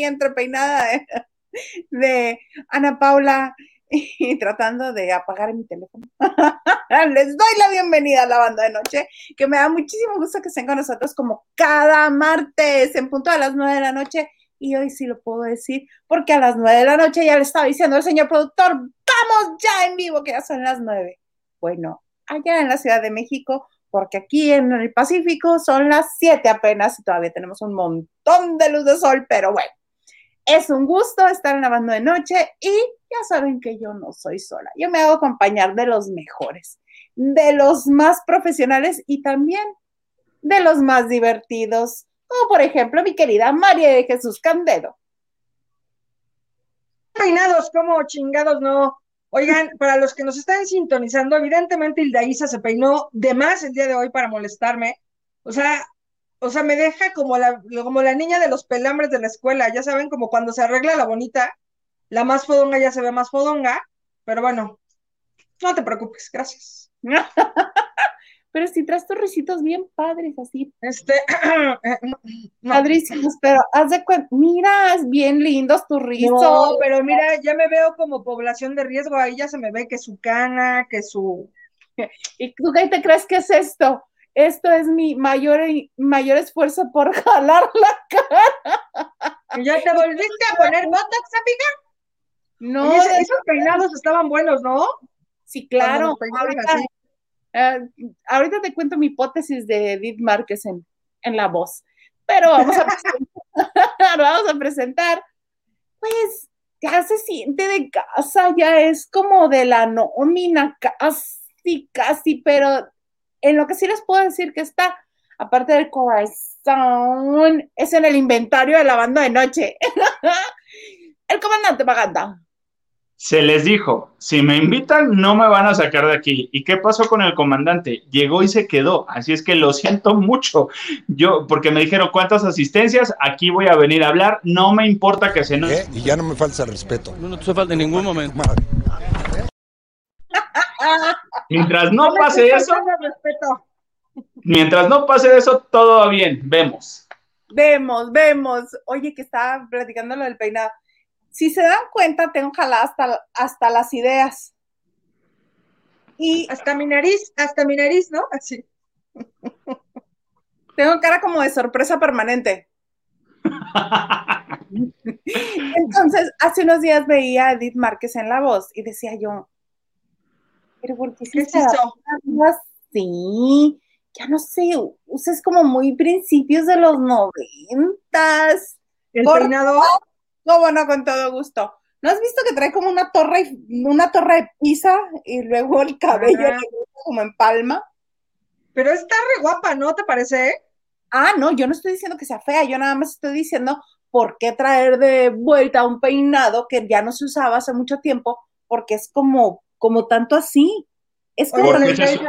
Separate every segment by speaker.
Speaker 1: aquí entre peinada de, Ana Paula y tratando de apagar mi teléfono. Les doy la bienvenida a la banda de noche, que me da muchísimo gusto que estén con nosotros como cada martes en punto a las nueve de la noche. Y hoy sí lo puedo decir, porque a las nueve de la noche ya le estaba diciendo el señor productor, vamos ya en vivo, que ya son las nueve. Bueno, allá en la Ciudad de México, porque aquí en el Pacífico son las siete apenas y todavía tenemos un montón de luz de sol, pero bueno, es un gusto estar en la banda de noche y ya saben que yo no soy sola. Yo me hago acompañar de los mejores, de los más profesionales y también de los más divertidos, como por ejemplo mi querida María de Jesús Candedo.
Speaker 2: Peinados, como chingados, no. Oigan, para los que nos están sintonizando, evidentemente Hilda Isa se peinó de más el día de hoy para molestarme. O sea, o sea, me deja como la, como la niña de los pelambres de la escuela, ya saben, como cuando se arregla la bonita, la más fodonga ya se ve más fodonga, pero bueno, no te preocupes, gracias.
Speaker 1: pero si traes tus risitos bien padres, así.
Speaker 2: Este,
Speaker 1: padrísimos, pero haz de cuenta, mira, es bien lindos tus rizos.
Speaker 2: No, pero mira, ya me veo como población de riesgo, ahí ya se me ve que su cana, que su...
Speaker 1: ¿Y tú qué te crees que es esto? Esto es mi mayor, mayor esfuerzo por jalar la cara.
Speaker 2: ¿Ya te volviste a poner botox, amiga?
Speaker 1: No.
Speaker 2: esos peinados estaban buenos, ¿no?
Speaker 1: Sí, claro. Eh, ahorita, te cuento mi hipótesis de Edith Márquez en, la voz. Pero vamos a presentar, vamos a presentar, pues ya se siente de casa, ya es como de la nómina, casi, casi, pero en lo que sí les puedo decir que está, aparte del corazón, es en el inventario de la banda de noche. el comandante Maganda.
Speaker 3: Se les dijo, si me invitan, no me van a sacar de aquí. ¿Y qué pasó con el comandante? Llegó y se quedó. Así es que lo siento mucho. Yo, porque me dijeron cuántas asistencias, aquí voy a venir a hablar. No me importa que se no.
Speaker 4: Y ya no me falta respeto.
Speaker 5: No, no te falta en ningún momento.
Speaker 3: Mientras no pase eso, mientras no pase eso, todo va bien, vemos.
Speaker 1: Vemos, vemos. Oye, que estaba platicando lo del peinado. Si se dan cuenta, tengo jalada hasta, hasta las ideas.
Speaker 2: Y hasta mi nariz, hasta mi nariz, ¿no? Así.
Speaker 1: Tengo cara como de sorpresa permanente. Entonces, hace unos días veía a Edith Márquez en La Voz y decía yo, pero porque
Speaker 2: ¿Qué eso?
Speaker 1: así? Ya no sé, es como muy principios de los noventas.
Speaker 2: ¿El peinado?
Speaker 1: No, no, con todo gusto. ¿No has visto que trae como una torre, una torre de pizza y luego el cabello como en palma?
Speaker 2: Pero está re guapa, ¿no te parece?
Speaker 1: Ah, no, yo no estoy diciendo que sea fea, yo nada más estoy diciendo por qué traer de vuelta un peinado que ya no se usaba hace mucho tiempo, porque es como como tanto así. Es como...
Speaker 2: Oye,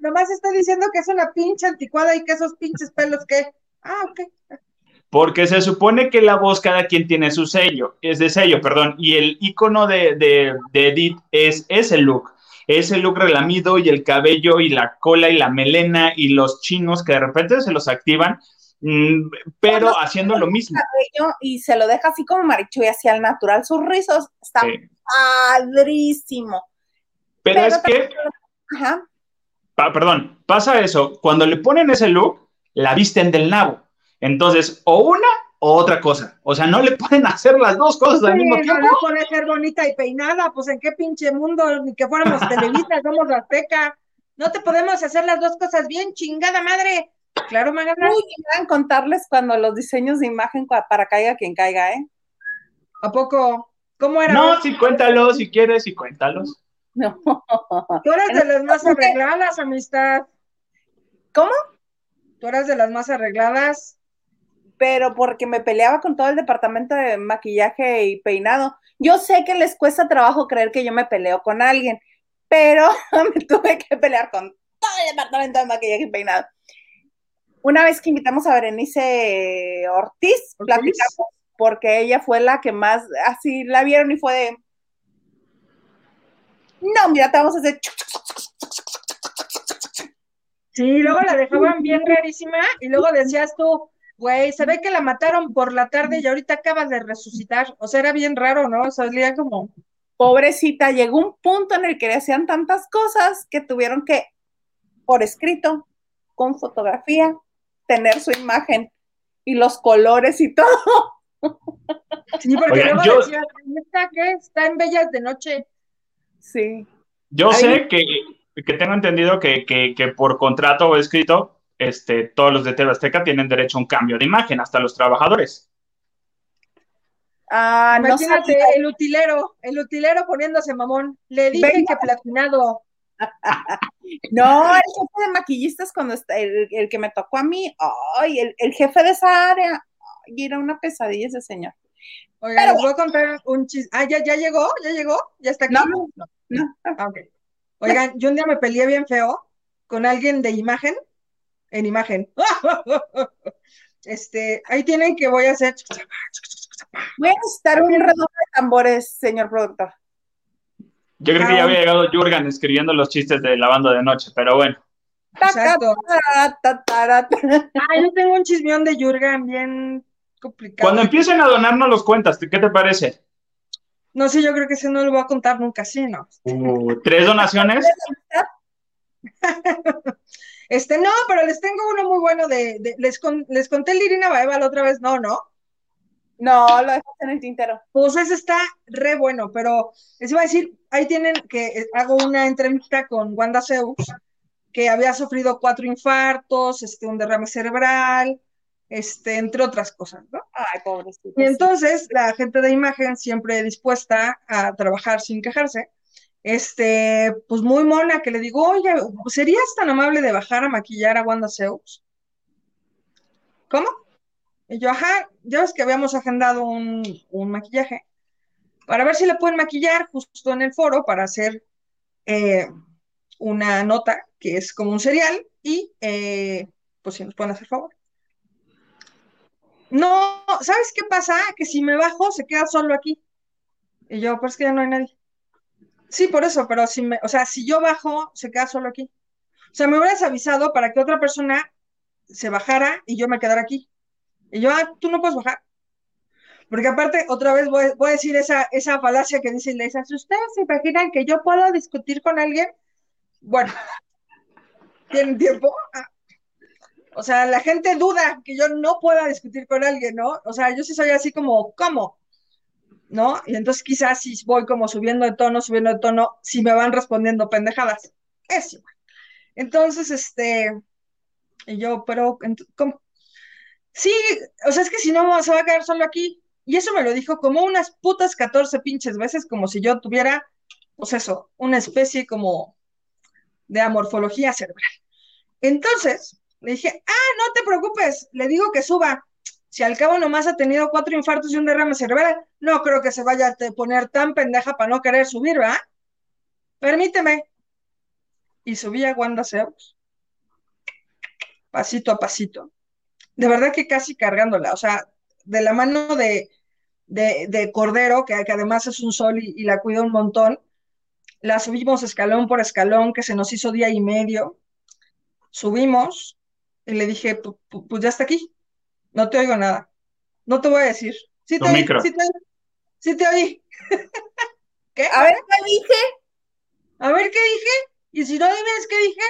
Speaker 2: nomás, está diciendo que es una pinche anticuada y que esos pinches pelos que... Ah, ok.
Speaker 3: Porque se supone que la voz, cada quien tiene su sello, es de sello, perdón, y el icono de, de, de Edith es ese look, ese look relamido y el cabello y la cola y la melena y los chinos que de repente se los activan, mm, pero haciendo lo mismo.
Speaker 1: Y se lo deja así como marichu y hacia el natural, sus rizos, está padrísimo.
Speaker 3: Pero, es que. Ajá. perdón, pasa eso. Cuando le ponen ese look, la visten del nabo. Entonces, o una o otra cosa. O sea, no le pueden hacer las dos cosas al mismo tiempo.
Speaker 2: No puede ser bonita y peinada, pues en qué pinche mundo, ni que fuéramos televisas, somos la peca. No te podemos hacer las dos cosas bien, chingada madre. Claro, Magana.
Speaker 1: Uy, van contarles cuando los diseños de imagen para caiga quien caiga, ¿eh?
Speaker 2: ¿A poco? ¿Cómo era?
Speaker 3: No, sí, cuéntalos, si quieres, y cuéntalos.
Speaker 1: No.
Speaker 2: Tú eres de las más arregladas, amistad.
Speaker 1: ¿Cómo?
Speaker 2: Tú eras de las más arregladas.
Speaker 1: Pero porque me peleaba con todo el departamento de maquillaje y peinado. Yo sé que les cuesta trabajo creer que yo me peleo con alguien, pero me tuve que pelear con todo el departamento de maquillaje y peinado. Una vez que invitamos a Berenice Ortiz, ¿Ortiz? platicamos porque ella fue la que más, así la vieron y fue de, no, mira, te vamos a hacer.
Speaker 2: Sí, luego la dejaban bien rarísima y luego decías tú, Güey, se ve que la mataron por la tarde y ahorita acaba de resucitar. O sea, era bien raro, ¿no? Salía como.
Speaker 1: Pobrecita, llegó un punto en el que le hacían tantas cosas que tuvieron que, por escrito, con fotografía, tener su imagen y los colores y todo.
Speaker 2: Sí, porque luego yo... decía, ¿está qué? Está en Bellas de Noche.
Speaker 1: Sí.
Speaker 3: Yo sé que, que, tengo entendido que, que, que por contrato o escrito este, todos los de TV Azteca tienen derecho a un cambio de imagen, hasta los trabajadores.
Speaker 2: Ah, Imagínate el utilero, el utilero poniéndose mamón. Le dije que platinado.
Speaker 1: no, el jefe de maquillistas cuando está, el, que me tocó a mí, ay, el, jefe de esa área, ay, era una pesadilla ese señor.
Speaker 2: Oiga, les voy a contar un chiste. Ah, ¿ya, ya llegó, ya llegó, ya está aquí. No, no, no. Ah, Oigan, yo un día me peleé bien feo con alguien de imagen en imagen. Este, ahí tienen que voy a hacer.
Speaker 1: Voy a estar un redoble de tambores, señor productor.
Speaker 3: Yo creo que ya había llegado Jurgen escribiendo los chistes de la banda de noche, pero bueno.
Speaker 2: Exacto. Ah, yo tengo un chismeón de Jurgen bien complicado.
Speaker 3: Cuando empiecen a donarnos los cuentas, ¿qué te parece?
Speaker 2: No sé, yo creo que ese no lo voy a contar nunca, sí, ¿no?
Speaker 3: Uh, ¿Tres donaciones?
Speaker 2: Este, no, pero les tengo uno muy bueno de, les, les conté el Irina Baeva la otra vez, no, ¿no?
Speaker 1: No, lo dejaste en el tintero.
Speaker 2: Pues ese está re bueno, pero les iba a decir, ahí tienen que eh, hago una entrevista con Wanda Zeus, que había sufrido cuatro infartos, este, un derrame cerebral, este, entre otras cosas, ¿no?
Speaker 1: Ay, pobrecito.
Speaker 2: Y entonces la gente de imagen siempre dispuesta a trabajar sin quejarse, este, pues muy mona, que le digo, oye, ¿serías tan amable de bajar a maquillar a Wanda Zeus? ¿Cómo? Y yo, ajá, ya ves que habíamos agendado un, maquillaje para ver si le pueden maquillar justo en el foro para hacer eh, una nota que es como un serial y eh, pues si nos pueden hacer favor. No, ¿sabes qué pasa? Que si me bajo se queda solo aquí. Y yo, pues que ya no hay nadie. Sí, por eso, pero si me, o sea, si yo bajo, se queda solo aquí. O sea, me hubieras avisado para que otra persona se bajara y yo me quedara aquí. Y yo, ah, tú no puedes bajar. Porque aparte, otra vez voy, a decir esa, esa falacia que dice Leisa, si ustedes se imaginan que yo puedo discutir con alguien, bueno, ¿tienen tiempo? Ah. O sea, la gente duda que yo no pueda discutir con alguien, ¿no? O sea, yo sí soy así como, ¿cómo? ¿no? Y entonces quizás si voy como subiendo de tono, subiendo de tono, si me van respondiendo pendejadas. Es igual. Entonces, este, y yo, pero, ¿cómo? Sí, o sea, es que si no, se va a quedar solo aquí. Y eso me lo dijo como unas putas 14 pinches veces, como si yo tuviera, pues eso, una especie como de amorfología cerebral. Entonces, le dije, ah, no te preocupes, le digo que suba. Si al cabo nomás ha tenido cuatro infartos y un derrame cerebral, no creo que se vaya a poner tan pendeja para no querer subir, ¿verdad? Permíteme. Y subí a Wanda Zeus. Pasito a pasito. De verdad que casi cargándola. O sea, de la mano de, de, Cordero, que, además es un sol y, y la cuida un montón. La subimos escalón por escalón, que se nos hizo día y medio. Subimos y le dije, pues ya está aquí no te oigo nada. No te voy a decir. Sí te, oí, sí te, sí te oí.
Speaker 1: ¿Qué? A ver, ¿qué dije?
Speaker 2: A ver, ¿qué dije? Y si no dime, ¿qué dije?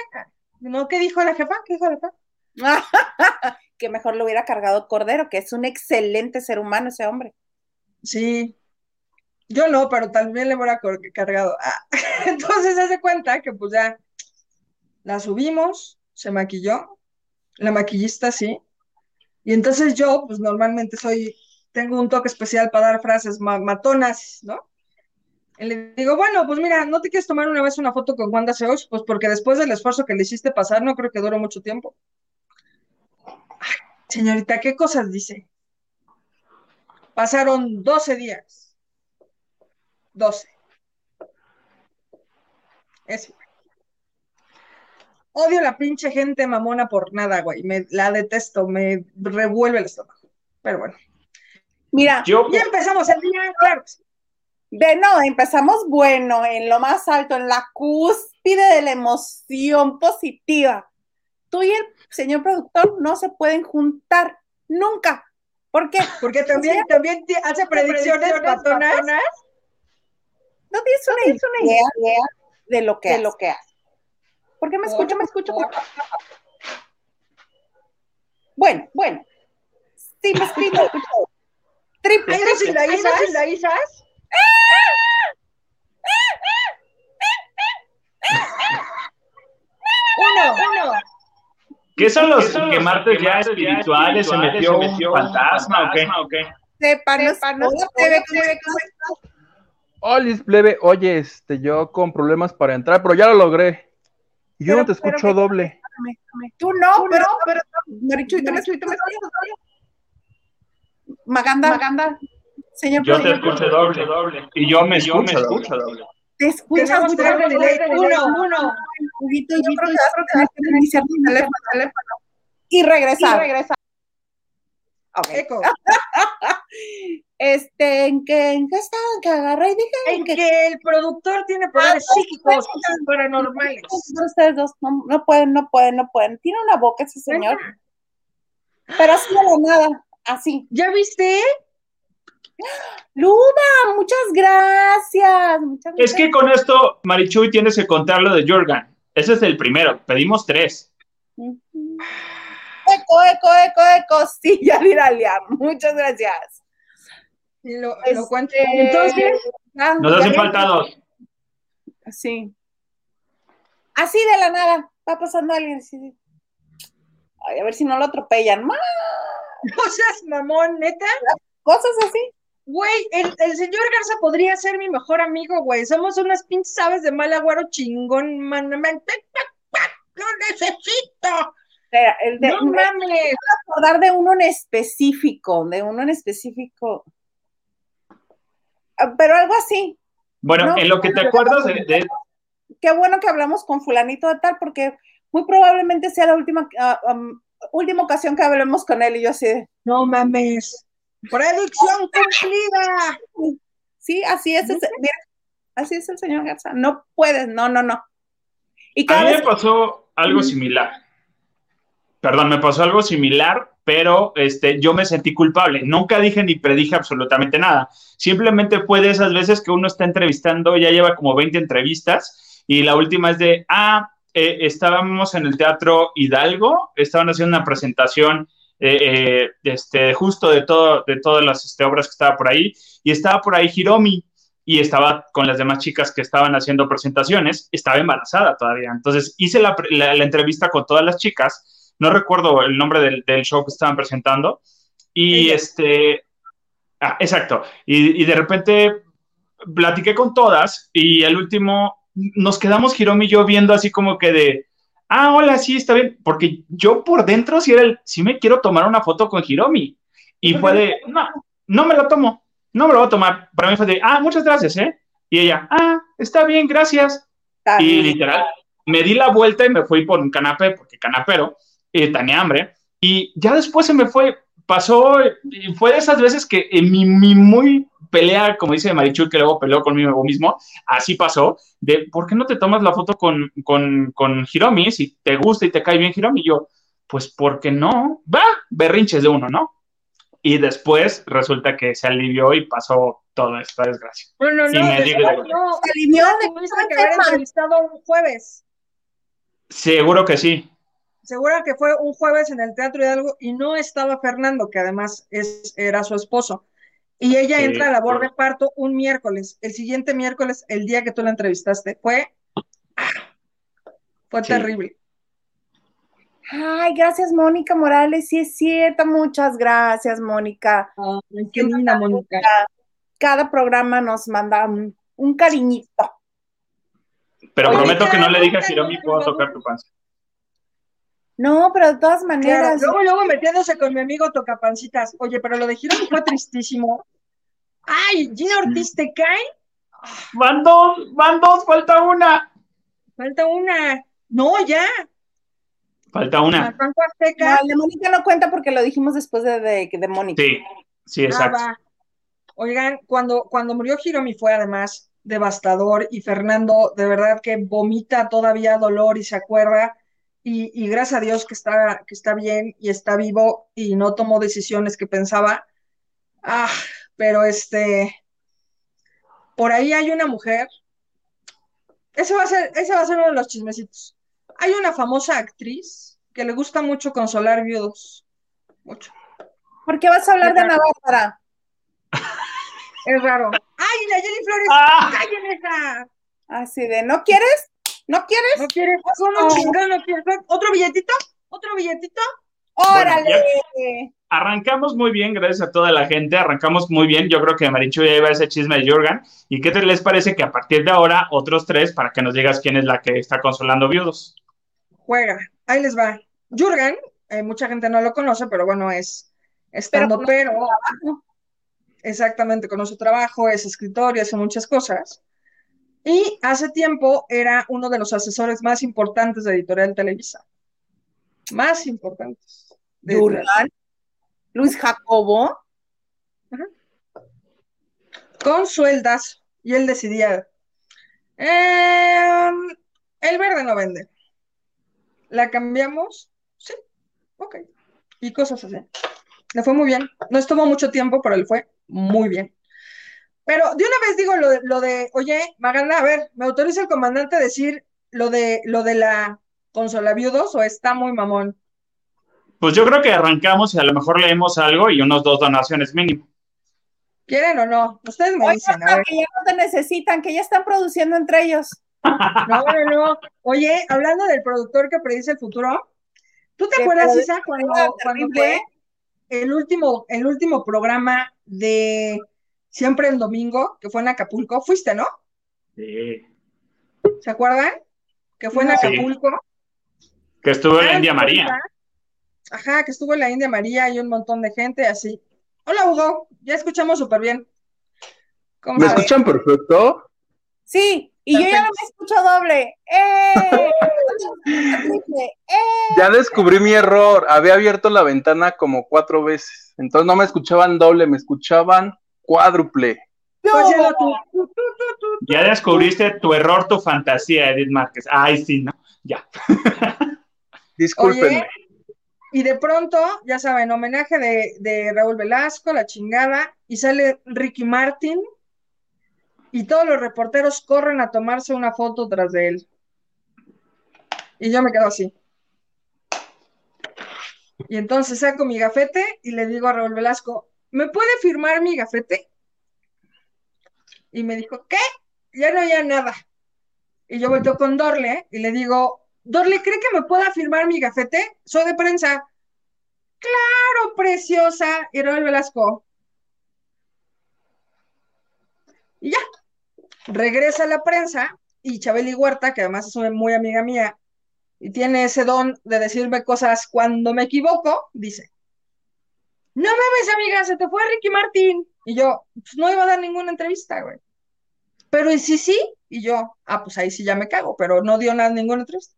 Speaker 2: ¿No qué dijo la jefa? ¿Qué dijo la jefa?
Speaker 1: que mejor lo hubiera cargado Cordero, que es un excelente ser humano ese hombre.
Speaker 2: Sí. Yo no, pero también le hubiera cargado. Ah, entonces hace cuenta que pues ya la subimos, se maquilló, la maquillista sí, y entonces yo, pues normalmente soy, tengo un toque especial para dar frases matonas, ¿no? Y le digo, bueno, pues mira, ¿no te quieres tomar una vez una foto con Wanda Seosh? Pues porque después del esfuerzo que le hiciste pasar, no creo que dure mucho tiempo. Ay, señorita, ¿qué cosas dice? Pasaron 12 días. 12. Eso. Odio la pinche gente mamona por nada, güey. Me, la detesto, me revuelve el estómago. Pero bueno. Mira, ya empezamos el día, claro.
Speaker 1: De no, empezamos bueno, en lo más alto, en la cúspide de la emoción positiva. Tú y el señor productor no se pueden juntar Nunca. ¿Por qué?
Speaker 2: Porque también, también hace predicciones patonas.
Speaker 1: No tienes una, idea, de lo que, de lo que hace. ¿Por qué me escucho? Me escucho. Bueno, bueno. Sí, me escucho. Triple.
Speaker 2: ¿Hay la Isas? ¿La Isas? Uno, uno.
Speaker 3: ¿Qué son los que martes ya espirituales? ¿Se metió un fantasma o qué? ¿O qué?
Speaker 1: Sépanos,
Speaker 4: Hola, plebe. Oye, este, yo con problemas para entrar, pero ya lo logré. Yo no te escucho doble.
Speaker 1: Tú no, pero, pero, Marichu, ¿y tú me escuchas? Maganda, Maganda.
Speaker 3: Señor yo te escucho doble, doble. Y yo me escucho, doble.
Speaker 1: Te escuchas doble. Uno, uno. Yo creo que vas a tener que iniciar tu teléfono y regresar. Y regresar. Okay. este, ¿en qué, en qué estaba? ¿En qué agarré y dije?
Speaker 2: En que, el productor tiene poderes ah, psíquicos paranormales.
Speaker 1: Ustedes dos no, no, pueden, no pueden, no pueden. Tiene una boca ese señor. Pero así de la nada, así.
Speaker 2: ¿Ya viste?
Speaker 1: Luda, muchas gracias. Muchas
Speaker 3: es que con esto, Marichuy, tienes que contar lo de Jorgan. Ese es el primero. Pedimos tres.
Speaker 1: Eco, eco, eco, eco. Sí, ya Muchas gracias.
Speaker 2: lo, este, Entonces,
Speaker 3: ah, nos hacen falta dos.
Speaker 1: Sí. Así de la nada. Va pasando alguien así. Ay, a ver si no lo atropellan. ¡Más!
Speaker 2: Cosas, mamón, neta.
Speaker 1: Cosas así.
Speaker 2: Güey, el, el, señor Garza podría ser mi mejor amigo, güey. Somos unas pinches aves de mal agüero chingón, man. ¡Lo necesito!
Speaker 1: El de, no mames. acordar de uno en específico, de uno en específico. Ah, pero algo así.
Speaker 3: Bueno, en lo que te acuerdas de,
Speaker 1: Qué bueno que hablamos con fulanito de tal, porque muy probablemente sea la última, uh, última ocasión que hablemos con él y yo así de...
Speaker 2: No mames. Predicción cumplida.
Speaker 1: Sí, así es. así es el señor Garza. No puedes, no, no, no.
Speaker 3: Y a mí me pasó algo similar. Perdón, me pasó algo similar, pero este, yo me sentí culpable. Nunca dije ni predije absolutamente nada. Simplemente fue de esas veces que uno está entrevistando, ya lleva como 20 entrevistas, y la última es de, ah, eh, estábamos en el Teatro Hidalgo, estaban haciendo una presentación eh, eh, este, justo de, todo, de todas las este, obras que estaba por ahí, y estaba por ahí Hiromi, y estaba con las demás chicas que estaban haciendo presentaciones, estaba embarazada todavía. Entonces hice la, entrevista con todas las chicas, no recuerdo el nombre del, show que estaban presentando, y este, ah, exacto, y, y, de repente platiqué con todas, y al último nos quedamos Hiromi y yo viendo así como que de, ah, hola, sí, está bien, porque yo por dentro sí era el, sí me quiero tomar una foto con Hiromi. Y fue de, no, no me lo tomo, no me lo voy a tomar. Para mí fue de, ah, muchas gracias, ¿eh? Y ella, ah, está bien, gracias. y literal, me di la vuelta y me fui por un canapé, porque canapero, y tenía hambre. Y ya después se me fue, pasó, y fue de esas veces que en mi, mi muy pelea, como dice Marichu, que luego peleó conmigo mismo, así pasó, de ¿por qué no te tomas la foto con, con, con Hiromi si te gusta y te cae bien Hiromi? Y yo, pues porque no, va, berrinches de uno, ¿no? Y después resulta que se alivió y pasó toda esta desgracia.
Speaker 2: No, no, no, no, se alivió de que haber entrevistado un jueves.
Speaker 3: Seguro que sí.
Speaker 2: Seguro que fue un jueves en el Teatro de algo y no estaba Fernando, que además es, era su esposo. Y ella entra a labor de parto un miércoles. El siguiente miércoles, el día que tú la entrevistaste, fue. Fue terrible.
Speaker 1: Ay, gracias, Mónica Morales. Sí, es cierto. Muchas gracias, Mónica.
Speaker 2: qué linda, Mónica.
Speaker 1: Cada programa nos manda un, cariñito.
Speaker 3: Pero prometo que no le digas si no me puedo tocar tu panza.
Speaker 1: No, pero de todas maneras.
Speaker 2: luego, luego metiéndose con mi amigo Tocapancitas. Oye, pero lo de Girón fue tristísimo. ¡Ay! ¿Gina Ortiz te cae?
Speaker 3: Van dos, van dos, falta una.
Speaker 2: Falta una. No, ya.
Speaker 3: Falta una.
Speaker 1: No, de Mónica no cuenta porque lo dijimos después de, de, Mónica.
Speaker 3: Sí, sí, ah, exacto.
Speaker 2: Oigan, cuando, cuando murió Hiromi fue además devastador y Fernando de verdad que vomita todavía dolor y se acuerda y, y gracias a Dios que está, que está bien y está vivo y no tomó decisiones que pensaba. Ah, pero este, por ahí hay una mujer. Ese va a ser, ese va a ser uno de los chismecitos. Hay una famosa actriz que le gusta mucho consolar viudos. Mucho.
Speaker 1: ¿Por qué vas a hablar de Ana Bárbara?
Speaker 2: Es raro. ¡Ay, Nayeli Flores!
Speaker 3: Ah.
Speaker 2: ¡Cállenme esa!
Speaker 1: Así de, ¿no quieres? ¿No quieres?
Speaker 2: ¿No quieres? ¿Cómo
Speaker 1: No.
Speaker 2: chingón no quieres? ¿Otro billetito? ¿Otro billetito?
Speaker 1: ¡Órale!
Speaker 3: Arrancamos muy bien, gracias a toda la gente. Arrancamos muy bien. Yo creo que Marichu ya iba a ese chisme de Jorgan. ¿Y qué te les parece que a partir de ahora otros tres para que nos digas quién es la que está consolando viudos?
Speaker 2: Juega. Ahí les va. Jurgen, eh, mucha gente no lo conoce, pero bueno, es estando pero, exactamente, conoce su trabajo, es escritor y hace muchas cosas. Y hace tiempo era uno de los asesores más importantes de Editorial Televisa. Más importantes. de
Speaker 1: Luis Jacobo.
Speaker 2: con sueldas y él decidía, "Em, el verde no vende. ¿La cambiamos? Sí, ok. Y cosas así. Le fue muy bien. No estuvo mucho tiempo, pero le fue muy bien. Pero de una vez digo lo de, lo de oye, Maganda, a ver, ¿me autoriza el comandante a decir lo de, lo de la consola viudos o está muy mamón?
Speaker 3: Pues yo creo que arrancamos y a lo mejor leemos algo y unos dos donaciones mínimo.
Speaker 2: ¿Quieren o no? Ustedes me
Speaker 1: Oye,
Speaker 2: dicen, a ver.
Speaker 1: que ya no te necesitan, que ya están produciendo entre ellos.
Speaker 2: No, no, no. Oye, hablando del productor que predice el futuro, ¿tú te acuerdas, Isa, cuando, cuando fue el último, el último programa de Siempre en Domingo, que fue en Acapulco? Fuiste, ¿no?
Speaker 3: Sí.
Speaker 2: ¿Se acuerdan? Que fue en.
Speaker 3: Sí.
Speaker 2: Acapulco.
Speaker 3: Que estuvo en la
Speaker 2: Ah,
Speaker 3: India María.
Speaker 2: Ajá, que estuvo en la India María y un montón de gente así. Hola, Hugo, ya escuchamos súper bien. ¿Cómo
Speaker 4: ¿Me escuchan perfecto?
Speaker 1: Sí, y yo ya no me escucho doble. ¡Eh! ¡Eh!
Speaker 4: Ya descubrí mi error. Había abierto la ventana como cuatro veces. Entonces no me escuchaban doble, me escuchaban cuádruple.
Speaker 2: Tu-
Speaker 3: Ya descubriste tu error, tu fantasía, Edith Márquez. Ay, sí, no. Ya.
Speaker 4: Discúlpenme.
Speaker 2: Oye, y de pronto, ya saben, homenaje de, de Raúl Velasco, la chingada, y sale Ricky Martin, y todos los reporteros corren a tomarse una foto tras de él. Y yo me quedo así. Y entonces saco mi gafete y le digo a Raúl Velasco, ¿me puede firmar mi gafete? Y me dijo, ¿qué? Ya no había nada. Y yo volteo con Dorle y le digo, Dorle, ¿cree que me pueda firmar mi gafete? Soy de prensa. Claro, preciosa. Y Raúl Velasco. Y ya. Regresa a la prensa y Chabeli Huerta, que además es una muy amiga mía y tiene ese don de decirme cosas cuando me equivoco, dice, no mames, amiga, se te fue Ricky Martín. Y yo, pues no iba a dar ninguna entrevista, güey. Pero ¿y sí, sí? Y yo, ah, pues ahí sí ya me cago, pero no dio nada, ninguna entrevista.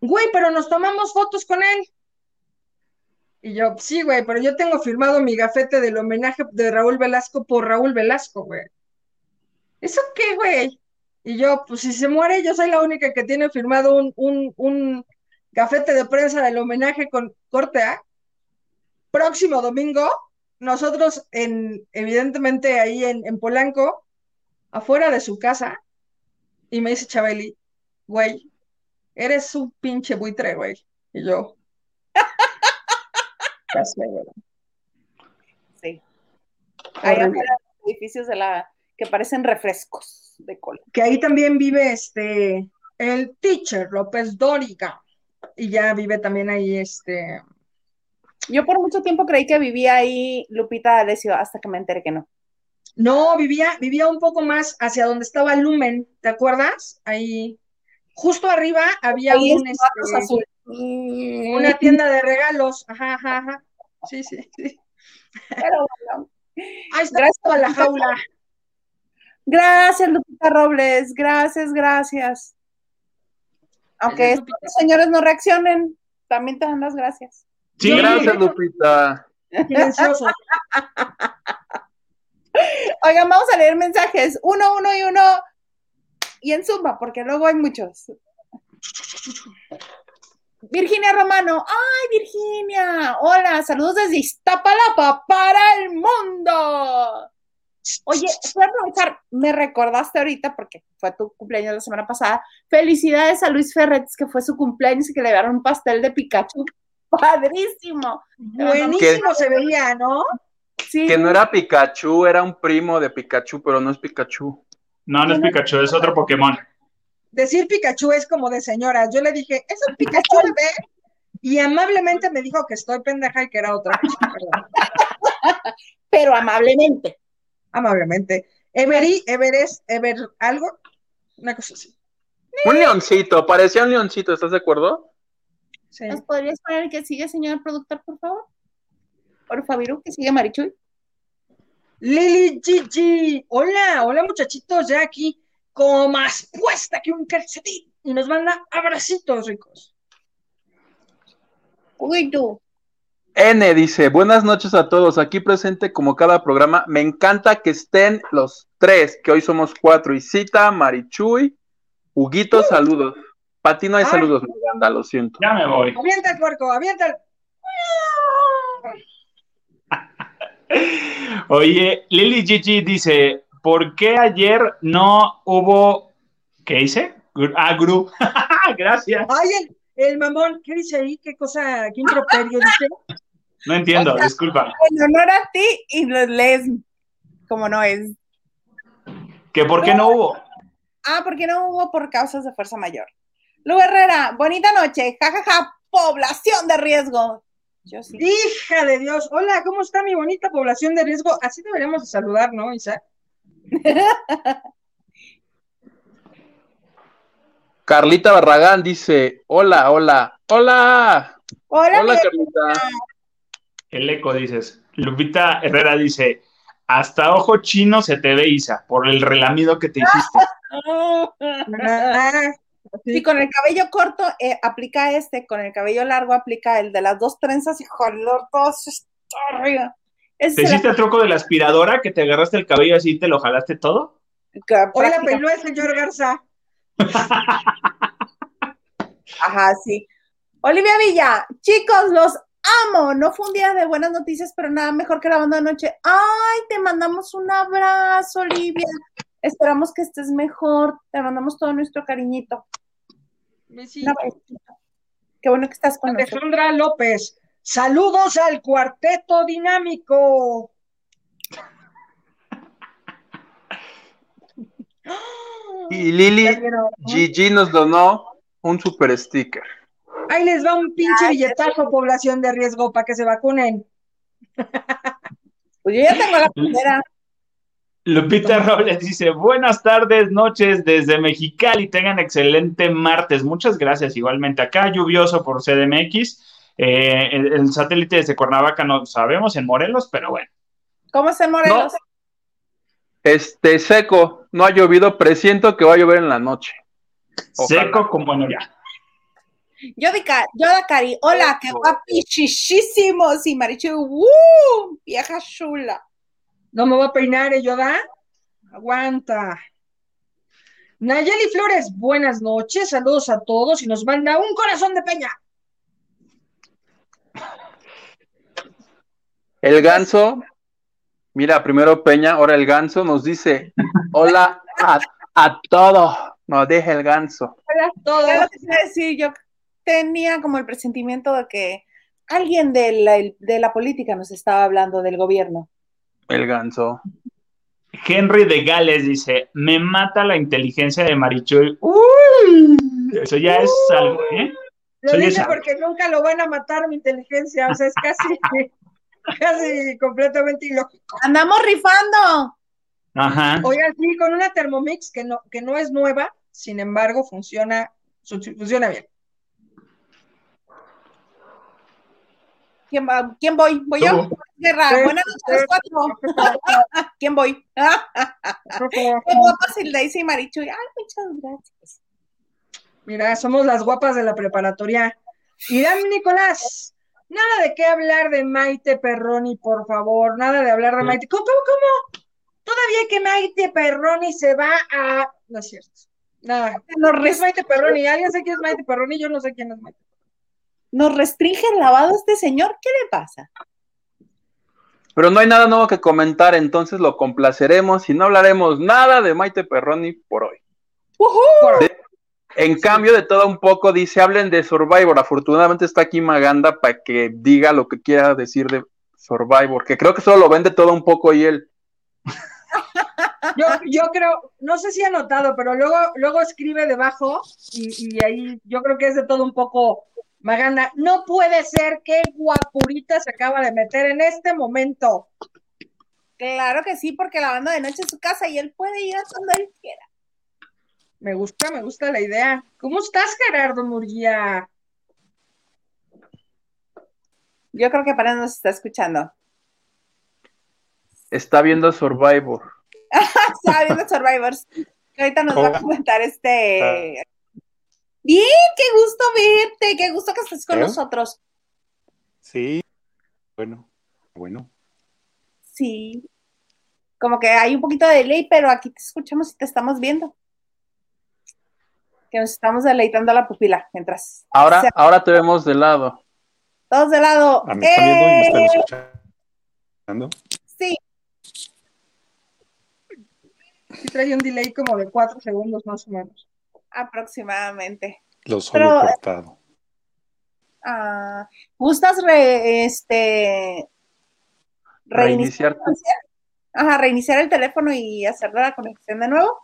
Speaker 2: Güey, pero nos tomamos fotos con él. Y yo, sí, güey, pero yo tengo firmado mi gafete del homenaje de Raúl Velasco por Raúl Velasco, güey. ¿Eso qué, güey? Y yo, pues si se muere, yo soy la única que tiene firmado un, un, un gafete de prensa del homenaje con corte A. Próximo domingo, nosotros en, evidentemente ahí en, en Polanco, afuera de su casa, y me dice Chabeli, güey, eres un pinche buitre, güey. Y yo, ya sé, güey.
Speaker 1: Sí. Ahí afuera los edificios de la que parecen refrescos de cola.
Speaker 2: que ahí también vive este el teacher López Dóriga y ya vive también ahí este
Speaker 1: Yo por mucho tiempo creí que vivía ahí Lupita D'Alessio hasta que me enteré que no.
Speaker 2: no vivía vivía un poco más hacia donde estaba Lumen ¿te acuerdas? ahí justo arriba había
Speaker 1: Ahí
Speaker 2: un,
Speaker 1: es
Speaker 2: este, una tienda de regalos ajá ajá ajá sí sí sí
Speaker 1: Pero bueno.
Speaker 2: ahí está
Speaker 1: Gracias.
Speaker 2: toda la jaula
Speaker 1: Gracias, Lupita Robles. Gracias, gracias. Aunque estos señores no reaccionen, también te dan las gracias.
Speaker 3: Sí,
Speaker 4: Gracias, Lupita.
Speaker 2: silencioso
Speaker 1: Oigan, vamos a leer mensajes. Uno, uno y uno. Y en Zumba, porque luego hay muchos. Virginia Romano, ¡ay, Virginia! Hola, saludos desde Iztapalapa para el mundo. Oye, voy a aprovechar, me recordaste ahorita porque fue tu cumpleaños la semana pasada. Felicidades a Luis Ferretes, que fue su cumpleaños y que le dieron un pastel de Pikachu. Padrísimo.
Speaker 2: Buenísimo se veía, ¿no?
Speaker 1: Sí.
Speaker 4: Que no era Pikachu, era un primo de Pikachu, pero no es Pikachu.
Speaker 3: No, no es Pikachu, es otro Pokémon.
Speaker 2: Decir Pikachu es como de señora. Yo le dije, ¿es un Pikachu bebé? Y amablemente me dijo que estoy pendeja y que era otra.
Speaker 1: Pero amablemente.
Speaker 2: Amablemente. Every, Everest, Ever, algo, una cosa así.
Speaker 4: Un leoncito, parecía un leoncito, ¿estás de acuerdo?
Speaker 2: Sí.
Speaker 1: ¿Nos podrías poner el que sigue, señor productor, por favor? Por favor, que sigue Marichuy.
Speaker 2: Lili Gigi, hola, hola muchachitos, ya aquí, como más puesta que un calcetín. Y nos manda abracitos ricos.
Speaker 1: Uy, tú.
Speaker 4: N dice, buenas noches a todos, aquí presente como cada programa. Me encanta que estén los tres, que hoy somos cuatro. Y cita, Marichuy, Huguito, saludos. Para ti no hay
Speaker 2: Ay.
Speaker 4: saludos, Miranda, lo siento.
Speaker 3: Ya me voy.
Speaker 2: Avienta el puerco, avienta el...
Speaker 3: Oye, Lily Gigi dice, ¿por qué ayer no hubo, ¿qué dice? Ah, Gru. Gracias.
Speaker 2: Ay, el, el mamón, ¿qué dice ahí? ¿Qué cosa, qué improperio dice?
Speaker 3: No entiendo, disculpa.
Speaker 1: En honor a ti y los lees como no es.
Speaker 3: ¿Que por qué no hubo?
Speaker 1: Ah, porque no hubo por causas de fuerza mayor. Lu Herrera, bonita noche, jajaja, población de riesgo. Yo sí.
Speaker 2: Hija de Dios, hola, ¿cómo está mi bonita población de riesgo? Así deberíamos de saludar, ¿no, Isaac?
Speaker 4: Carlita Barragán dice, hola, hola, hola.
Speaker 1: Hola,
Speaker 4: Hola, Carlita.
Speaker 3: El eco dices. Lupita Herrera dice, hasta ojo chino se te ve, Isa, por el relamido que te hiciste.
Speaker 2: Ah,
Speaker 1: Sí, con el cabello corto eh, aplica este, con el cabello largo aplica el de las dos trenzas y joder, todo se está arriba. Ese
Speaker 3: ¿Te hiciste el truco de la aspiradora que te agarraste el cabello así y te lo jalaste todo?
Speaker 1: que
Speaker 2: Hola, el señor Garza.
Speaker 1: Ajá, sí. Olivia Villa, chicos, los amo. No fue un día de buenas noticias, pero nada mejor que la banda de noche. Ay, te mandamos un abrazo, Olivia. Esperamos que estés mejor. Te mandamos todo nuestro cariñito.
Speaker 2: Besito.
Speaker 1: Qué bueno que estás con nosotros.
Speaker 2: Alejandra López, saludos al cuarteto dinámico.
Speaker 4: Y Lili. Gigi nos donó un super sticker.
Speaker 2: Ahí les va un pinche billetazo, población de riesgo, para que se vacunen.
Speaker 1: Pues yo ya tengo la primera.
Speaker 3: Lupita Robles dice, buenas tardes, noches desde Mexicali, tengan excelente martes. Muchas gracias igualmente. Acá lluvioso por CDMX. Eh, el, el satélite desde Cuernavaca no sabemos, en Morelos, pero bueno.
Speaker 1: ¿Cómo se Morelos?
Speaker 4: Este seco, no ha llovido, presiento que va a llover en la noche. Ojalá.
Speaker 3: Seco como bueno ya.
Speaker 1: Yo de Ca- yo de Cari. Hola, qué guapichichísimos. Y Marichu, ¡uh! Vieja chula.
Speaker 2: No me voy a peinar, ¿eh, Yoda? Aguanta. Nayeli Flores, buenas noches, saludos a todos y nos manda un corazón de peña.
Speaker 4: El ganso, mira, primero Peña, ahora el ganso nos dice, hola a, a todos, nos deja el ganso.
Speaker 2: Hola a todos.
Speaker 1: Decir, yo tenía como el presentimiento de que alguien de la, de la política nos estaba hablando del gobierno.
Speaker 4: El ganso.
Speaker 3: Henry de Gales dice, me mata la inteligencia de Marichuy. Uy, eso ya es algo, ¿eh?
Speaker 2: Lo
Speaker 3: Soy
Speaker 2: dice
Speaker 3: esa.
Speaker 2: porque nunca lo van a matar mi inteligencia, o sea, es casi, casi completamente ilógico.
Speaker 1: ¡Andamos rifando!
Speaker 3: Ajá.
Speaker 2: Oigan, sí, con una Thermomix que no, que no es nueva, sin embargo, funciona, funciona bien.
Speaker 1: ¿Quién, va? ¿Quién voy? ¿Voy
Speaker 3: Tú.
Speaker 1: yo? Guerra,
Speaker 2: Sí,
Speaker 1: buenas noches,
Speaker 2: sí.
Speaker 1: cuatro. ¿Quién voy? Qué guapa Sildaisy y Marichuy. Ay, muchas gracias.
Speaker 2: Mira, somos las guapas de la preparatoria. Irán Nicolás, nada de qué hablar de Maite Perroni, por favor, nada de hablar de Maite. ¿Cómo, cómo, cómo? Todavía que Maite Perroni se va a... No es cierto. Nada.
Speaker 1: Nos
Speaker 2: ¿Quién es Maite Perroni? ¿Alguien sabe quién es Maite Perroni? Yo no sé quién es Maite.
Speaker 1: nos restringe el lavado a este señor. ¿Qué le pasa?
Speaker 4: Pero no hay nada nuevo que comentar, entonces lo complaceremos y no hablaremos nada de Maite Perroni por hoy. De- en cambio, de todo un poco, dice, hablen de Survivor. Afortunadamente está aquí Maganda para que diga lo que quiera decir de Survivor, que creo que solo lo vende todo un poco y él.
Speaker 2: Yo, yo creo, no sé si ha notado, pero luego, luego escribe debajo y, y ahí yo creo que es de todo un poco Maganda. No puede ser que guapurita se acaba de meter en este momento.
Speaker 1: Claro que sí, porque la banda de noche es su casa y él puede ir a donde él quiera.
Speaker 2: Me gusta, me gusta la idea. ¿Cómo estás, Gerardo Murguía?
Speaker 1: Yo creo que para nos está escuchando.
Speaker 4: Está viendo Survivor.
Speaker 1: Está viendo Survivors. Ahorita nos va a comentar este. Bien, qué gusto verte, qué gusto que estés con
Speaker 5: ¿Eh?
Speaker 1: nosotros.
Speaker 5: Sí, bueno, bueno.
Speaker 1: Sí. Como que hay un poquito de delay, pero aquí te escuchamos y te estamos viendo. Que nos estamos deleitando la pupila mientras.
Speaker 4: Ahora,
Speaker 1: se-
Speaker 4: ahora te vemos de lado.
Speaker 1: Todos de lado.
Speaker 5: Ah, me están viendo y me están
Speaker 1: ¡Eh!
Speaker 5: escuchando.
Speaker 1: Sí,
Speaker 2: Sí trae un delay como de cuatro segundos más o menos.
Speaker 1: Aproximadamente.
Speaker 5: Lo solo
Speaker 1: Pero-
Speaker 5: cortado.
Speaker 1: Ah, ¿Gustas re- este, reiniciar?
Speaker 4: Reiniciar.
Speaker 1: Ajá, reiniciar el teléfono y hacer la conexión de nuevo.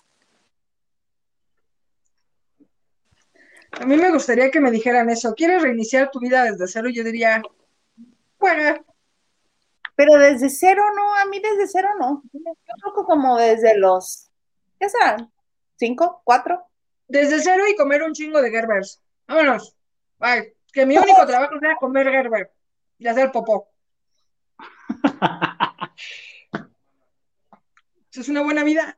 Speaker 2: A mí me gustaría que me dijeran eso. ¿Quieres reiniciar tu vida desde cero? Yo diría, bueno,
Speaker 1: Pero desde cero no, a mí desde cero no. Yo creo que como desde los, ¿qué serán? ¿Cinco? ¿Cuatro?
Speaker 2: Desde cero y comer un chingo de Gerbers. Vámonos. Bye. Que mi único trabajo sea comer Gerber y hacer popó. Esa es una buena vida.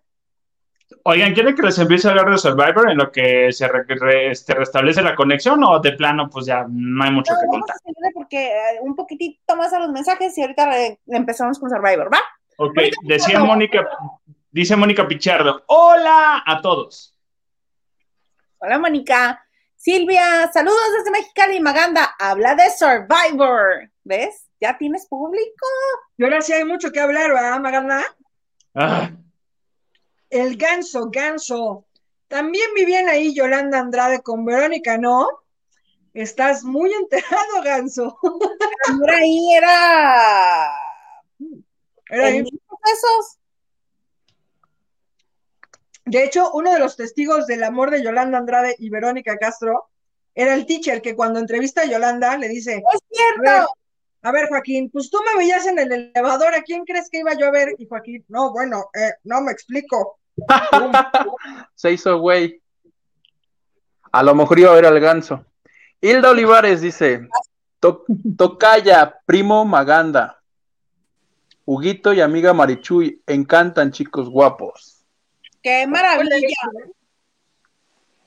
Speaker 3: Oigan, ¿quieren que les empiece a hablar de Survivor en lo que se re- re- este, restablece la conexión o de plano, pues ya no hay mucho
Speaker 1: No,
Speaker 3: que
Speaker 1: vamos
Speaker 3: contar?
Speaker 1: a seguirle porque eh, un poquitito más a los mensajes y ahorita re- empezamos con Survivor, ¿va?
Speaker 3: Ok, decía Mónica, dice Mónica Pichardo, hola a todos.
Speaker 1: Hola, Mónica. Silvia, saludos desde Mexicali, Maganda. Habla de Survivor. ¿Ves? Ya tienes público.
Speaker 2: Y ahora sí hay mucho que hablar, ¿verdad, Maganda?
Speaker 3: Ah,
Speaker 2: El ganso, ganso. También vivían ahí Yolanda Andrade con Verónica, ¿no? Estás muy enterado, ganso.
Speaker 1: Ahí era.
Speaker 2: Era ahí.
Speaker 1: pesos.
Speaker 2: De hecho, uno de los testigos del amor de Yolanda Andrade y Verónica Castro era el teacher que cuando entrevista a Yolanda le dice,
Speaker 1: Es
Speaker 2: a ver,
Speaker 1: cierto.
Speaker 2: a ver, Joaquín, pues tú me veías en el elevador, ¿a quién crees que iba yo a ver? Y Joaquín, no, bueno, eh, no me explico.
Speaker 4: Se hizo güey. A lo mejor iba a ver al ganso. Hilda Olivares dice: "To- Tocaya, primo Maganda. Huguito y amiga Marichuy, encantan chicos guapos.
Speaker 1: Qué
Speaker 2: Hola,
Speaker 1: maravilla.
Speaker 2: Isla.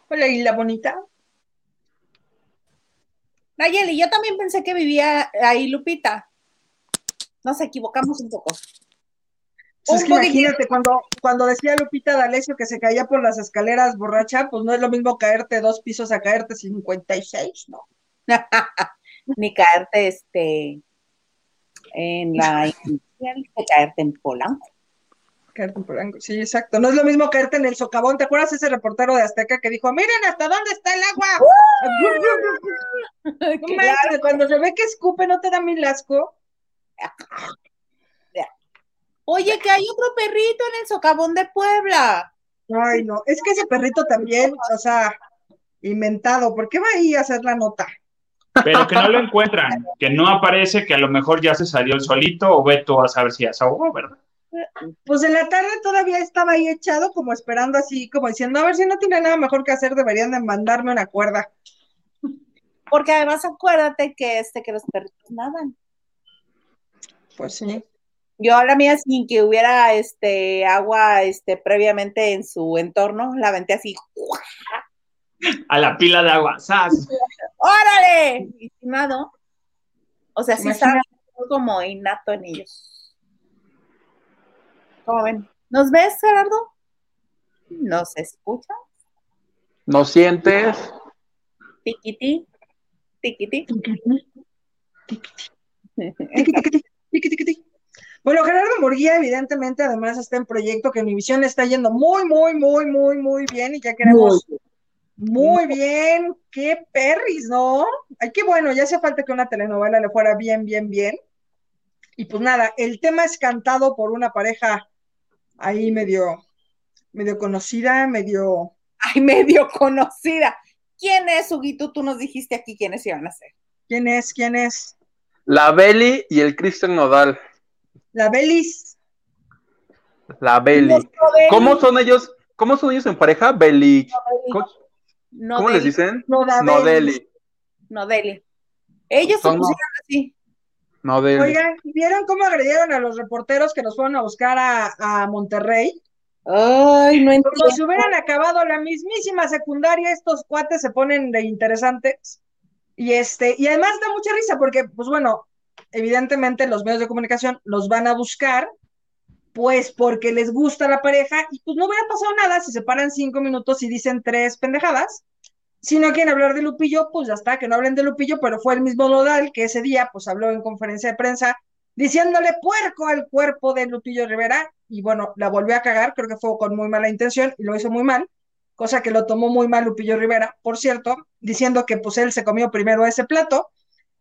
Speaker 2: Hola, Isla bonita.
Speaker 1: Nayeli, yo también pensé que vivía ahí Lupita. Nos equivocamos un poco.
Speaker 2: Pues es que imagínate, cuando, cuando decía Lupita D'Alessio que se caía por las escaleras borracha, pues no es lo mismo caerte dos pisos a caerte 56, ¿no?
Speaker 1: Ni caerte este en la que caerte en Polanco.
Speaker 2: Caerte en Polanco, sí, exacto. No es lo mismo caerte en el socavón. ¿Te acuerdas ese reportero de Azteca que dijo, miren hasta dónde está el agua? No
Speaker 1: Claro.
Speaker 2: manches, cuando se ve que escupe, ¿no te da mil asco?
Speaker 1: Oye, que hay otro perrito en el socavón de Puebla.
Speaker 2: Ay, no, es que ese perrito también, o sea, inventado, ¿por qué va ahí a hacer la nota?
Speaker 3: pero que no lo encuentran, que no aparece, que a lo mejor ya se salió el solito o ve tú a saber si ya se ahogó, ¿verdad?
Speaker 2: Pues en la tarde todavía estaba ahí echado, como esperando así, como diciendo, a ver si no tiene nada mejor que hacer, deberían de mandarme una cuerda.
Speaker 1: Porque además acuérdate que este que los perritos nadan.
Speaker 2: Pues sí.
Speaker 1: Yo a la mía sin que hubiera este agua este previamente en su entorno, la aventé así.
Speaker 3: A la pila de agua, ¡zas!
Speaker 1: ¡Órale! Nadó. O sea, sí está como innato en ellos. ¿Cómo ven? ¿Nos ves, Gerardo? ¿Nos escucha?
Speaker 4: ¿No sientes?
Speaker 1: Tiquiti. Tiquiti.
Speaker 2: Tiqui, tiqui, tiqui, tiqui, tiqui, tiqui. Bueno, Gerardo Murguía, evidentemente, además está en proyecto que Univisión está yendo muy, muy, muy, muy, muy bien y ya queremos muy bien. Qué perris, ¿no? Ay, qué bueno, ya hace falta que una telenovela le fuera bien, bien, bien. Y pues nada, el tema es cantado por una pareja ahí medio, medio conocida, medio.
Speaker 1: Ay, medio conocida. ¿Quién es, Huguito? Tú nos dijiste aquí quiénes iban a ser.
Speaker 2: ¿Quién es? ¿Quién es?
Speaker 4: La Beli y el Cristian Nodal.
Speaker 2: La Belis.
Speaker 4: La Beli. ¿Cómo son ellos? ¿Cómo son ellos en pareja? Beli. ¿Cómo,
Speaker 1: No
Speaker 4: cómo les dicen? Nodeli.
Speaker 1: No Deli. Ellos se
Speaker 4: Son-
Speaker 1: pusieron así.
Speaker 2: Oigan, ¿vieron cómo agredieron a los reporteros que nos fueron a buscar a, a Monterrey?
Speaker 1: Ay, no
Speaker 2: Como
Speaker 1: entiendo.
Speaker 2: si hubieran acabado la mismísima secundaria, estos cuates se ponen de interesantes. Y este, y además da mucha risa porque, pues bueno, evidentemente los medios de comunicación los van a buscar, pues porque les gusta la pareja, y pues no hubiera pasado nada si se paran cinco minutos y dicen tres pendejadas. Si no quieren hablar de Lupillo, pues ya está, que no hablen de Lupillo, pero fue el mismo Nodal que ese día, pues habló en conferencia de prensa diciéndole puerco al cuerpo de Lupillo Rivera, y bueno, la volvió a cagar, creo que fue con muy mala intención y lo hizo muy mal, cosa que lo tomó muy mal Lupillo Rivera, por cierto, diciendo que pues él se comió primero ese plato.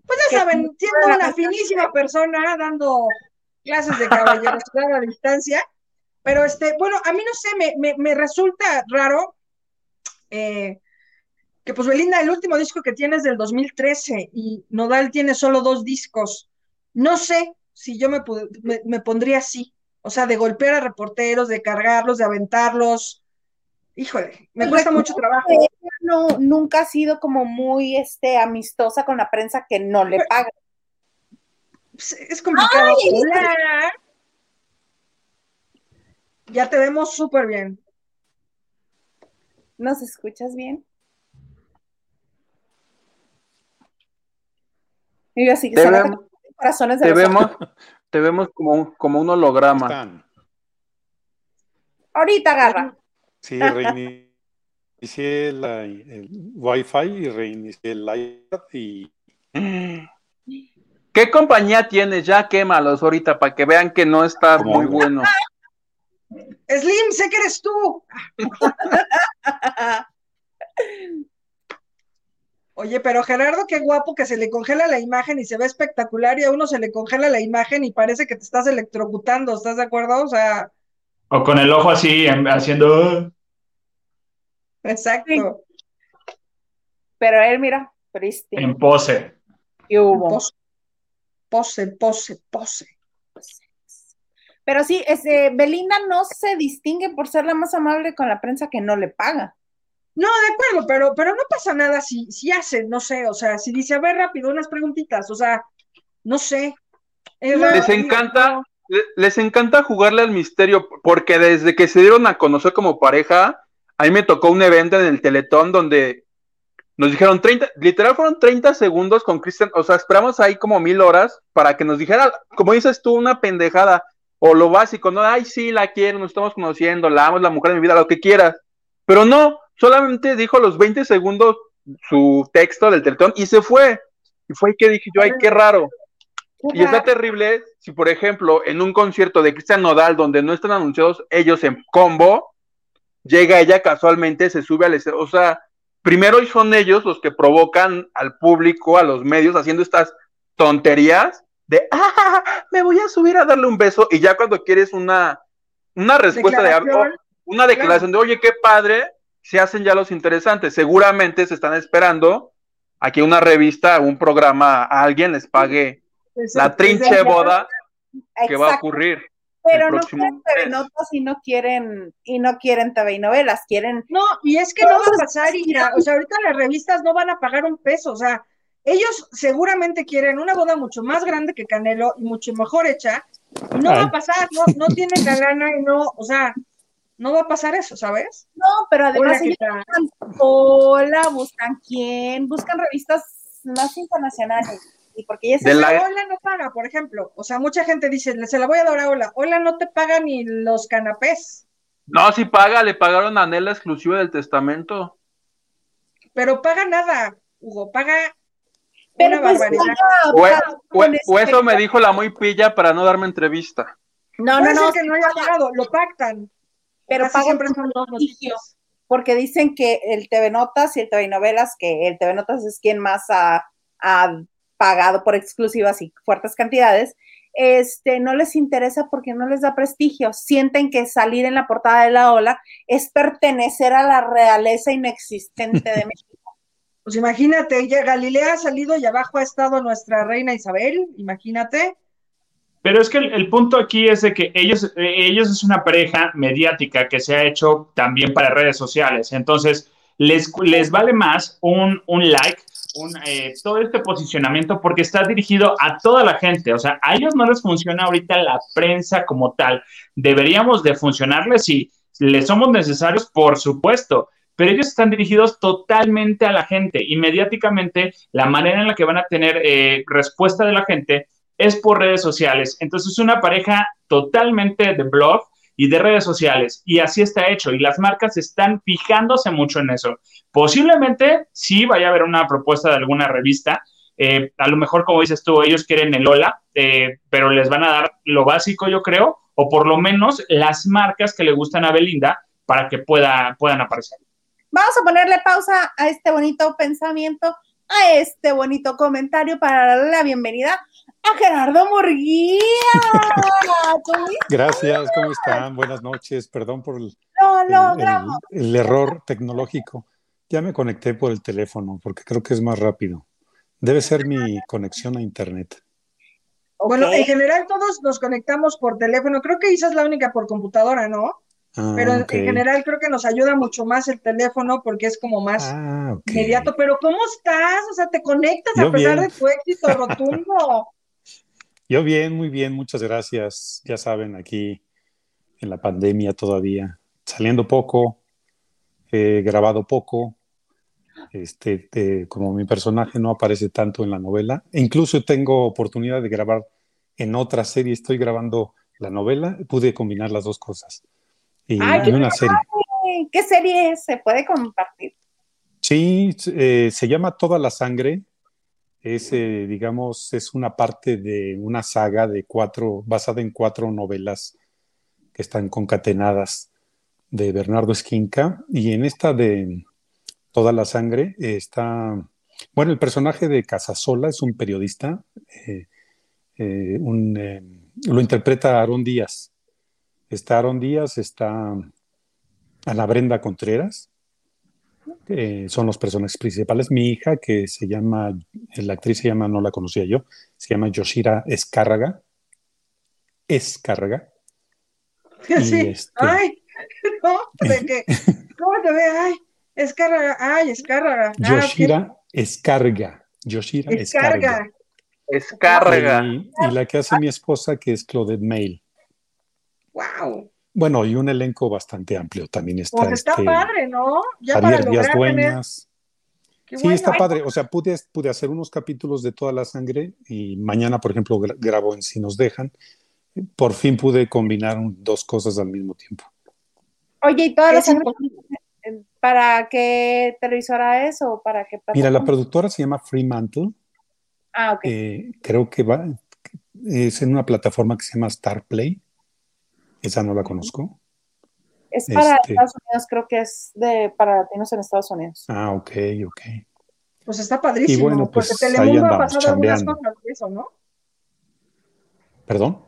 Speaker 2: Pues ya saben, siendo una finísima persona, dando clases de caballerosidad a distancia, pero este, bueno, a mí no sé, me, me, me resulta raro eh, que pues Belinda, el último disco que tiene es del 2013 y Nodal tiene solo dos discos. No sé si yo me, me, me pondría así, o sea, de golpear a reporteros, de cargarlos, de aventarlos. Híjole, me cuesta mucho trabajo.
Speaker 1: Ella no, nunca ha sido como muy este, amistosa con la prensa que no le paga.
Speaker 2: Pues, Es complicado.
Speaker 1: Ay,
Speaker 2: Hola. Ya te vemos súper bien.
Speaker 1: ¿Nos escuchas bien? Y yo así que
Speaker 4: Te vemos,
Speaker 1: corazones de
Speaker 4: te
Speaker 1: los
Speaker 4: vemos,
Speaker 1: ojos.
Speaker 4: te vemos como, un- como un holograma.
Speaker 5: están?
Speaker 1: Ahorita agarra.
Speaker 5: Sí, reinicié el Wi-Fi y reinicié el iPad y
Speaker 4: ¿Qué compañía tienes? Ya quémalos ahorita para que vean que no está
Speaker 5: ¿Cómo?
Speaker 4: muy bueno.
Speaker 2: Slim, sé que eres tú. Oye, pero Gerardo, qué guapo que se le congela la imagen y se ve espectacular y a uno se le congela la imagen y parece que te estás electrocutando, ¿estás de acuerdo? O sea,
Speaker 3: O con el ojo así, haciendo.
Speaker 2: exacto.
Speaker 1: Pero él, mira, prístino.
Speaker 3: En pose.
Speaker 1: ¿Qué hubo?
Speaker 2: Pose, pose, pose, pose.
Speaker 1: Pero sí, este, Belinda no se distingue por ser la más amable con la prensa que no le paga.
Speaker 2: No, de acuerdo, pero, pero no pasa nada si, si hace, no sé, o sea, si dice, a ver rápido, unas preguntitas, o sea, no sé.
Speaker 4: Les encanta, le- les encanta jugarle al misterio, porque desde que se dieron a conocer como pareja, a mí me tocó un evento en el Teletón donde nos dijeron 30, literal fueron 30 segundos con Cristian, o sea, esperamos ahí como mil horas para que nos dijera, como dices tú, una pendejada, o lo básico, no, ay, sí, la quiero, nos estamos conociendo, la amo, es la mujer de mi vida, lo que quieras, pero no, solamente dijo los 20 segundos su texto del Teletón y se fue, y fue que dije yo, ay, qué raro. Y está terrible si, por ejemplo, en un concierto de Cristian Nodal, donde no están anunciados ellos en combo, llega ella casualmente, se sube al escenario. O sea, primero son ellos los que provocan al público, a los medios, haciendo estas tonterías de, ah, me voy a subir a darle un beso, y ya cuando quieres una, una respuesta de algo, una declaración de, oye, qué padre, se hacen ya los interesantes. Seguramente se están esperando a que una revista, un programa, a alguien les pague la trinche boda que va a ocurrir.
Speaker 1: Pero no quieren TV
Speaker 4: mes.
Speaker 1: notas y no quieren, y no quieren TV y novelas, quieren
Speaker 2: No, y es que no va a pasar, y ya, o sea, ahorita las revistas no van a pagar un peso, o sea, ellos seguramente quieren una boda mucho más grande que Canelo y mucho mejor hecha, y no va
Speaker 3: Ay.
Speaker 2: a pasar, no, no tienen la lana y no, o sea, no va a pasar eso, ¿sabes?
Speaker 1: No, pero además buscan hola, buscan quién, buscan revistas más internacionales. Y porque
Speaker 4: De
Speaker 1: se
Speaker 4: la-
Speaker 2: Hola no paga, por ejemplo, o sea, mucha gente dice, se la voy a dar a Hola, Hola no te paga ni los canapés,
Speaker 4: No, si paga, le pagaron a Nela exclusiva del testamento.
Speaker 2: pero paga nada, Hugo, paga
Speaker 1: Pero
Speaker 2: Una
Speaker 1: pues,
Speaker 2: barbaridad.
Speaker 1: ya,
Speaker 4: O, o
Speaker 1: este-
Speaker 4: eso me dijo la muy pilla para no darme entrevista.
Speaker 1: No, no,
Speaker 2: ser
Speaker 1: no,
Speaker 2: que no haya pagado, lo pactan.
Speaker 1: Pero
Speaker 2: Casi siempre son noticias.
Speaker 1: porque dicen que el TV Notas y el TV Novelas, que el TV Notas es quien más ha, ha pagado por exclusivas y fuertes cantidades, este, no les interesa porque no les da prestigio. Sienten que salir en la portada de la ola es pertenecer a la realeza inexistente de México.
Speaker 2: Pues imagínate, ya Galilea ha salido y abajo ha estado nuestra reina Isabel, imagínate.
Speaker 3: Pero es que el, punto aquí es de que ellos, eh, ellos es una pareja mediática que se ha hecho también para redes sociales. Entonces, les, les vale más un, un like, un, eh, todo este posicionamiento, porque está dirigido a toda la gente. O sea, a ellos no les funciona ahorita la prensa como tal. Deberíamos de funcionarles si les somos necesarios, por supuesto. Pero ellos están dirigidos totalmente a la gente y mediáticamente la manera en la que van a tener eh, respuesta de la gente es por redes sociales. Entonces, es una pareja totalmente de blog y de redes sociales. Y así está hecho. Y las marcas están fijándose mucho en eso. Posiblemente sí vaya a haber una propuesta de alguna revista. Eh, a lo mejor, como dices tú, ellos quieren el hola, eh, pero les van a dar lo básico, yo creo, o por lo menos las marcas que le gustan a Belinda para que pueda, puedan aparecer.
Speaker 1: Vamos a ponerle pausa a este bonito pensamiento, a este bonito comentario para darle la bienvenida a Gerardo Murguía. ¿Cómo
Speaker 5: Gracias, ¿cómo están? Buenas noches. Perdón por el,
Speaker 1: lo
Speaker 5: el-
Speaker 1: logramos?
Speaker 5: el- el error tecnológico. Ya me conecté por el teléfono porque creo que es más rápido. Debe ser mi conexión a internet.
Speaker 2: Bueno, en general todos nos conectamos por teléfono. Creo que Isa es la única por computadora, ¿no?
Speaker 5: Ah,
Speaker 2: Pero en, general creo que nos ayuda mucho más el teléfono porque es como más
Speaker 5: Ah,
Speaker 2: inmediato. Pero ¿cómo estás? O sea, te conectas a pesar
Speaker 5: bien.
Speaker 2: de tu éxito rotundo.
Speaker 5: Yo bien, muy bien, muchas gracias. Ya saben, aquí en la pandemia todavía, saliendo poco, he grabado poco. Este, eh, como mi personaje no aparece tanto en la novela, e incluso tengo oportunidad de grabar en otra serie. Estoy grabando la novela, pude combinar las dos cosas. Y,
Speaker 1: Ay,
Speaker 5: y
Speaker 1: qué
Speaker 5: una serie.
Speaker 1: ¿Qué serie es? se puede compartir?
Speaker 5: Sí, eh, se llama Toda la Sangre. Es, eh, digamos, es una parte de una saga de cuatro, basada en cuatro novelas que están concatenadas de Bernardo Esquinca. Y en esta de Toda la Sangre está, bueno, el personaje de Casasola es un periodista, eh, eh, lo interpreta Aarón Díaz. Está Aarón Díaz, está Ana Brenda Contreras, eh, son los personajes principales. Mi hija, que se llama, la actriz se llama, no la conocía yo, se llama Yoshira Escárraga. Escárraga.
Speaker 2: Sí.
Speaker 5: este-
Speaker 2: Ay, no, de que, ¿cómo te ve? Ay, escárraga, ay, escárraga. Ah.
Speaker 5: Yoshira Escarga. Yoshira Escarga.
Speaker 2: Escarga.
Speaker 5: Y, y la que hace mi esposa, que es Claudette Mail.
Speaker 2: Wow.
Speaker 5: Bueno, y un elenco bastante amplio también está.
Speaker 2: Pues está
Speaker 5: este,
Speaker 2: padre, ¿no? Ya
Speaker 5: Javier
Speaker 2: para
Speaker 5: Díaz
Speaker 2: lograr tener.
Speaker 5: Dueñas. Sí,
Speaker 2: bueno.
Speaker 5: está padre. O sea, pude, pude hacer unos capítulos de toda la sangre y mañana, por ejemplo, gra- grabo en Si nos dejan. Por fin pude combinar un- dos cosas al mismo tiempo.
Speaker 1: Oye, ¿y todas las
Speaker 2: Es
Speaker 1: sangre para qué televisora es o para qué
Speaker 5: Mira, la
Speaker 1: plataforma?
Speaker 5: productora se llama Fremantle.
Speaker 1: Ah, ok.
Speaker 5: Eh, creo que va, es en una plataforma que se llama Starplay. Esa no la conozco.
Speaker 1: es para
Speaker 5: este-
Speaker 1: Estados Unidos, creo que es de para latinos en Estados Unidos.
Speaker 5: Ah, ok, ok.
Speaker 2: Pues está padrísimo,
Speaker 5: Y bueno, pues,
Speaker 2: porque
Speaker 5: ahí
Speaker 2: Telemundo ha pasado algunas cosas de eso, ¿no?
Speaker 5: ¿Perdón?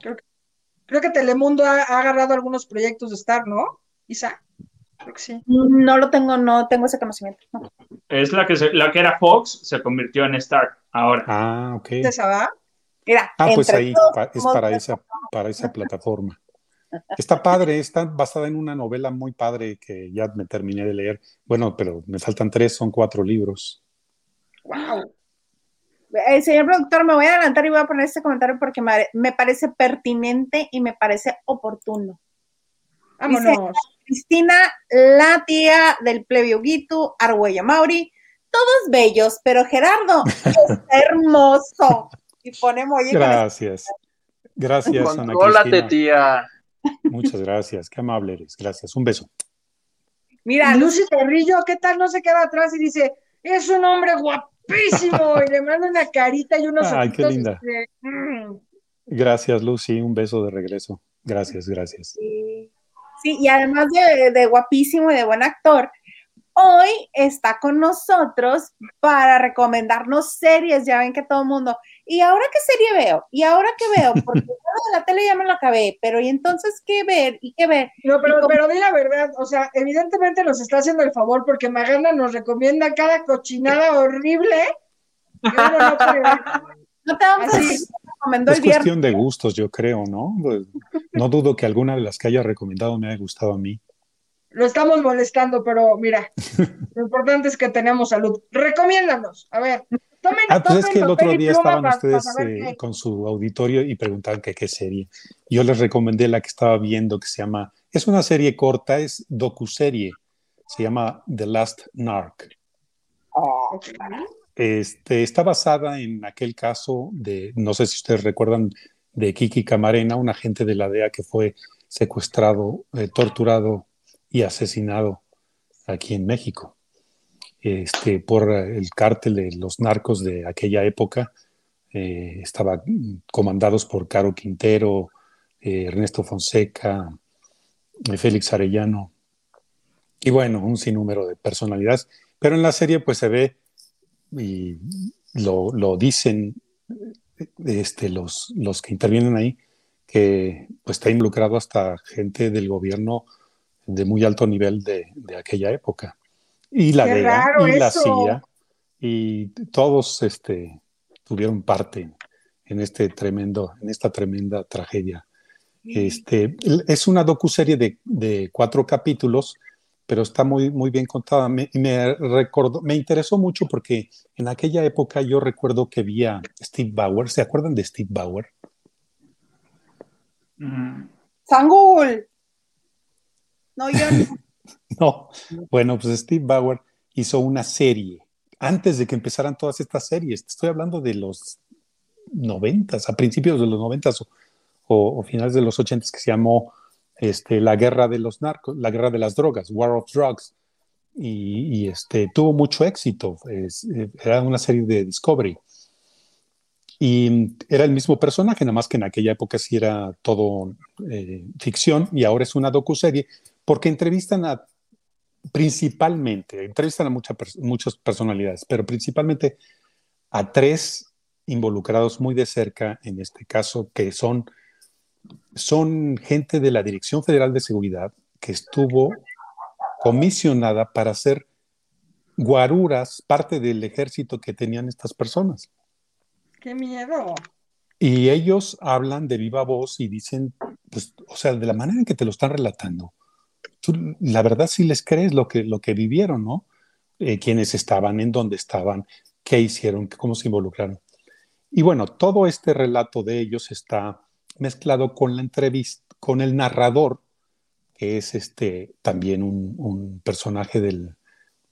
Speaker 2: Creo que Telemundo ha, ha agarrado algunos proyectos de Star, ¿no? Isa. Creo que sí.
Speaker 1: No lo tengo, no tengo ese conocimiento. no.
Speaker 3: Es la que, se- la que era Fox, se convirtió en Star ahora.
Speaker 5: Ah, ok.
Speaker 2: ¿Esa va?
Speaker 1: Mira,
Speaker 5: Ah, pues ahí, pa- es para esa, para esa plataforma. Está padre, está basada en una novela muy padre que ya me terminé de leer. Bueno, pero me faltan tres, son cuatro libros.
Speaker 2: Wow.
Speaker 1: Eh, señor productor, me voy a adelantar y voy a poner este comentario porque me, parece pertinente y me parece oportuno.
Speaker 2: Vámonos.
Speaker 1: Cristina, la tía del plebio Gitu, Argüello Mauri, todos bellos, pero Gerardo es hermoso. Y pone
Speaker 5: Gracias. Gracias, Ana Cristina.
Speaker 4: tía.
Speaker 5: Muchas gracias. Qué amable eres. Gracias. Un beso.
Speaker 1: Mira,
Speaker 2: Lucy Carrillo, ¿qué tal? No se queda atrás y dice, es un hombre guapísimo. Y le mando una carita y unos
Speaker 5: Ay, qué linda.
Speaker 2: mm.
Speaker 5: Gracias, Lucy. Un beso de regreso. Gracias, gracias.
Speaker 1: Sí, Sí, y además de, de guapísimo y de buen actor, hoy está con nosotros para recomendarnos series. Ya ven que todo el mundo, ¿y ahora qué serie veo? ¿Y ahora qué veo? Porque yo de la tele ya me lo acabé, pero ¿y entonces qué ver? ¿Y qué ver?
Speaker 2: No, pero, pero di la verdad, o sea, evidentemente nos está haciendo el favor porque Magana nos recomienda cada cochinada horrible no
Speaker 1: te vamos a decir que me recomendó
Speaker 5: Es cuestión de gustos, yo creo, ¿no? Pues, No dudo que alguna de las que haya recomendado me haya gustado a mí.
Speaker 2: Lo estamos molestando, pero mira, lo importante es que tenemos salud. Recomiéndanos, a ver, tomen,
Speaker 5: Ah, pues es
Speaker 2: tomen
Speaker 5: que el otro día estaban
Speaker 2: pa- pa
Speaker 5: ustedes
Speaker 2: saber
Speaker 5: eh, con su auditorio y preguntaban que qué serie. Yo les recomendé la que estaba viendo que se llama, es una serie corta, es docuserie, se llama The Last Narc.
Speaker 2: Ok.
Speaker 5: Este, está basada en aquel caso de, no sé si ustedes recuerdan, de Kiki Camarena, un agente de la DEA que fue secuestrado, eh, torturado y asesinado aquí en México este, por eh, el cártel de los narcos de aquella época. Eh, estaba comandados por Caro Quintero, eh, Ernesto Fonseca, eh, Félix Arellano y bueno, un sinnúmero de personalidades. Pero en la serie pues se ve y lo, lo dicen este, los, los que intervienen ahí, que pues está involucrado hasta gente del gobierno de muy alto nivel de, de aquella época. Y la
Speaker 2: Qué
Speaker 5: y la. CIA, y todos este, tuvieron parte en, este tremendo, en esta tremenda tragedia. Este, es una docuserie de, de cuatro capítulos, pero está muy, muy bien contada. Me, me, recordó, me interesó mucho porque en aquella época yo recuerdo que vi a Steve Bauer. ¿Se acuerdan de Steve Bauer?
Speaker 3: Mm.
Speaker 1: Sangul. No, yo no.
Speaker 5: No. Bueno, pues Steve Bauer hizo una serie antes de que empezaran todas estas series. Estoy hablando de los noventas, a principios de los noventas o, finales de los ochentas, que se llamó este, La Guerra de los Narcos, La Guerra de las Drogas, War of Drugs. Y, este, tuvo mucho éxito. Era una serie de Discovery. Y era el mismo personaje, nada más que en aquella época sí era todo eh, ficción y ahora es una docuserie, porque entrevistan a principalmente, entrevistan a mucha, muchas personalidades, pero principalmente a tres involucrados muy de cerca en este caso, que son, son gente de la Dirección Federal de Seguridad que estuvo comisionada para hacer guaruras, parte del ejército que tenían estas personas.
Speaker 2: ¡Qué miedo!
Speaker 5: Y ellos hablan de viva voz y dicen, pues, o sea, de la manera en que te lo están relatando, la verdad sí les crees lo que, lo que vivieron, ¿no? Eh, quiénes estaban, en dónde estaban, qué hicieron, cómo se involucraron. Y bueno, todo este relato de ellos está mezclado con la entrevista, con el narrador, que es este, también un, un personaje del,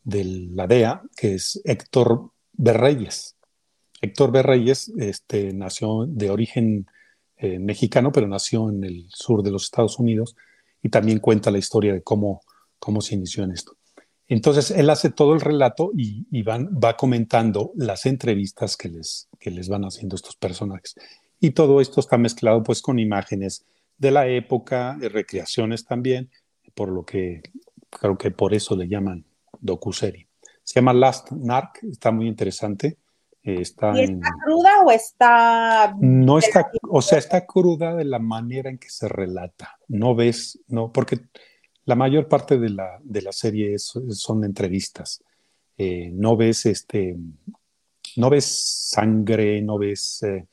Speaker 5: de la DEA, que es Héctor Berreyes. Héctor Berreyes este, nació de origen eh, mexicano, pero nació en el sur de los Estados Unidos y también cuenta la historia de cómo, cómo se inició en esto. Entonces, él hace todo el relato y, y van, va comentando las entrevistas que les, que les van haciendo estos personajes. Y todo esto está mezclado pues con imágenes de la época, de recreaciones también, por lo que creo que por eso le llaman docuserie. Se llama Last Narc, está muy interesante. Está,
Speaker 1: ¿Y está en... cruda o está.?
Speaker 5: No está, o sea, está cruda de la manera en que se relata. No ves, no, porque la mayor parte de la, de la serie es, son entrevistas. Eh, no ves este, no ves sangre, no ves eh,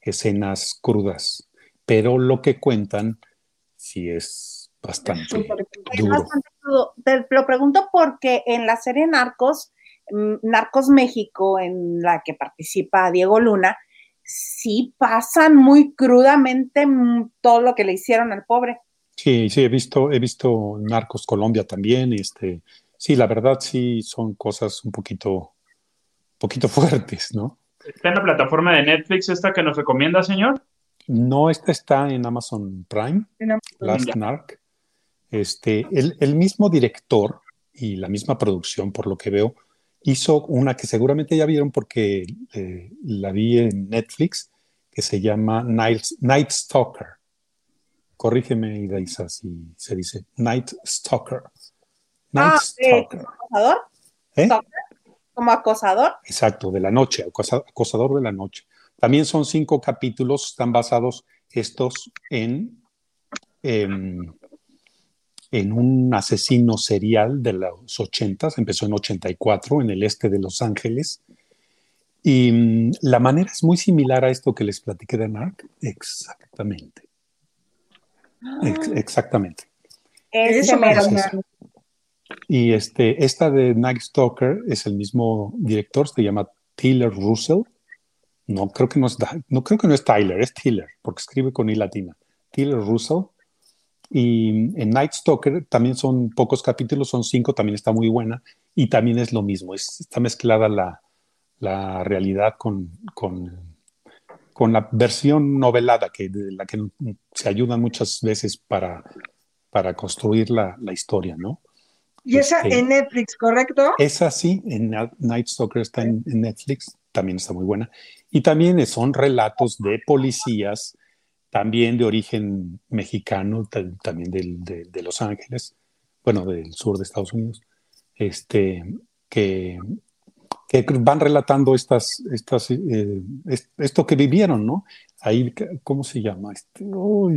Speaker 5: escenas crudas, pero lo que cuentan sí es bastante,
Speaker 1: es duro. bastante crudo. Te lo pregunto porque en la serie Narcos, Narcos México, en la que participa Diego Luna, sí pasan muy crudamente todo lo que le hicieron al pobre.
Speaker 5: Sí, sí, he visto, he visto Narcos Colombia también. Este, sí, la verdad sí son cosas un poquito, poquito fuertes, ¿no?
Speaker 3: ¿Está en la plataforma de Netflix esta que nos recomienda, señor?
Speaker 5: No, esta está en Amazon Prime,
Speaker 2: En Amazon.
Speaker 5: Last
Speaker 3: Ya.
Speaker 5: Narc. Este, el, el mismo director y la misma producción, por lo que veo, hizo una que seguramente ya vieron porque eh, la vi en Netflix, que se llama Night, Night Stalker. Corrígeme, Idaisa, si se dice Night Stalker. Night
Speaker 1: Ah, eh,
Speaker 5: Stalker.
Speaker 1: ¿Acosador?
Speaker 5: ¿Eh?
Speaker 1: ¿Como acosador?
Speaker 5: Exacto, de la noche, acosa- acosador de la noche. También son cinco capítulos, están basados estos en, em, en un asesino serial de los 80, empezó en 84 en el este de Los Ángeles. Y mm, la manera es muy similar a esto que les platiqué de Narc. Exactamente. Ex- exactamente.
Speaker 1: Ese
Speaker 2: Eso
Speaker 5: es eso. Y este, esta de Night Stalker es el mismo director, se llama Tyler Russell. No creo que no es, no creo que no es Tyler, es Tiller, porque escribe con I latina. Tyler Russell. Y en Night Stalker también son pocos capítulos, son cinco, también está muy buena. Y también es lo mismo, es- está mezclada la, la realidad con, con, con la versión novelada, que, de la que se ayudan muchas veces para, para construir la, la historia, ¿no?
Speaker 2: Y esa
Speaker 5: Este-
Speaker 2: en Netflix, ¿correcto?
Speaker 5: Esa sí, en Night Stalker está en, en Netflix, también está muy buena. Y también son relatos de policías, también de origen mexicano, ta- también del- de, de Los Ángeles, bueno, del sur de Estados Unidos, este, que, que van relatando estas, estas, eh, es- esto que vivieron, ¿no? Ahí, ¿cómo se llama? Este, no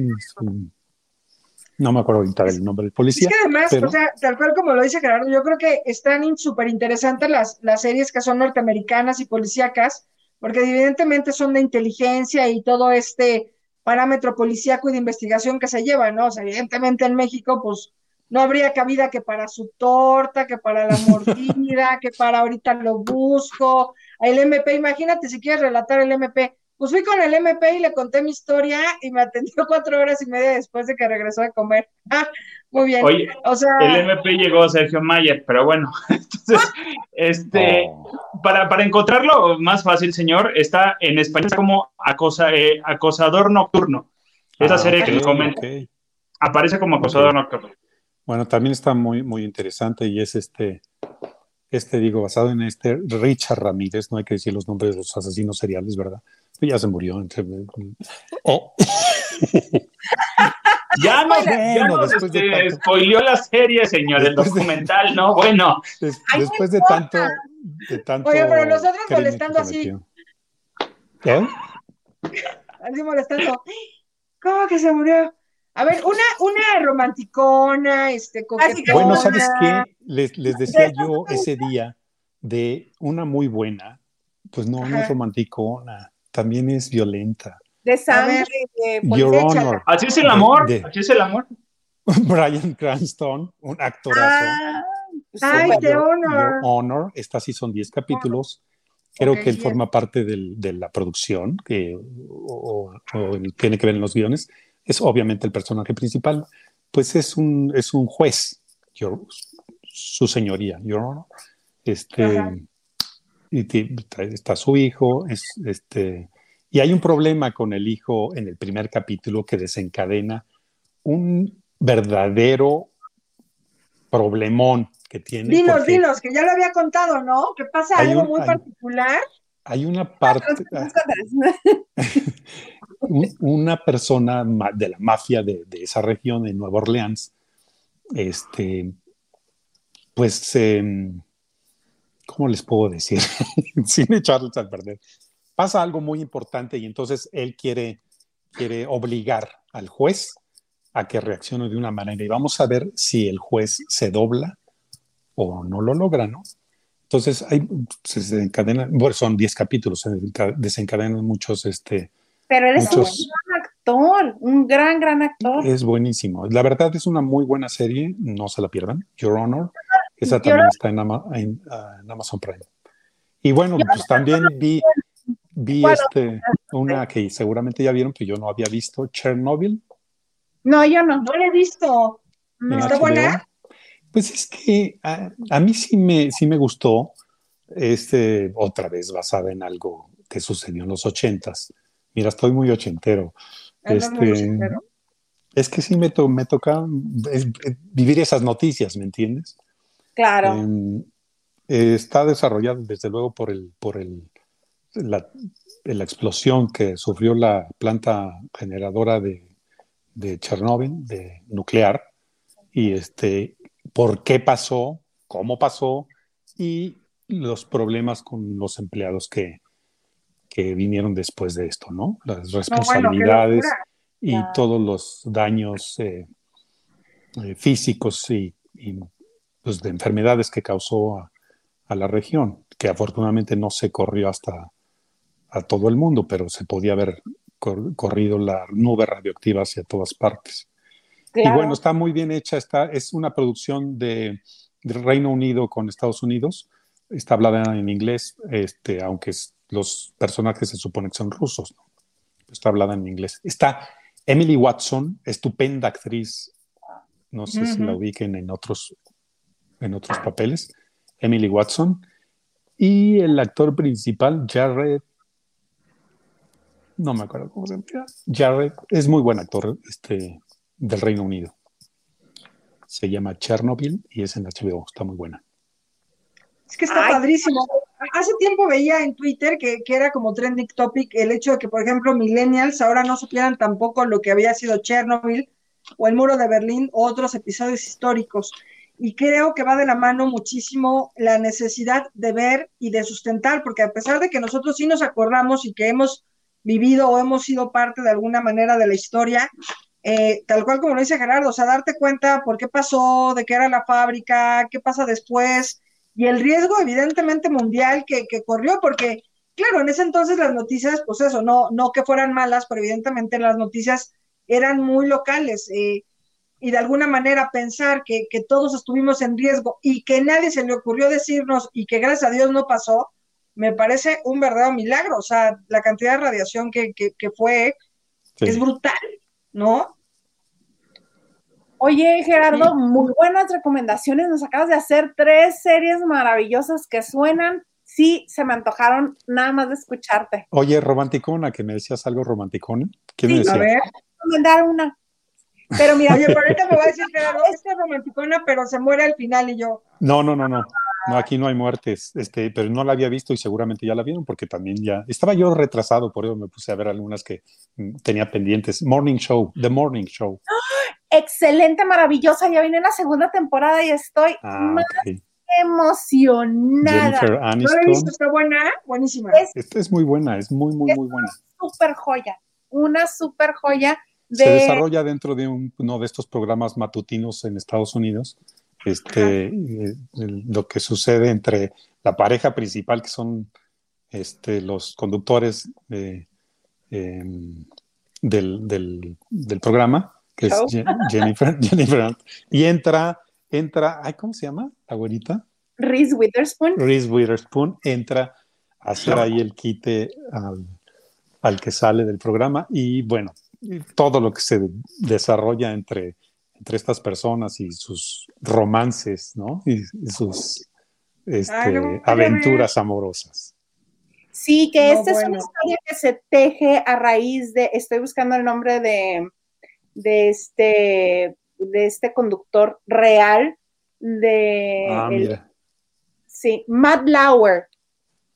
Speaker 5: me acuerdo ahorita del nombre del
Speaker 2: Es
Speaker 5: policía.
Speaker 2: que además,
Speaker 5: pero-
Speaker 2: o sea, tal cual como lo dice Gerardo, yo creo que están súper interesantes las, las series que son norteamericanas y policíacas, porque evidentemente son de inteligencia y todo este parámetro policíaco y de investigación que se lleva, ¿no? O sea, evidentemente en México, pues no habría cabida que para su torta, que para la mordida, que para ahorita lo busco, el MP, imagínate si quieres relatar el MP. Pues fui con el MP y le conté mi historia y me atendió cuatro horas y media después de que regresó de comer. Ah, muy bien.
Speaker 3: Oye,
Speaker 2: O sea,
Speaker 3: el MP llegó Sergio Mayer, pero bueno, entonces, este,
Speaker 5: Oh.
Speaker 3: para, para encontrarlo más fácil, señor, está en español como acosa, eh, acosador nocturno. Esa
Speaker 5: Ah,
Speaker 3: serie que les comento. Aparece como acosador nocturno.
Speaker 5: Bueno, también está muy, muy interesante y es este, este, digo, basado en este Richard Ramírez, no hay que decir los nombres de los asesinos seriales, ¿verdad? Ya se murió. entre- Oh,
Speaker 3: Ya nos, ya
Speaker 5: Bueno,
Speaker 3: nos
Speaker 5: después de tanto-
Speaker 3: spoileó la serie, señor, el
Speaker 5: de-
Speaker 3: documental, ¿no? Bueno,
Speaker 5: des-
Speaker 1: no
Speaker 5: después de tanto, de tanto.
Speaker 2: Oye, pero nosotros molestando así.
Speaker 5: ¿Eh?
Speaker 2: así molestando. ¿Cómo que se murió? A ver, una, una romanticona, este, coquetona.
Speaker 5: Bueno, ¿sabes qué? Les, les decía yo ese día de una muy buena, pues no, no es
Speaker 2: Ajá.
Speaker 5: romanticona, también es violenta.
Speaker 1: De sangre, de
Speaker 5: Your. Honor,
Speaker 3: así es el amor,
Speaker 5: De-
Speaker 3: así es el amor.
Speaker 5: Brian Cranston, un actorazo.
Speaker 1: Ah,
Speaker 2: Ay,
Speaker 5: Your-
Speaker 2: honor.
Speaker 5: Your Honor, esta sí son 10 capítulos. Creo que él
Speaker 2: bien.
Speaker 5: forma parte del- de la producción, que, o, tiene que ver en los guiones. Es obviamente el personaje principal, pues es un, es un juez, Your- su señoría, Your Honor. Este,
Speaker 2: Ajá.
Speaker 5: y está su hijo, es, este, y hay un problema con el hijo en el primer capítulo que desencadena un verdadero problemón que tiene.
Speaker 2: Dinos, dinos, que ya lo había contado, ¿no? Que pasa algo
Speaker 5: un-
Speaker 2: muy
Speaker 5: hay-
Speaker 2: particular.
Speaker 5: Hay una parte, un- una persona de la mafia de, de esa región, de Nueva Orleans, este, pues, em, ¿cómo les puedo decir? Sin echarles al perder. Pasa algo muy importante y entonces él quiere, quiere obligar al juez a que reaccione de una manera y vamos a ver si el juez se dobla o no lo logra, ¿no? Entonces, hay, se desencadenan, bueno, son 10 capítulos, se desenca- desencadenan muchos, este,
Speaker 1: Pero eres
Speaker 5: Muchos-
Speaker 1: un gran actor, un gran, gran actor.
Speaker 5: es buenísimo. La verdad es una muy buena serie, no se la pierdan, Your Honor, esa
Speaker 1: Your
Speaker 5: también está en, Ama- en, ah, en Amazon Prime. Y bueno, pues también vi, vi
Speaker 1: Bueno,
Speaker 5: este, una que seguramente ya vieron, que yo no había visto, Chernobyl.
Speaker 1: No, yo no.
Speaker 2: No lo he visto.
Speaker 1: No.
Speaker 2: ¿Está buena?
Speaker 5: Pues es que a, a mí sí me, sí me gustó, este, otra vez basada en algo que sucedió en los ochentas. Mira, estoy muy ochentero.
Speaker 2: Andas muy
Speaker 5: Este,
Speaker 2: ochentero.
Speaker 5: es que sí me, to- me toca es- es vivir esas noticias, ¿me entiendes?
Speaker 1: Claro.
Speaker 5: Em, eh, está desarrollada desde luego por el, por el, la, la explosión que sufrió la planta generadora de, de Chernóbil, de nuclear, y este, por qué pasó, cómo pasó y los problemas con los empleados que, que vinieron después de esto, ¿no? Las responsabilidades y todos los daños eh, eh, físicos y, y pues, de enfermedades que causó a, a, la región, que afortunadamente no se corrió hasta a todo el mundo, pero se podía haber cor corrido la nube radioactiva hacia todas partes. Claro. Y bueno, está muy bien hecha, está, es una producción de, del Reino Unido con Estados Unidos, está hablada en inglés, este, aunque los personajes se supone que son rusos, ¿no? está hablada en inglés. Está Emily Watson, estupenda actriz, no sé uh -huh. si la ubiquen en otros, en otros papeles, Emily Watson, y el actor principal, Jared, no me acuerdo cómo se llama, Jared, es muy buen actor este, del Reino Unido. Se llama Chernobyl y es en HBO, está muy buena.
Speaker 2: Es que está Ay, padrísimo. Hace tiempo veía en Twitter que, que, era como trending topic el hecho de que, por ejemplo, millennials ahora no supieran tampoco lo que había sido Chernobyl o el muro de Berlín o otros episodios históricos. Y creo que va de la mano muchísimo la necesidad de ver y de sustentar, porque a pesar de que nosotros sí nos acordamos y que hemos vivido o hemos sido parte de alguna manera de la historia, eh, tal cual como lo dice Gerardo, o sea, darte cuenta por qué pasó, de qué era la fábrica, qué pasa después, y el riesgo evidentemente mundial que, que, corrió, porque claro, en ese entonces las noticias, pues eso, no, no que fueran malas, pero evidentemente las noticias eran muy locales, eh, y de alguna manera pensar que, que, todos estuvimos en riesgo y que nadie se le ocurrió decirnos y que gracias a Dios no pasó, me parece un verdadero milagro, o sea, la cantidad de radiación que, que, que fue sí. es brutal, ¿no?
Speaker 1: Oye, Gerardo, sí. muy buenas recomendaciones. Nos acabas de hacer tres series maravillosas que suenan. Sí, se me antojaron nada más de escucharte.
Speaker 5: Oye, romanticona, que me decías algo romanticona. ¿Qué
Speaker 2: sí,
Speaker 5: me decías?
Speaker 2: A ver.
Speaker 1: Mandar una. Pero mira.
Speaker 2: Oye, pero ahorita me va a decir, Gerardo, esta es romanticona, pero se muere al final y yo.
Speaker 5: No, no, no, no. No, aquí no hay muertes, este, pero no la había visto y seguramente ya la vieron porque también ya estaba yo retrasado, por eso me puse a ver algunas que mm, tenía pendientes. Morning Show, The Morning Show.
Speaker 1: Excelente, maravillosa. Ya viene la segunda temporada y estoy ah, más okay. emocionada.
Speaker 5: Jennifer Aniston.
Speaker 2: ¿No he visto? ¿Está buena? Buenísima.
Speaker 5: Es, Esta es muy buena, es muy, muy,
Speaker 1: es
Speaker 5: muy buena.
Speaker 1: Una super joya, una super joya. De...
Speaker 5: Se desarrolla dentro de un, uno de estos programas matutinos en Estados Unidos este, eh, lo que sucede entre la pareja principal, que son este, los conductores eh, del, del, del, programa, que es Jennifer, Jennifer, y entra, entra, ay, ¿cómo se llama? La güerita.
Speaker 1: Reese Witherspoon.
Speaker 5: Reese Witherspoon entra a hacer ahí el quite al, al que sale del programa y bueno, todo lo que se desarrolla entre entre estas personas y sus romances, ¿no? Y, y sus este, Ay, no, aventuras amorosas.
Speaker 1: Sí, que no, esta bueno. es una historia que se teje a raíz de, estoy buscando el nombre de, de este, de este conductor real de...
Speaker 5: Ah,
Speaker 1: el,
Speaker 5: mira.
Speaker 1: Sí, Matt Lauer.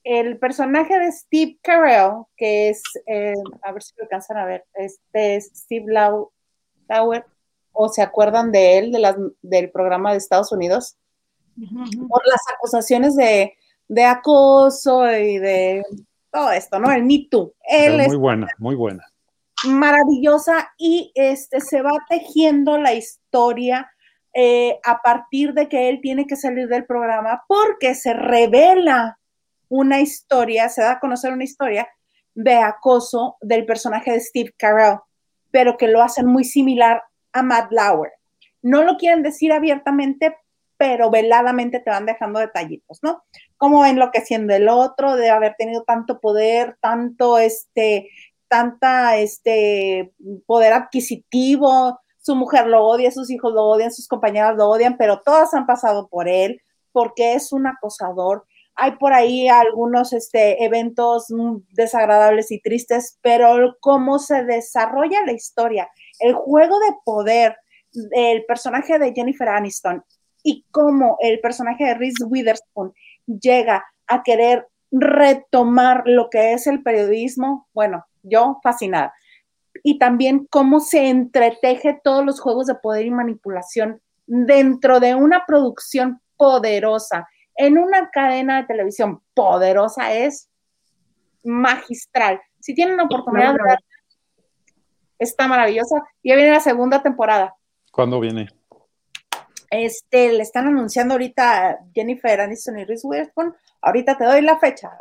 Speaker 1: El personaje de Steve Carell, que es, eh, a ver si lo alcanzan a ver, este es Steve Lauer, o se acuerdan de él, de las, del programa de Estados Unidos, uh -huh. por las acusaciones de, de, acoso y de todo esto, ¿no? El Me Too.
Speaker 5: Él muy es buena, muy buena.
Speaker 1: Maravillosa y este, se va tejiendo la historia eh, a partir de que él tiene que salir del programa porque se revela una historia, se da a conocer una historia de acoso del personaje de Steve Carell, pero que lo hacen muy similar a Matt Lauer. No lo quieren decir abiertamente, pero veladamente te van dejando detallitos, ¿no? Como enloqueciendo el otro, de haber tenido tanto poder, tanto este, tanta este poder adquisitivo, su mujer lo odia, sus hijos lo odian, sus compañeras lo odian, pero todas han pasado por él porque es un acosador. Hay por ahí algunos este, eventos desagradables y tristes, pero cómo se desarrolla la historia el juego de poder del personaje de Jennifer Aniston y cómo el personaje de Reese Witherspoon llega a querer retomar lo que es el periodismo, bueno, yo fascinada. Y también cómo se entreteje todos los juegos de poder y manipulación dentro de una producción poderosa, en una cadena de televisión poderosa, es magistral. Si tienen la oportunidad de verla, está maravillosa. Ya viene la segunda temporada.
Speaker 5: ¿Cuándo viene?
Speaker 1: Este, le están anunciando ahorita Jennifer Aniston y Reese Witherspoon. Ahorita te doy la fecha.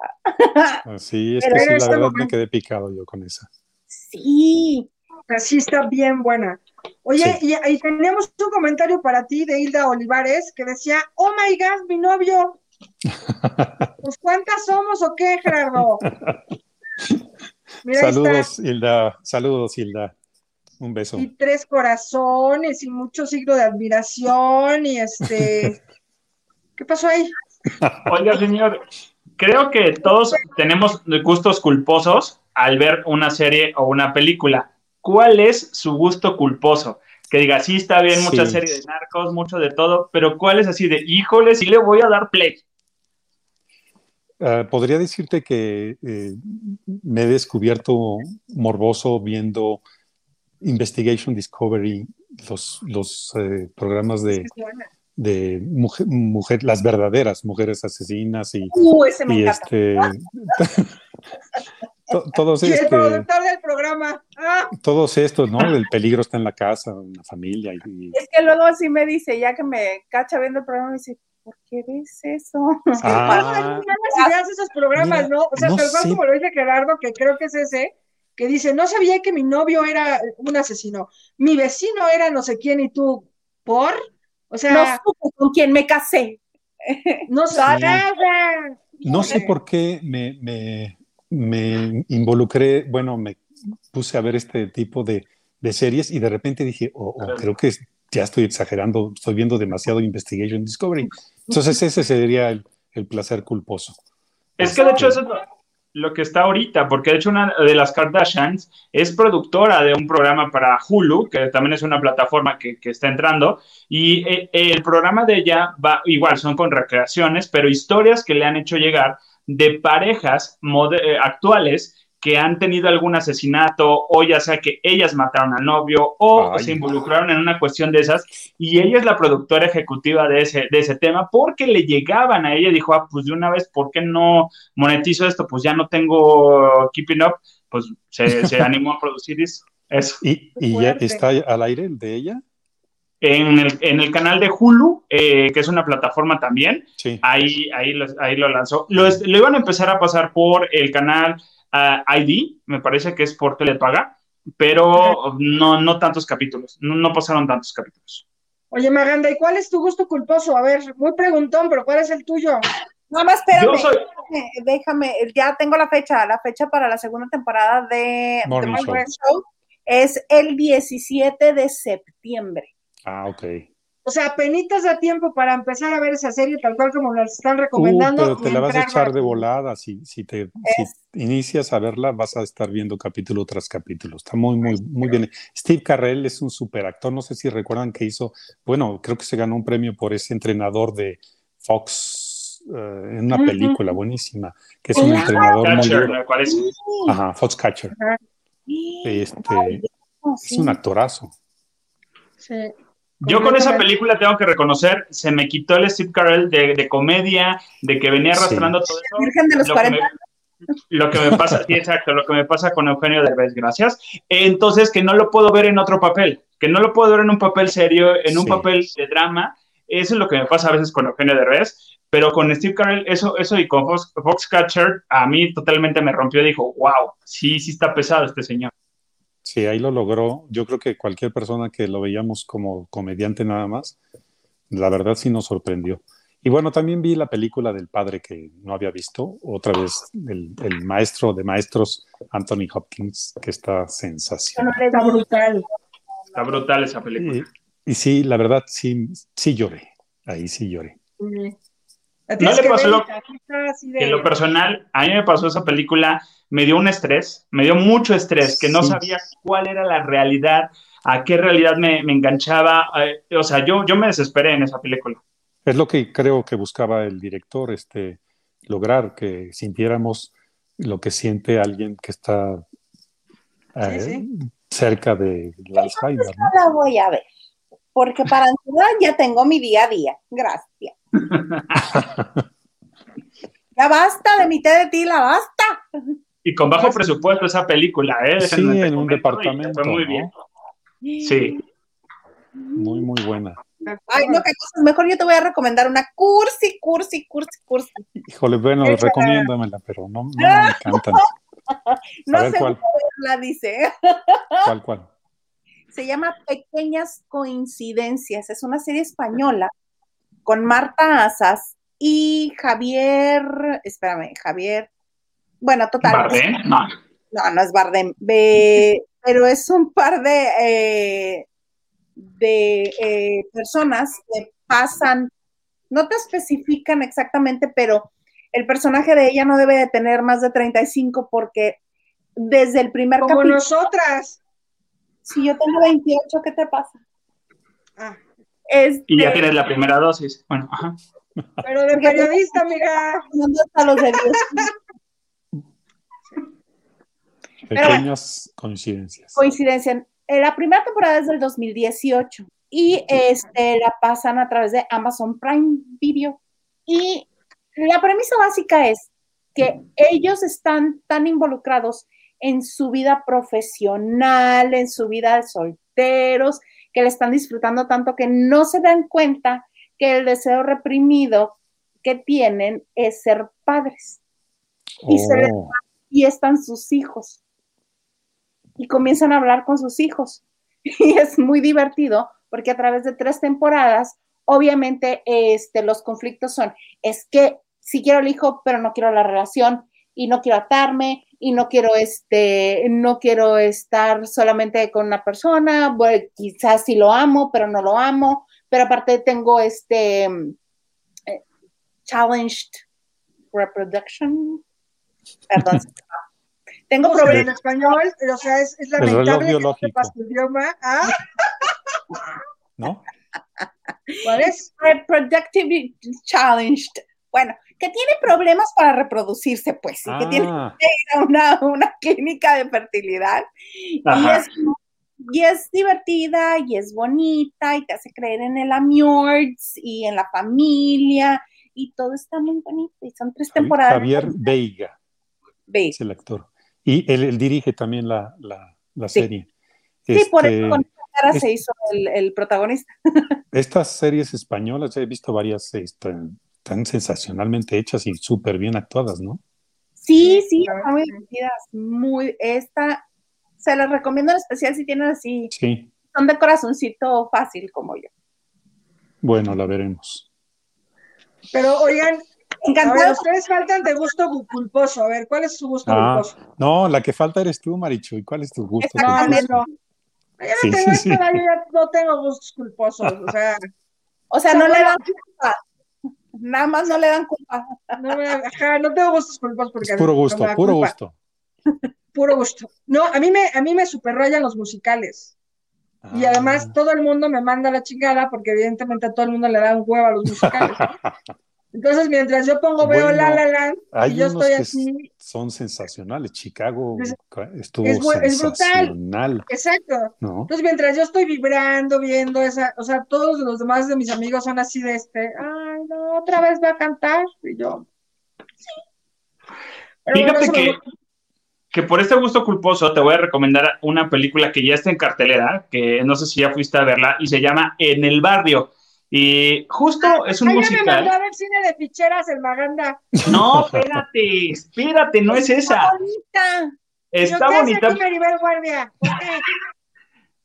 Speaker 5: Sí, es
Speaker 1: Pero
Speaker 5: que sí, la
Speaker 2: ese
Speaker 5: verdad me quedé picado yo con esa.
Speaker 1: Sí.
Speaker 2: Así está bien buena. Oye, y, y tenemos un comentario para ti de Hilda Olivares que decía, oh my God, mi novio. Pues ¿cuántas somos o qué, Gerardo? Mira, ahí está.
Speaker 5: Saludos, Hilda. Saludos, Hilda. Un beso.
Speaker 2: Y tres corazones y mucho signo de admiración y este... ¿Qué pasó ahí?
Speaker 3: Oiga, señor, creo que todos tenemos gustos culposos al ver una serie o una película. ¿Cuál es su gusto culposo? Que diga, sí, está bien, mucha
Speaker 5: Sí.
Speaker 3: serie de narcos, mucho de todo, pero ¿cuál es así de, híjole, sí le voy a dar play?
Speaker 5: Ah, podría decirte que eh, me he descubierto morboso viendo Investigation Discovery, los, los eh, programas de, de mujer, mujer- las verdaderas mujeres asesinas y,
Speaker 1: Uh, ese me
Speaker 5: y este to- todos
Speaker 2: Y el
Speaker 5: este,
Speaker 2: productor del programa. Ah,
Speaker 5: todos estos, ¿no? El peligro está en la casa, en la familia y, y-
Speaker 1: Es que luego sí me dice, ya que me cacha viendo el programa, me dice, ¿por qué ves eso?
Speaker 5: Ah,
Speaker 2: si veas esos programas,
Speaker 5: Mira,
Speaker 2: ¿no? O sea,
Speaker 5: no
Speaker 2: tal cual
Speaker 5: sé.
Speaker 2: como lo dice Gerardo, que creo que es ese, que dice, no sabía que mi novio era un asesino, mi vecino era no sé quién y tú, ¿por? O
Speaker 1: No
Speaker 2: sea,
Speaker 1: supe con quién me casé.
Speaker 2: no,
Speaker 5: Sí.
Speaker 2: sabía.
Speaker 5: No sé por qué me, me- me involucré, bueno, me puse a ver este tipo de, de series y de repente dije, oh, oh, creo que ya estoy exagerando, estoy viendo demasiado Investigation Discovery. Entonces ese sería el, el placer culposo.
Speaker 3: Es que de hecho eso es lo, que está ahorita, porque de hecho una de las Kardashians es productora de un programa para Hulu, que también es una plataforma que, que está entrando, y eh, el programa de ella va, igual son con recreaciones, pero historias que le han hecho llegar de parejas mode- eh, actuales que han tenido algún asesinato o ya sea que ellas mataron al novio o
Speaker 5: Ay.
Speaker 3: se involucraron en una cuestión de esas y ella es la productora ejecutiva de ese, de ese tema porque le llegaban a ella y dijo, ah, pues de una vez, ¿por qué no monetizo esto? Pues ya no tengo Keeping Up, pues se, se animó a producir eso. eso.
Speaker 5: ¿Y, y ya está al aire el de ella?
Speaker 3: En el, en el canal de Hulu, eh, que es una plataforma también,
Speaker 5: Sí.
Speaker 3: ahí, ahí, lo, ahí lo lanzó. Lo, lo iban a empezar a pasar por el canal ah, ID, me parece que es por Telepaga, pero no, no tantos capítulos, no, no pasaron tantos capítulos.
Speaker 2: Oye, Maganda, ¿y cuál es tu gusto culposo? A ver, muy preguntón, pero ¿cuál es el tuyo?
Speaker 1: Nada más espérame,
Speaker 3: Yo soy,
Speaker 1: déjame, déjame, ya tengo la fecha, la fecha para la segunda temporada de
Speaker 5: Morning
Speaker 1: The
Speaker 5: Show.
Speaker 1: Show es el 17 de septiembre.
Speaker 5: Ah, ok.
Speaker 2: O sea, penitas da tiempo para empezar a ver esa serie tal cual como la están
Speaker 5: Uh,
Speaker 2: recomendando.
Speaker 5: pero te la vas a echar de volada. Si, si te si
Speaker 1: Es-
Speaker 5: inicias a verla, vas a estar viendo capítulo tras capítulo. Está muy, muy, muy bien. Steve Carrell es un super actor. No sé si recuerdan que hizo, bueno, creo que se ganó un premio por ese entrenador de Fox eh, en una película buenísima, que es un entrenador muy
Speaker 3: Catcher,
Speaker 5: duro.
Speaker 3: me parece.
Speaker 5: Ajá, Foxcatcher. Este,
Speaker 1: Ay, no,
Speaker 5: es
Speaker 1: sí.
Speaker 5: un actorazo.
Speaker 2: Sí.
Speaker 3: Yo con esa película tengo que reconocer, se me quitó el Steve Carell de, de comedia, de que venía
Speaker 5: Sí.
Speaker 3: arrastrando todo eso.
Speaker 1: Virgen de los
Speaker 3: Lo que,
Speaker 1: 40.
Speaker 3: me, lo que me pasa, sí, exacto, lo que me pasa con Eugenio Derbez, gracias. Entonces, que no lo puedo ver en otro papel, que no lo puedo ver en un papel serio, en un
Speaker 5: Sí.
Speaker 3: papel de drama. Eso es lo que me pasa a veces con Eugenio Derbez, pero con Steve Carell, eso, eso y con Fox, Foxcatcher, a mí totalmente me rompió. Dijo, wow, sí, sí está pesado este señor.
Speaker 5: Sí, ahí lo logró. Yo creo que cualquier persona que lo veíamos como comediante nada más, la verdad sí nos sorprendió. Y bueno, también vi la película del padre que no había visto, otra vez el, el maestro de maestros, Anthony Hopkins, que está sensacional.
Speaker 2: Está brutal.
Speaker 3: Está brutal esa película.
Speaker 5: Y, y sí, la verdad sí, sí lloré, ahí sí lloré.
Speaker 3: ¿No le pasó lo-
Speaker 2: de-
Speaker 3: que en lo personal, a mí me pasó esa película, me dio un estrés, me dio mucho estrés, que no
Speaker 5: Sí.
Speaker 3: sabía cuál era la realidad, a qué realidad me, me enganchaba. eh, o sea, yo, yo me desesperé en esa película.
Speaker 5: Es lo que creo que buscaba el director, este, lograr que sintiéramos lo que siente alguien que está eh,
Speaker 2: sí.
Speaker 5: cerca del Alzheimer. ¿no?
Speaker 1: No la voy a ver, porque para ansiedad ya tengo mi día a día. Gracias. Ya basta de mi té de tila, basta.
Speaker 3: Y con bajo presupuesto esa película, ¿eh?
Speaker 5: Sí, en un departamento,
Speaker 3: Fue muy
Speaker 5: ¿no?
Speaker 3: bien. Sí.
Speaker 5: Muy, muy buena.
Speaker 1: Ay, no, qué cosas. Mejor yo te voy a recomendar una cursi, cursi, cursi, cursi.
Speaker 5: Híjole, bueno, recomiéndamela, pero no, no me encantan.
Speaker 1: No sé
Speaker 5: ¿cuál?
Speaker 1: la dice.
Speaker 5: ¿Cuál, cuál?
Speaker 1: Se llama Pequeñas Coincidencias. Es una serie española con Marta Asas y Javier. Espérame, Javier. Bueno, total.
Speaker 3: ¿Bardem? No.
Speaker 1: No, no es Bardem. Pero es un par de, eh, de eh, personas que pasan, no te especifican exactamente, pero el personaje de ella no debe de tener más de 35 porque desde el primer
Speaker 2: Como
Speaker 1: capítulo,
Speaker 2: nosotras.
Speaker 1: si yo tengo 28, ¿qué te pasa?
Speaker 2: Ah,
Speaker 1: Este,
Speaker 3: Y ya tienes la primera dosis. Bueno, ajá.
Speaker 2: pero de periodista, mira.
Speaker 1: ¿dónde están los bueno.
Speaker 5: Pequeñas coincidencias.
Speaker 1: coincidencia. Eh, La primera temporada es del 2018 y este, la pasan a través de Amazon Prime Video. Y la premisa básica es que ellos están tan involucrados en su vida profesional, en su vida de solteros, que le están disfrutando tanto que no se dan cuenta que el deseo reprimido que tienen es ser padres. y se les-
Speaker 5: Oh,
Speaker 1: Y están sus hijos. Y comienzan a hablar con sus hijos. Y es muy divertido porque a través de tres temporadas, obviamente, este, los conflictos son, es que sí quiero el hijo, pero no quiero la relación y no quiero atarme y no quiero este, no quiero estar solamente con una persona, bueno, quizás sí lo amo, pero no lo amo, pero aparte tengo este eh, challenged reproduction, perdón, tengo problemas
Speaker 2: en español, o sea, es, es lamentable que no
Speaker 5: biológico.
Speaker 2: sepas tu idioma. ¿Ah?
Speaker 5: ¿no?
Speaker 2: ¿Cuál es?
Speaker 1: reproductive challenged. Bueno, que tiene problemas para reproducirse, pues, y que tiene
Speaker 5: Ah,
Speaker 1: que ir a una, una clínica de fertilidad. Y es, y es divertida y es bonita y te hace creer en el amorts y en la familia y todo está muy bonito. Y son tres temporadas.
Speaker 5: Javier Veiga
Speaker 1: Ve.
Speaker 5: es el actor. Y él, él dirige también la, la, la
Speaker 1: Sí.
Speaker 5: serie.
Speaker 1: Sí, por
Speaker 5: Este,
Speaker 1: eso con esta cara se hizo el, el protagonista.
Speaker 5: Estas series españolas, he visto varias están, tan sensacionalmente hechas y súper bien actuadas, ¿no?
Speaker 1: Sí, sí, están muy divertidas. Muy, esta, se las recomiendo en especial si tienen así,
Speaker 5: Sí,
Speaker 1: son de corazoncito fácil como yo.
Speaker 5: bueno, la veremos.
Speaker 2: Pero oigan, a ver,
Speaker 1: Encantado.
Speaker 2: ustedes faltan de gusto gu- culposo. A ver, ¿cuál es su gusto
Speaker 5: Ah,
Speaker 2: culposo?
Speaker 5: No, la que falta eres tú, Marichu. ¿Y cuál es tu gusto?
Speaker 2: No, no, no. Yo no
Speaker 5: Sí,
Speaker 2: tengo
Speaker 5: sí,
Speaker 2: esta
Speaker 5: sí.
Speaker 2: edad, yo ya no tengo gustos culposos. O sea,
Speaker 1: O sea,
Speaker 2: O sea,
Speaker 1: no le dan culpa. Nada más no le dan culpa.
Speaker 2: no, me, ajá, no tengo gustos culposos porque
Speaker 5: Es puro gusto, puro
Speaker 2: culpa.
Speaker 5: gusto.
Speaker 2: Puro gusto. No, a mí me, a mí me superrayan los musicales. Y
Speaker 5: Ah.
Speaker 2: además todo el mundo me manda la chingada porque evidentemente a todo el mundo le da un huevo a los musicales. Entonces, mientras yo pongo veo
Speaker 5: Bueno,
Speaker 2: La La Land
Speaker 5: Hay
Speaker 2: y yo
Speaker 5: unos
Speaker 2: estoy
Speaker 5: que
Speaker 2: así,
Speaker 5: son sensacionales. Chicago
Speaker 2: Es-
Speaker 5: estuvo
Speaker 2: es es brutal.
Speaker 5: sensacional,
Speaker 2: exacto.
Speaker 5: ¿no?
Speaker 2: Entonces, mientras yo estoy vibrando, viendo esa, o sea, todos los demás de mis amigos son así de este, ay, no, otra vez va a cantar, y yo, sí. Pero
Speaker 3: Fíjate que, que por este gusto culposo te voy a recomendar una película que ya está en cartelera, que no sé si ya fuiste a verla, y se llama En el Barrio. Y justo es un
Speaker 2: Ay, ya me mandó
Speaker 3: musical.
Speaker 2: a ver cine de ficheras el Maganda.
Speaker 3: No, espérate, espérate, no es esa.
Speaker 1: Bonita.
Speaker 3: Está
Speaker 2: ¿qué hace
Speaker 3: bonita.
Speaker 2: aquí Guardia? ¿Por qué?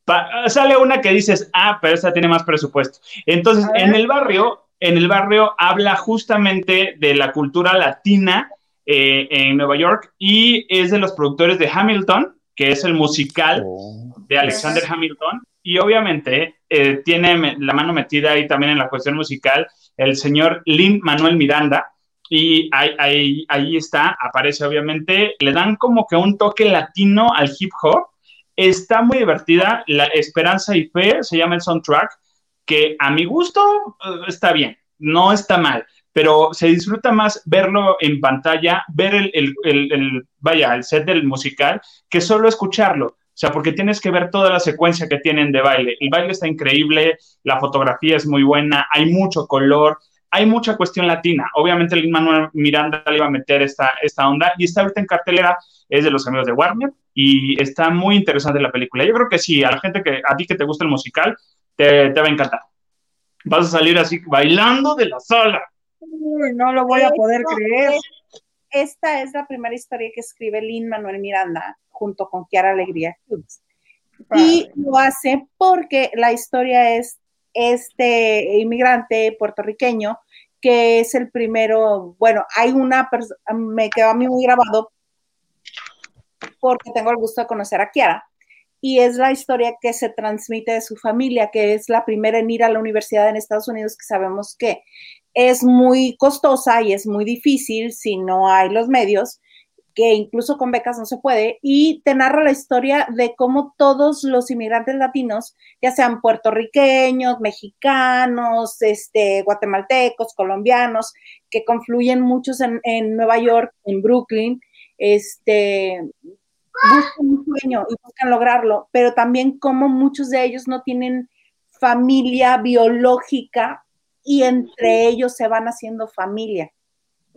Speaker 3: Pa- sale una que dices, ah, pero esta tiene más presupuesto. Entonces, en el barrio, en el barrio habla justamente de la cultura latina eh, en Nueva York y es de los productores de Hamilton, que es el musical
Speaker 5: Oh,
Speaker 3: de Alexander Hamilton. Y obviamente eh, tiene la mano metida ahí también en la cuestión musical el señor Lin Manuel Miranda. Y ahí, ahí, ahí está, aparece obviamente, le dan como que un toque latino al hip hop. Está muy divertida, La Esperanza y Fe se llama el soundtrack, que a mi gusto eh, está bien. no está mal, pero se disfruta más verlo en pantalla, ver el, el, el, el, vaya, el set del musical, que solo escucharlo. O sea, porque tienes que ver toda la secuencia que tienen de baile. El baile está increíble, la fotografía es muy buena, hay mucho color, hay mucha cuestión latina. Obviamente, Lin Manuel Miranda le iba a meter esta, esta onda y está ahorita en cartelera, es de los amigos de Warner y está muy interesante la película. Yo creo que sí, a la gente que a ti que te gusta el musical, te, te va a encantar. Vas a salir así bailando de la sala.
Speaker 2: Uy, no lo voy a poder
Speaker 1: Esto
Speaker 2: creer.
Speaker 1: es- Esta es la primera historia que escribe Lin Manuel Miranda junto con Kiara Alegría Hughes. Y lo hace porque la historia es este inmigrante puertorriqueño que es el primero, bueno, hay una persona, me quedó a mí muy grabado porque tengo el gusto de conocer a Kiara y es la historia que se transmite de su familia, que es la primera en ir a la universidad en Estados Unidos, que sabemos que es muy costosa y es muy difícil si no hay los medios, que incluso con becas no se puede, y te narra la historia de cómo todos los inmigrantes latinos, ya sean puertorriqueños, mexicanos, este, guatemaltecos, colombianos, que confluyen muchos en, en Nueva York, en Brooklyn, este, buscan un sueño y buscan lograrlo, pero también como muchos de ellos no tienen familia biológica y entre ellos se van haciendo familia.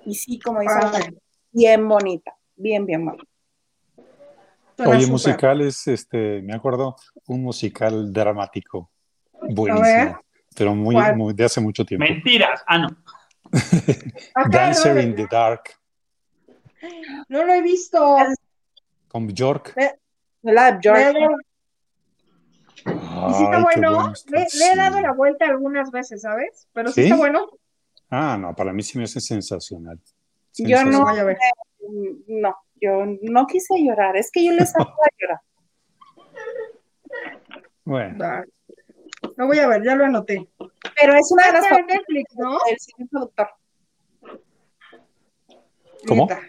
Speaker 1: Y sí, como dicen, bien bonita, bien, bien bonita.
Speaker 2: Suena
Speaker 5: Oye,
Speaker 2: súper.
Speaker 5: musicales, este, me acuerdo, un musical dramático, buenísimo, pero muy, de hace mucho tiempo.
Speaker 3: Mentiras. Ah, no.
Speaker 2: Ajá,
Speaker 5: Dancer in the Dark,
Speaker 2: no lo he visto.
Speaker 5: Con Bjork.
Speaker 1: La de
Speaker 2: dado- y sí está bueno.
Speaker 5: está,
Speaker 2: Le, le he dado la vuelta algunas veces, ¿sabes? Pero sí,
Speaker 5: ¿Sí?
Speaker 2: está bueno.
Speaker 5: Ah, no, para mí sí me hace sensacional.
Speaker 1: Yo no.
Speaker 2: A ver.
Speaker 1: no, yo no quise llorar, es que yo les hago llorar.
Speaker 5: Bueno.
Speaker 2: Lo voy a ver, ya lo anoté.
Speaker 1: Pero es una de las
Speaker 2: Netflix, ¿no?
Speaker 1: del señor productor.
Speaker 5: ¿Cómo?
Speaker 2: Neta.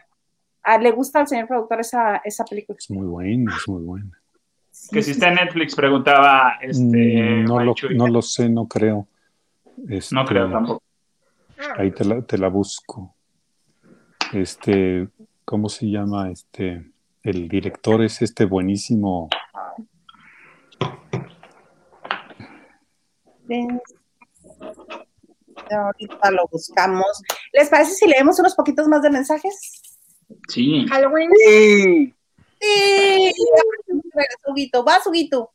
Speaker 1: Ah, le gusta al señor productor esa, esa película.
Speaker 5: es muy bueno, es muy bueno.
Speaker 3: Que si está en Netflix, preguntaba este.
Speaker 5: Mm, no, lo,
Speaker 3: Marichuy.
Speaker 5: no lo sé, no creo. Este,
Speaker 3: No creo tampoco.
Speaker 2: Ah,
Speaker 5: Ahí te la, te la busco. Este, ¿cómo se llama? Este, el director es este buenísimo.
Speaker 1: Ahorita lo buscamos. ¿Les parece si leemos unos poquitos más de mensajes?
Speaker 3: Sí.
Speaker 2: Halloween.
Speaker 4: Sí.
Speaker 1: Sí, Huguito, vas, Huguito.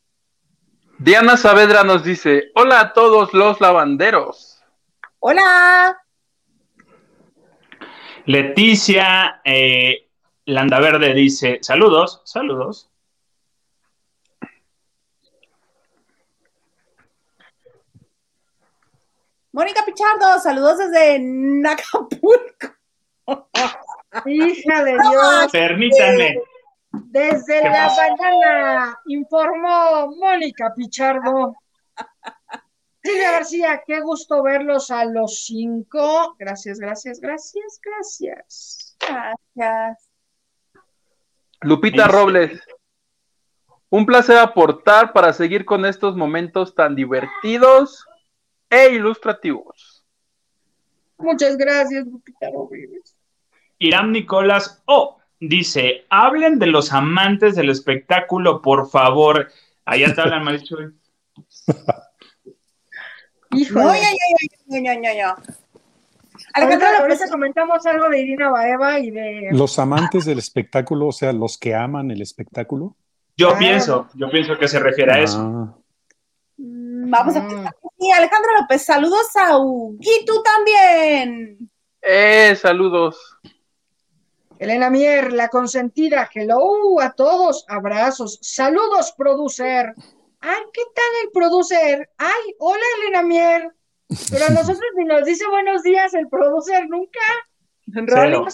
Speaker 4: Diana Saavedra nos dice: Hola a todos los lavanderos.
Speaker 1: Hola.
Speaker 3: Leticia eh, Landaverde dice: Saludos, saludos.
Speaker 1: Mónica Pichardo, saludos desde Nacapulco.
Speaker 2: Hija de Dios.
Speaker 3: Permítanme.
Speaker 2: Desde
Speaker 3: ¿Qué
Speaker 2: la
Speaker 3: más?
Speaker 2: mañana informó Mónica Pichardo. Silvia García, qué gusto verlos a los cinco. Gracias, gracias, gracias, gracias.
Speaker 1: Gracias.
Speaker 4: Lupita Robles. Un placer aportar para seguir con estos momentos tan divertidos e ilustrativos.
Speaker 2: Muchas gracias, Lupita Robles.
Speaker 3: Irán Nicolás O dice: Hablen de los amantes del espectáculo, por favor. Allá te hablan, Marichuy.
Speaker 2: Híjole.
Speaker 1: No, ya, ya, ya, ya, ya, ya.
Speaker 2: Ahorita, ahorita comentamos algo de Irina Baeva y de.
Speaker 5: Los amantes del espectáculo, o sea, los que aman el espectáculo.
Speaker 3: Yo
Speaker 2: Ah.
Speaker 3: pienso, yo pienso que se refiere a eso.
Speaker 5: Ah,
Speaker 1: mm, vamos a
Speaker 2: Mm.
Speaker 1: Sí, Alejandra López, saludos a Huguito también.
Speaker 4: Eh, saludos.
Speaker 2: Elena Mier, la consentida. Hello a todos. Abrazos. Saludos, producer. Ay, ¿qué tal el producer? Ay, hola, Elena Mier. Pero a nosotros ni nos dice buenos días el producer nunca.
Speaker 3: Cero.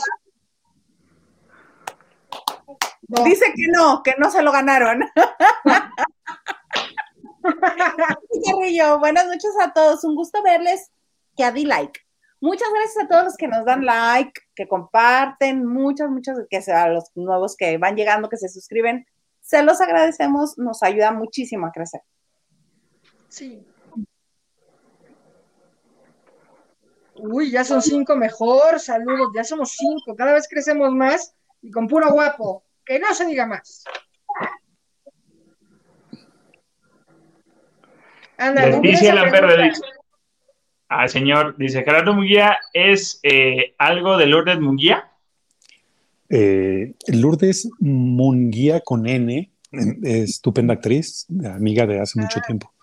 Speaker 2: No.
Speaker 1: Dice que no, que no se lo ganaron. Carrillo, buenas noches a todos. Un gusto verles. Que a di like. Muchas gracias a todos los que nos dan like, que comparten, muchas, muchas, que sea a los nuevos que van llegando, que se suscriben. Se los agradecemos, nos ayuda muchísimo a crecer.
Speaker 2: Sí. Uy, ya son cinco mejor, saludos, ya somos cinco, cada vez crecemos más y con puro guapo, que no se diga más. Ándale,
Speaker 3: Leticia dice, ah, señor, dice, Gerardo Munguía es eh, algo de Lourdes Munguía.
Speaker 5: Eh, Lourdes Munguía con N, eh, estupenda actriz, amiga de hace mucho tiempo.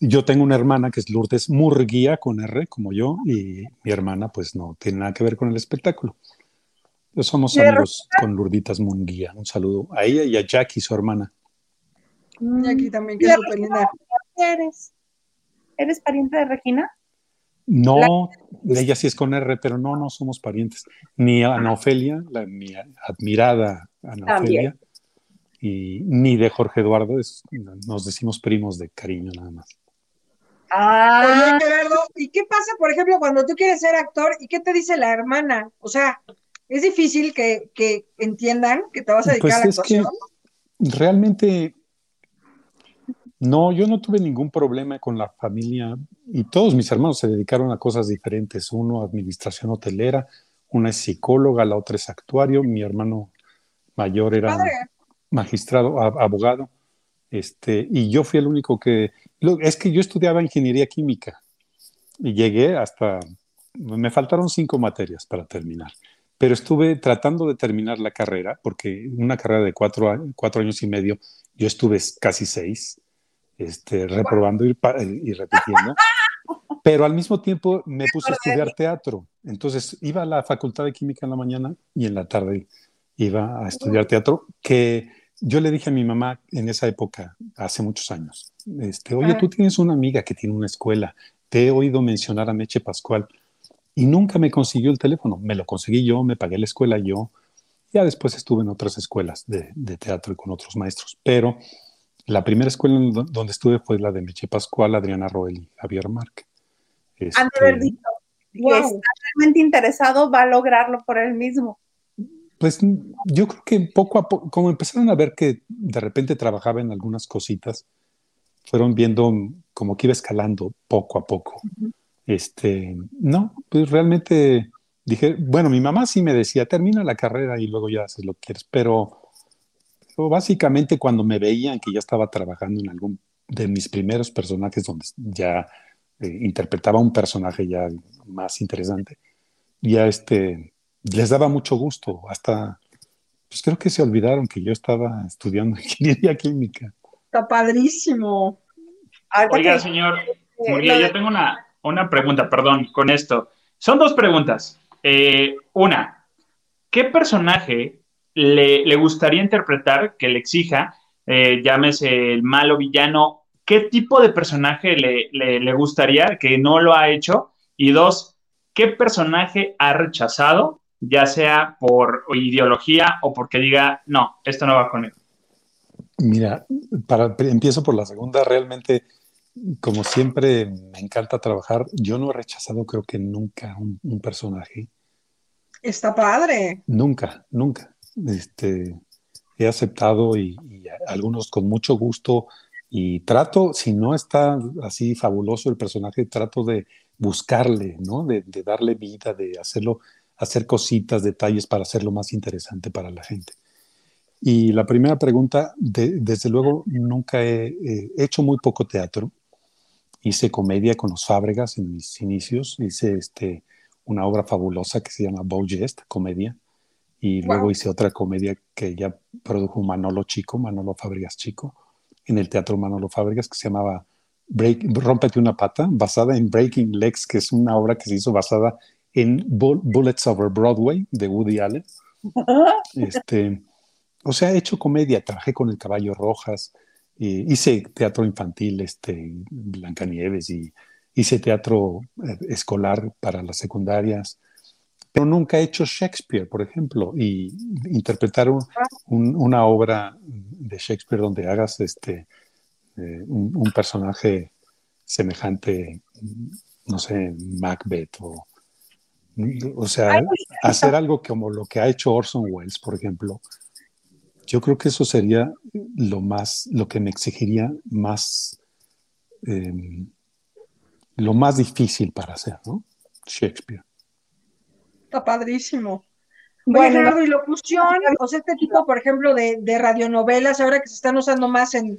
Speaker 5: Yo tengo una hermana que es Lourdes Murguía con R, como yo, y mi hermana, pues no tiene nada que ver con el espectáculo. Pues somos
Speaker 1: ¿De
Speaker 5: amigos con Lourditas Munguía. Un saludo a ella y a Jackie, su hermana.
Speaker 2: Y aquí también, que es súper linda.
Speaker 1: ¿Eres? ¿Eres pariente de Regina?
Speaker 5: No, ella sí es con R, pero no, no somos parientes. Ni Ana Ofelia, la, mi admirada Ana
Speaker 1: También.
Speaker 5: Ofelia, y ni de Jorge Eduardo, es- nos decimos primos de cariño nada más.
Speaker 1: Ah,
Speaker 2: Oye, Gerardo, ¿y qué pasa, por ejemplo, cuando tú quieres ser actor y qué te dice la hermana? O sea, es difícil que, que entiendan que te vas a dedicar
Speaker 5: Pues
Speaker 2: a la
Speaker 5: es que
Speaker 2: actuación.
Speaker 5: realmente no, yo no tuve ningún problema con la familia y todos mis hermanos se dedicaron a cosas diferentes. Uno administración hotelera, una es psicóloga, la otra es actuario, mi hermano mayor era
Speaker 2: Padre,
Speaker 5: magistrado, abogado, este, y yo fui el único que, lo- es que yo estudiaba ingeniería química y llegué hasta, me faltaron cinco materias para terminar, pero estuve tratando de terminar la carrera, porque una carrera de cuatro años y medio, yo estuve casi seis, este, reprobando y, pa- y repitiendo, pero al mismo tiempo me puse a estudiar teatro, entonces iba a la facultad de química en la mañana y en la tarde iba a estudiar teatro, que yo le dije a mi mamá en esa época, hace muchos años, este, oye, tú tienes una amiga que tiene una escuela, te he oído mencionar a Meche Pascual y nunca me consiguió el teléfono, me lo conseguí yo, me pagué la escuela yo, ya después estuve en otras escuelas de, de teatro y con otros maestros, pero la primera escuela donde estuve fue la de Meche Pascual, Adriana Roel y Javier Marc.
Speaker 1: han de
Speaker 5: Este,
Speaker 1: haber dicho que
Speaker 2: Wow.
Speaker 1: está realmente interesado, va a lograrlo por él mismo.
Speaker 5: Pues yo creo que poco a poco, como empezaron a ver que de repente trabajaba en algunas cositas, fueron viendo como que iba escalando poco a poco. Este, no, pues realmente dije, bueno, mi mamá sí me decía, termina la carrera y luego ya haces lo que quieres, pero, pero básicamente cuando me veían que ya estaba trabajando en algún de mis primeros personajes donde ya eh, interpretaba un personaje ya más interesante, ya este, les daba mucho gusto, hasta, pues creo que se olvidaron que yo estaba estudiando ingeniería química.
Speaker 2: Está padrísimo.
Speaker 1: Ahorita
Speaker 3: Oiga,
Speaker 1: que-
Speaker 3: señor Murguía, yo tengo una, una pregunta, perdón, con esto. Son dos preguntas. Eh, una, ¿qué personaje le, le gustaría interpretar que le exija, eh, llámese el malo villano, qué tipo de personaje le, le- le gustaría que no lo ha hecho? Y dos, ¿qué personaje ha rechazado, ya sea por ideología o porque diga, no, esto no va conmigo?
Speaker 5: Mira, para, empiezo por la segunda, realmente, como siempre me encanta trabajar, yo no he rechazado creo que nunca un, un personaje,
Speaker 2: Está padre.
Speaker 5: nunca, nunca. Este, he aceptado y, algunos con mucho gusto y trato, si no está así fabuloso el personaje, trato de buscarle, ¿no? De, darle vida, de hacerlo, hacer cositas, detalles para hacerlo más interesante para la gente. Y la primera pregunta, de- desde luego, nunca he, he hecho muy poco teatro. Hice comedia con los Fábregas en mis inicios. Hice este, una obra fabulosa que se llama Bow-Jest, comedia. Y
Speaker 2: Wow.
Speaker 5: luego hice otra comedia que ya produjo Manolo Chico, Manolo Fábregas Chico, en el Teatro Manolo Fábregas, que se llamaba Break, Rómpete una pata, basada en Breaking Legs, que es una obra que se hizo basada en Bull- Bullets Over Broadway de Woody Allen. Este, o sea, he hecho comedia, trabajé con el Caballo Rojas, eh, hice teatro infantil, este, Blancanieves, y hice teatro eh, escolar para las secundarias, pero nunca he hecho Shakespeare, por ejemplo, y interpretar un- un- una obra de Shakespeare donde hagas este, eh, un, un personaje semejante, no sé, Macbeth o... O sea, hacer algo como lo que ha hecho Orson Welles, por ejemplo, yo creo que eso sería lo más, lo que me exigiría más, eh, lo más difícil para hacer, ¿no? Shakespeare.
Speaker 2: Está padrísimo.
Speaker 1: Bueno,
Speaker 2: Gerardo, y locución, o sea, este tipo, por ejemplo, de, de radionovelas, ahora que se están usando más en,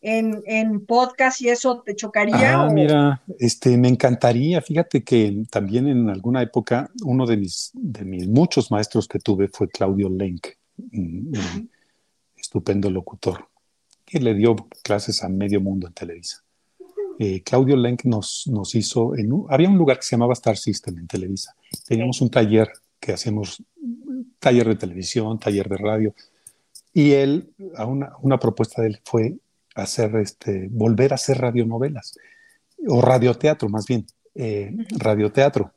Speaker 2: en, en podcast y eso, ¿te chocaría?
Speaker 5: Ah,
Speaker 2: o-
Speaker 5: mira, este, me encantaría. Fíjate que también en alguna época uno de mis, de mis muchos maestros que tuve fue Claudio Lenk, un, un estupendo locutor, que le dio clases a medio mundo en Televisa. Eh, Claudio Lenk nos, nos hizo, en un- había un lugar que se llamaba Star System en Televisa. Teníamos un taller que hacíamos, taller de televisión, taller de radio, y él, a una, una propuesta de él fue hacer, este, volver a hacer radionovelas o radioteatro más bien, eh, radioteatro.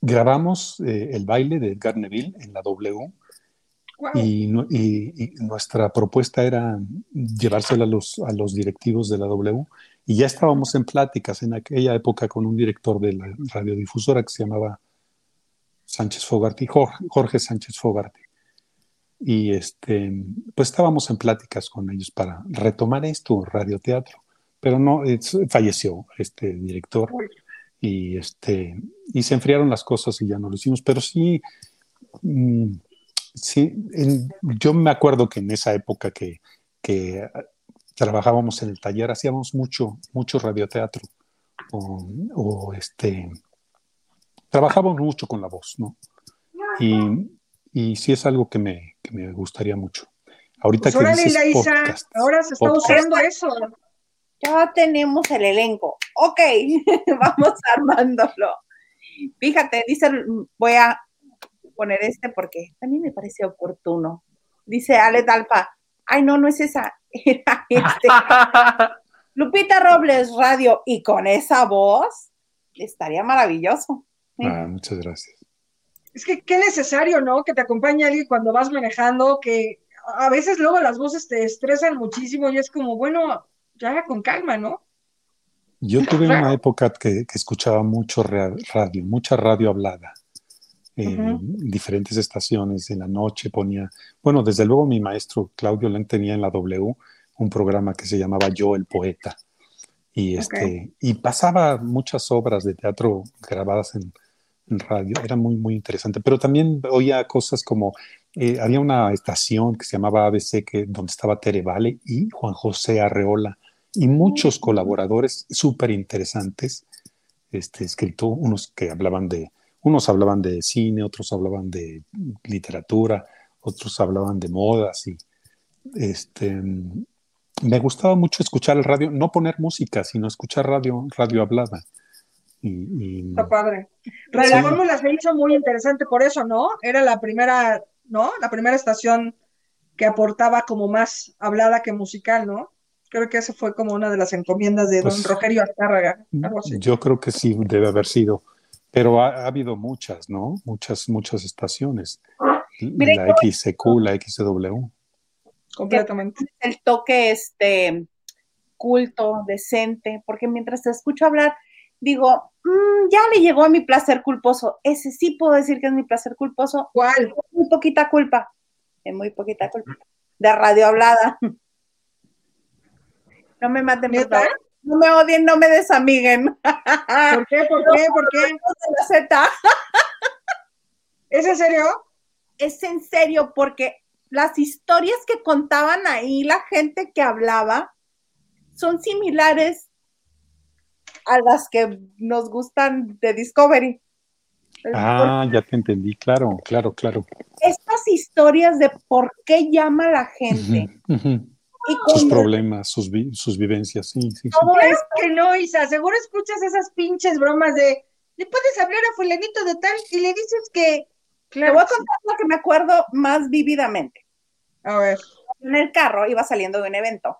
Speaker 5: Grabamos eh, el baile de Edgar Neville en la W
Speaker 2: Guau.
Speaker 5: y, y- y nuestra propuesta era llevársela a los, a los directivos de la W y ya estábamos en pláticas en aquella época con un director de la radiodifusora que se llamaba Sánchez Fogarty, Jorge, Jorge Sánchez Fogarty. Y este, pues estábamos en pláticas con ellos para retomar esto, radioteatro, pero no, es- falleció este director y este y se enfriaron las cosas y ya no lo hicimos pero sí mm, sí en- yo me acuerdo que en esa época que, que trabajábamos en el taller hacíamos mucho mucho radioteatro o, o, este trabajábamos mucho con la voz no y, y sí es algo que me, que me gustaría mucho ahorita
Speaker 2: Pues
Speaker 5: que
Speaker 2: órale,
Speaker 5: dices podcast,
Speaker 2: ahora se está
Speaker 5: podcast.
Speaker 2: usando eso.
Speaker 1: ya tenemos el elenco. Ok, vamos armándolo. Fíjate, dice, voy a poner este porque también me parece oportuno. Dice Ale Dalpa, ay no, no es esa, era este. Lupita Robles Radio y con esa voz estaría maravilloso.
Speaker 5: Ah, muchas gracias
Speaker 2: Es que qué necesario, ¿no? Que te acompañe alguien cuando vas manejando, que a veces luego las voces te estresan muchísimo y es como, bueno, ya con calma, ¿no?
Speaker 5: Yo tuve una época que, que escuchaba mucho radio, mucha radio hablada. En
Speaker 2: Ujú.
Speaker 5: diferentes estaciones, en la noche ponía, bueno, desde luego mi maestro Claudio Lang tenía en la W un programa que se llamaba Yo el Poeta. Y, este, y pasaba muchas obras de teatro grabadas en, en radio. Era muy, muy interesante. Pero también oía cosas como, eh, había una estación que se llamaba ABC, que, donde estaba Tere Vale y Juan José Arreola y muchos colaboradores súper interesantes, este, escrito, unos que hablaban de, unos hablaban de cine, otros hablaban de literatura, otros hablaban de modas y este, me gustaba mucho escuchar el radio, no poner música, sino escuchar radio, radio hablada. Y, y-
Speaker 2: Está padre. Radio
Speaker 5: Sí.
Speaker 2: Fórmula se hizo muy interesante por eso, ¿no? Era la primera, ¿no? La primera estación que aportaba como más hablada que musical, ¿no? Creo que esa fue como una de las encomiendas de don
Speaker 5: Pues,
Speaker 2: Rogerio Azcárraga, algo así.
Speaker 5: Yo creo que sí debe haber sido, pero ha, ha habido muchas, ¿no? Muchas, muchas estaciones. La XCQ, la XW.
Speaker 2: Completamente.
Speaker 1: el toque este culto, decente, porque mientras te escucho hablar, digo, "Mm, ya le llegó a mi placer culposo. Ese sí puedo decir que es mi placer culposo.
Speaker 2: ¿Cuál?
Speaker 1: Muy poquita culpa. Es muy poquita culpa. De radio hablada. No me maten, por favor. No me odien, no me desamiguen.
Speaker 2: ¿Por qué? ¿Por qué? ¿Por qué?
Speaker 1: De la Z.
Speaker 2: ¿Es en serio?
Speaker 1: Es en serio, porque las historias que contaban ahí, la gente que hablaba, son similares a las que nos gustan de Discovery.
Speaker 5: Ah, ya te entendí, claro, claro, claro.
Speaker 1: Estas historias de por qué llama la gente. Y
Speaker 5: Sus problemas, sus, vi- sus vivencias, sí, sí, sí.
Speaker 1: todo
Speaker 2: Claro
Speaker 1: es
Speaker 2: que no, Isa. Seguro escuchas esas pinches bromas de le puedes hablar a fulanito de tal y le dices que.
Speaker 1: Te voy a contar lo que me acuerdo más vívidamente.
Speaker 2: A ver.
Speaker 1: En el carro, iba saliendo de un evento.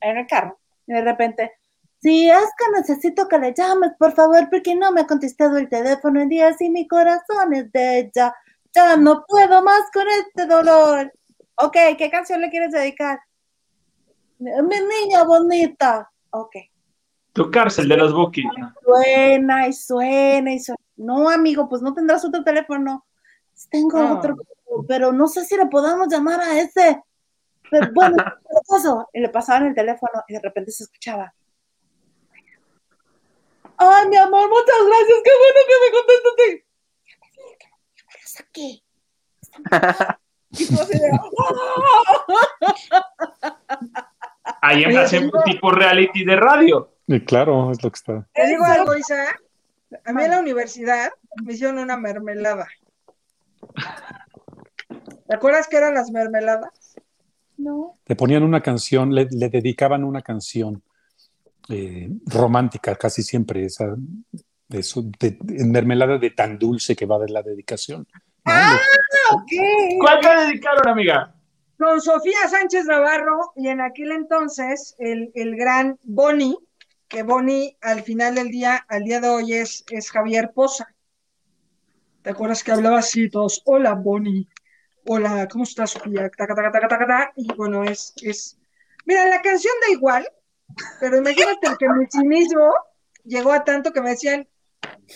Speaker 1: En el carro. Y de repente, sí, es que necesito que le llames, por favor, porque no me ha contestado el teléfono en días y mi corazón es de ella. Ya no puedo más con este dolor. Ok, ¿qué canción le quieres dedicar? Mi niña bonita. Ok.
Speaker 3: Tu cárcel de los Bookies.
Speaker 1: Suena y suena y suena. No, amigo, pues no tendrás otro teléfono. Tengo otro, pero no sé si le podamos llamar a ese. Pero bueno, ¿qué pasó? Y le pasaban el teléfono y de repente se escuchaba. Ay, mi amor, muchas gracias. Qué bueno que me contestaste. ¿Qué? Y tú así de, ¡ah!
Speaker 3: Ahí hacen
Speaker 2: tengo-
Speaker 3: tipo reality de radio.
Speaker 5: Y claro, es lo que está.
Speaker 2: Te digo algo, Isa. A mí en la universidad me hicieron una mermelada. ¿Te acuerdas que eran las mermeladas?
Speaker 1: No.
Speaker 5: Le ponían una canción, le, le dedicaban una canción eh, romántica casi siempre, esa de, su- de- de mermelada de tan dulce que va de la dedicación. ¿no?
Speaker 1: Ah, ok.
Speaker 3: ¿Cuál te dedicaron, amiga?
Speaker 2: Con Sofía Sánchez Navarro y en aquel entonces el, el gran Boni, que Boni al final del día, al día de hoy es, es Javier Poza. ¿Te acuerdas que hablaba así todos? Hola, Boni. Hola, ¿cómo estás, Sofía? Taca, taca, taca. Y bueno, es, es... Mira, la canción da igual, pero imagínate que mi cinismo llegó a tanto que me decían,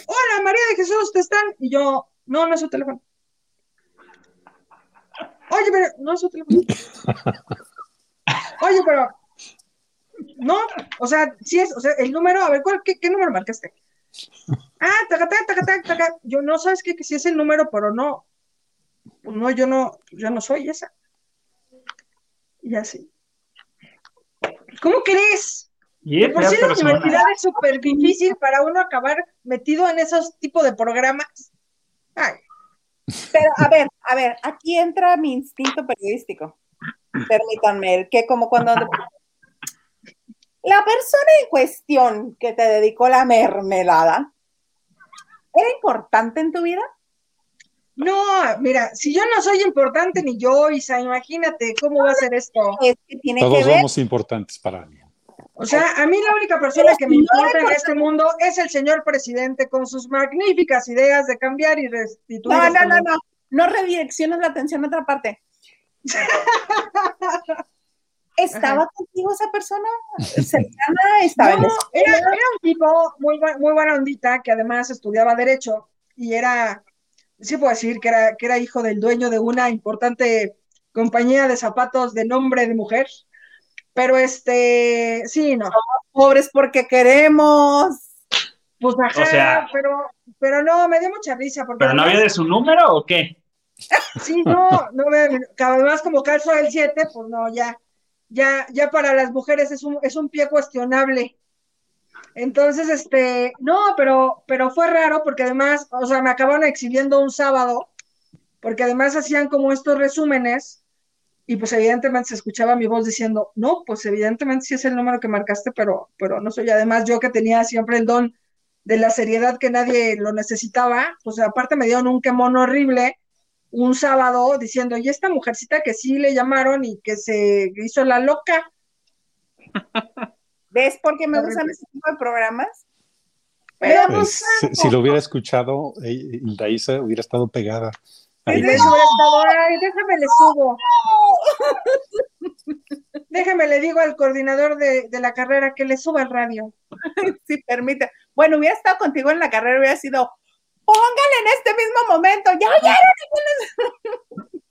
Speaker 2: hola, María de Jesús, ¿te están? Y yo, no, no es su teléfono. Oye, pero no es teléfono. Oye, pero no, o sea, sí es, o sea, el número, a ver, ¿cuál, qué, qué número marcaste? Ah, taca, taca, taca, taca. Yo no sabes qué, que sí es el número, pero no. Pues no, yo no, yo no soy esa. Y así. ¿Cómo crees?
Speaker 3: Y
Speaker 2: por sí la universidad es súper difícil para uno acabar metido en esos tipos de programas. Ay,
Speaker 1: Pero, a ver, a ver, aquí entra mi instinto periodístico. Permítanme, el que como cuando... La persona en cuestión que te dedicó la mermelada, ¿era importante en tu vida?
Speaker 2: no, mira, si yo no soy importante ni yo, Isa, imagínate cómo va a ser esto.
Speaker 1: Es que tiene
Speaker 5: Todos
Speaker 1: que ver...
Speaker 5: somos importantes para alguien.
Speaker 2: O sea, a mí la única persona que me importa en este mundo es el señor presidente con sus magníficas ideas de cambiar y restituir.
Speaker 1: No, no, no, no. No redirecciones la atención a otra parte. ¿Estaba contigo esa persona? ¿Cercana? ¿Estaba
Speaker 2: No, era, era un tipo muy, muy buena ondita que además estudiaba Derecho y era, sí puedo decir que era, que era hijo del dueño de una importante compañía de zapatos de nombre de mujer. Pero este, sí, no.
Speaker 1: Pobres porque queremos.
Speaker 2: Pues ajá,
Speaker 3: O sea-
Speaker 2: pero, pero no, me dio mucha risa. Porque
Speaker 3: ¿Pero no había de su número o qué?
Speaker 2: Sí, no, no, ve, además como calzo el 7, pues no, ya, ya, ya para las mujeres es un, es un pie cuestionable. Entonces, este, no, pero, pero fue raro porque además, o sea, me acabaron exhibiendo un sábado, porque además hacían como estos resúmenes, y pues evidentemente se escuchaba mi voz diciendo, no, pues evidentemente sí es el número que marcaste, pero, pero no soy. Además, yo que tenía siempre el don de la seriedad que nadie lo necesitaba, pues aparte me dieron un quemón horrible un sábado diciendo, y esta mujercita que sí le llamaron y que se hizo la loca.
Speaker 1: ¿Ves por qué me
Speaker 2: Horrible.
Speaker 1: gustan ese tipo de programas?
Speaker 2: Pero
Speaker 5: Pues, si, si lo hubiera escuchado, eh, Hilda Isa hubiera estado pegada. Ahí
Speaker 2: ay, déjame le subo. Déjame le digo al coordinador de, de la carrera que le suba el radio.
Speaker 1: Si permite. Bueno, hubiera estado contigo en la carrera, hubiera sido, póngale en este mismo momento, ya, ya.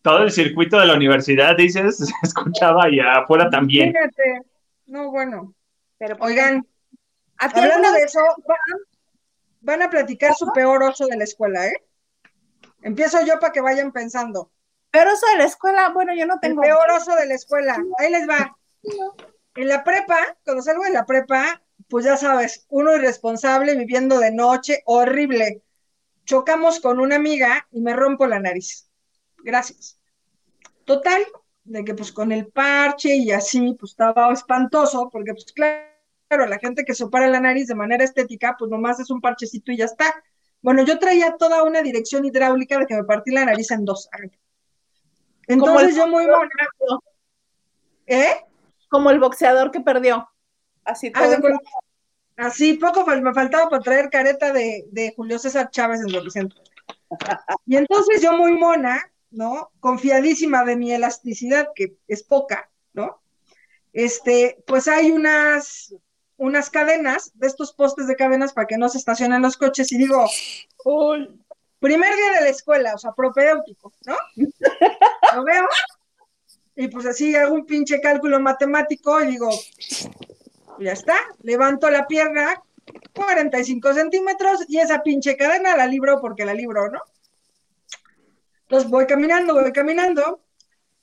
Speaker 3: Todo el circuito de la universidad, dices, se escuchaba y afuera también.
Speaker 2: Fíjate. No, bueno.
Speaker 1: Pero,
Speaker 2: Oigan,
Speaker 1: ¿a ti
Speaker 2: hablando de eso, va- van a platicar su peor oso de la escuela, ¿eh? Empiezo yo para que vayan pensando.
Speaker 1: Pero eso de la escuela, bueno, yo no
Speaker 2: El
Speaker 1: tengo.
Speaker 2: peor oso de la escuela. Ahí les va. En la prepa, cuando salgo de la prepa, pues ya sabes, uno irresponsable viviendo de noche, horrible. Chocamos con una amiga y me rompo la nariz. Gracias. Total, de que pues con el parche y así, pues estaba espantoso, porque pues claro, la gente que se opera la nariz de manera estética, pues nomás es un parchecito y ya está. Bueno, yo traía toda una dirección hidráulica de que me partí la nariz en dos.
Speaker 1: El
Speaker 2: Entonces yo muy mona, ¿eh?
Speaker 1: Como el boxeador que perdió. Así todo.
Speaker 2: Así, poco me faltaba para traer careta de, de Julio César Chávez en Represento. Y entonces yo muy mona, ¿no? Confiadísima de mi elasticidad, que es poca, ¿no? Este, pues hay unas, unas cadenas, de estos postes de cadenas para que no se estacionen los coches, y digo, primer día de la escuela, o sea, propedéutico, ¿no? Lo veo, y pues así hago un pinche cálculo matemático y digo, ya está, levanto la pierna, 45 centímetros y esa pinche cadena la libro porque la libro, ¿no? Entonces voy caminando, voy caminando.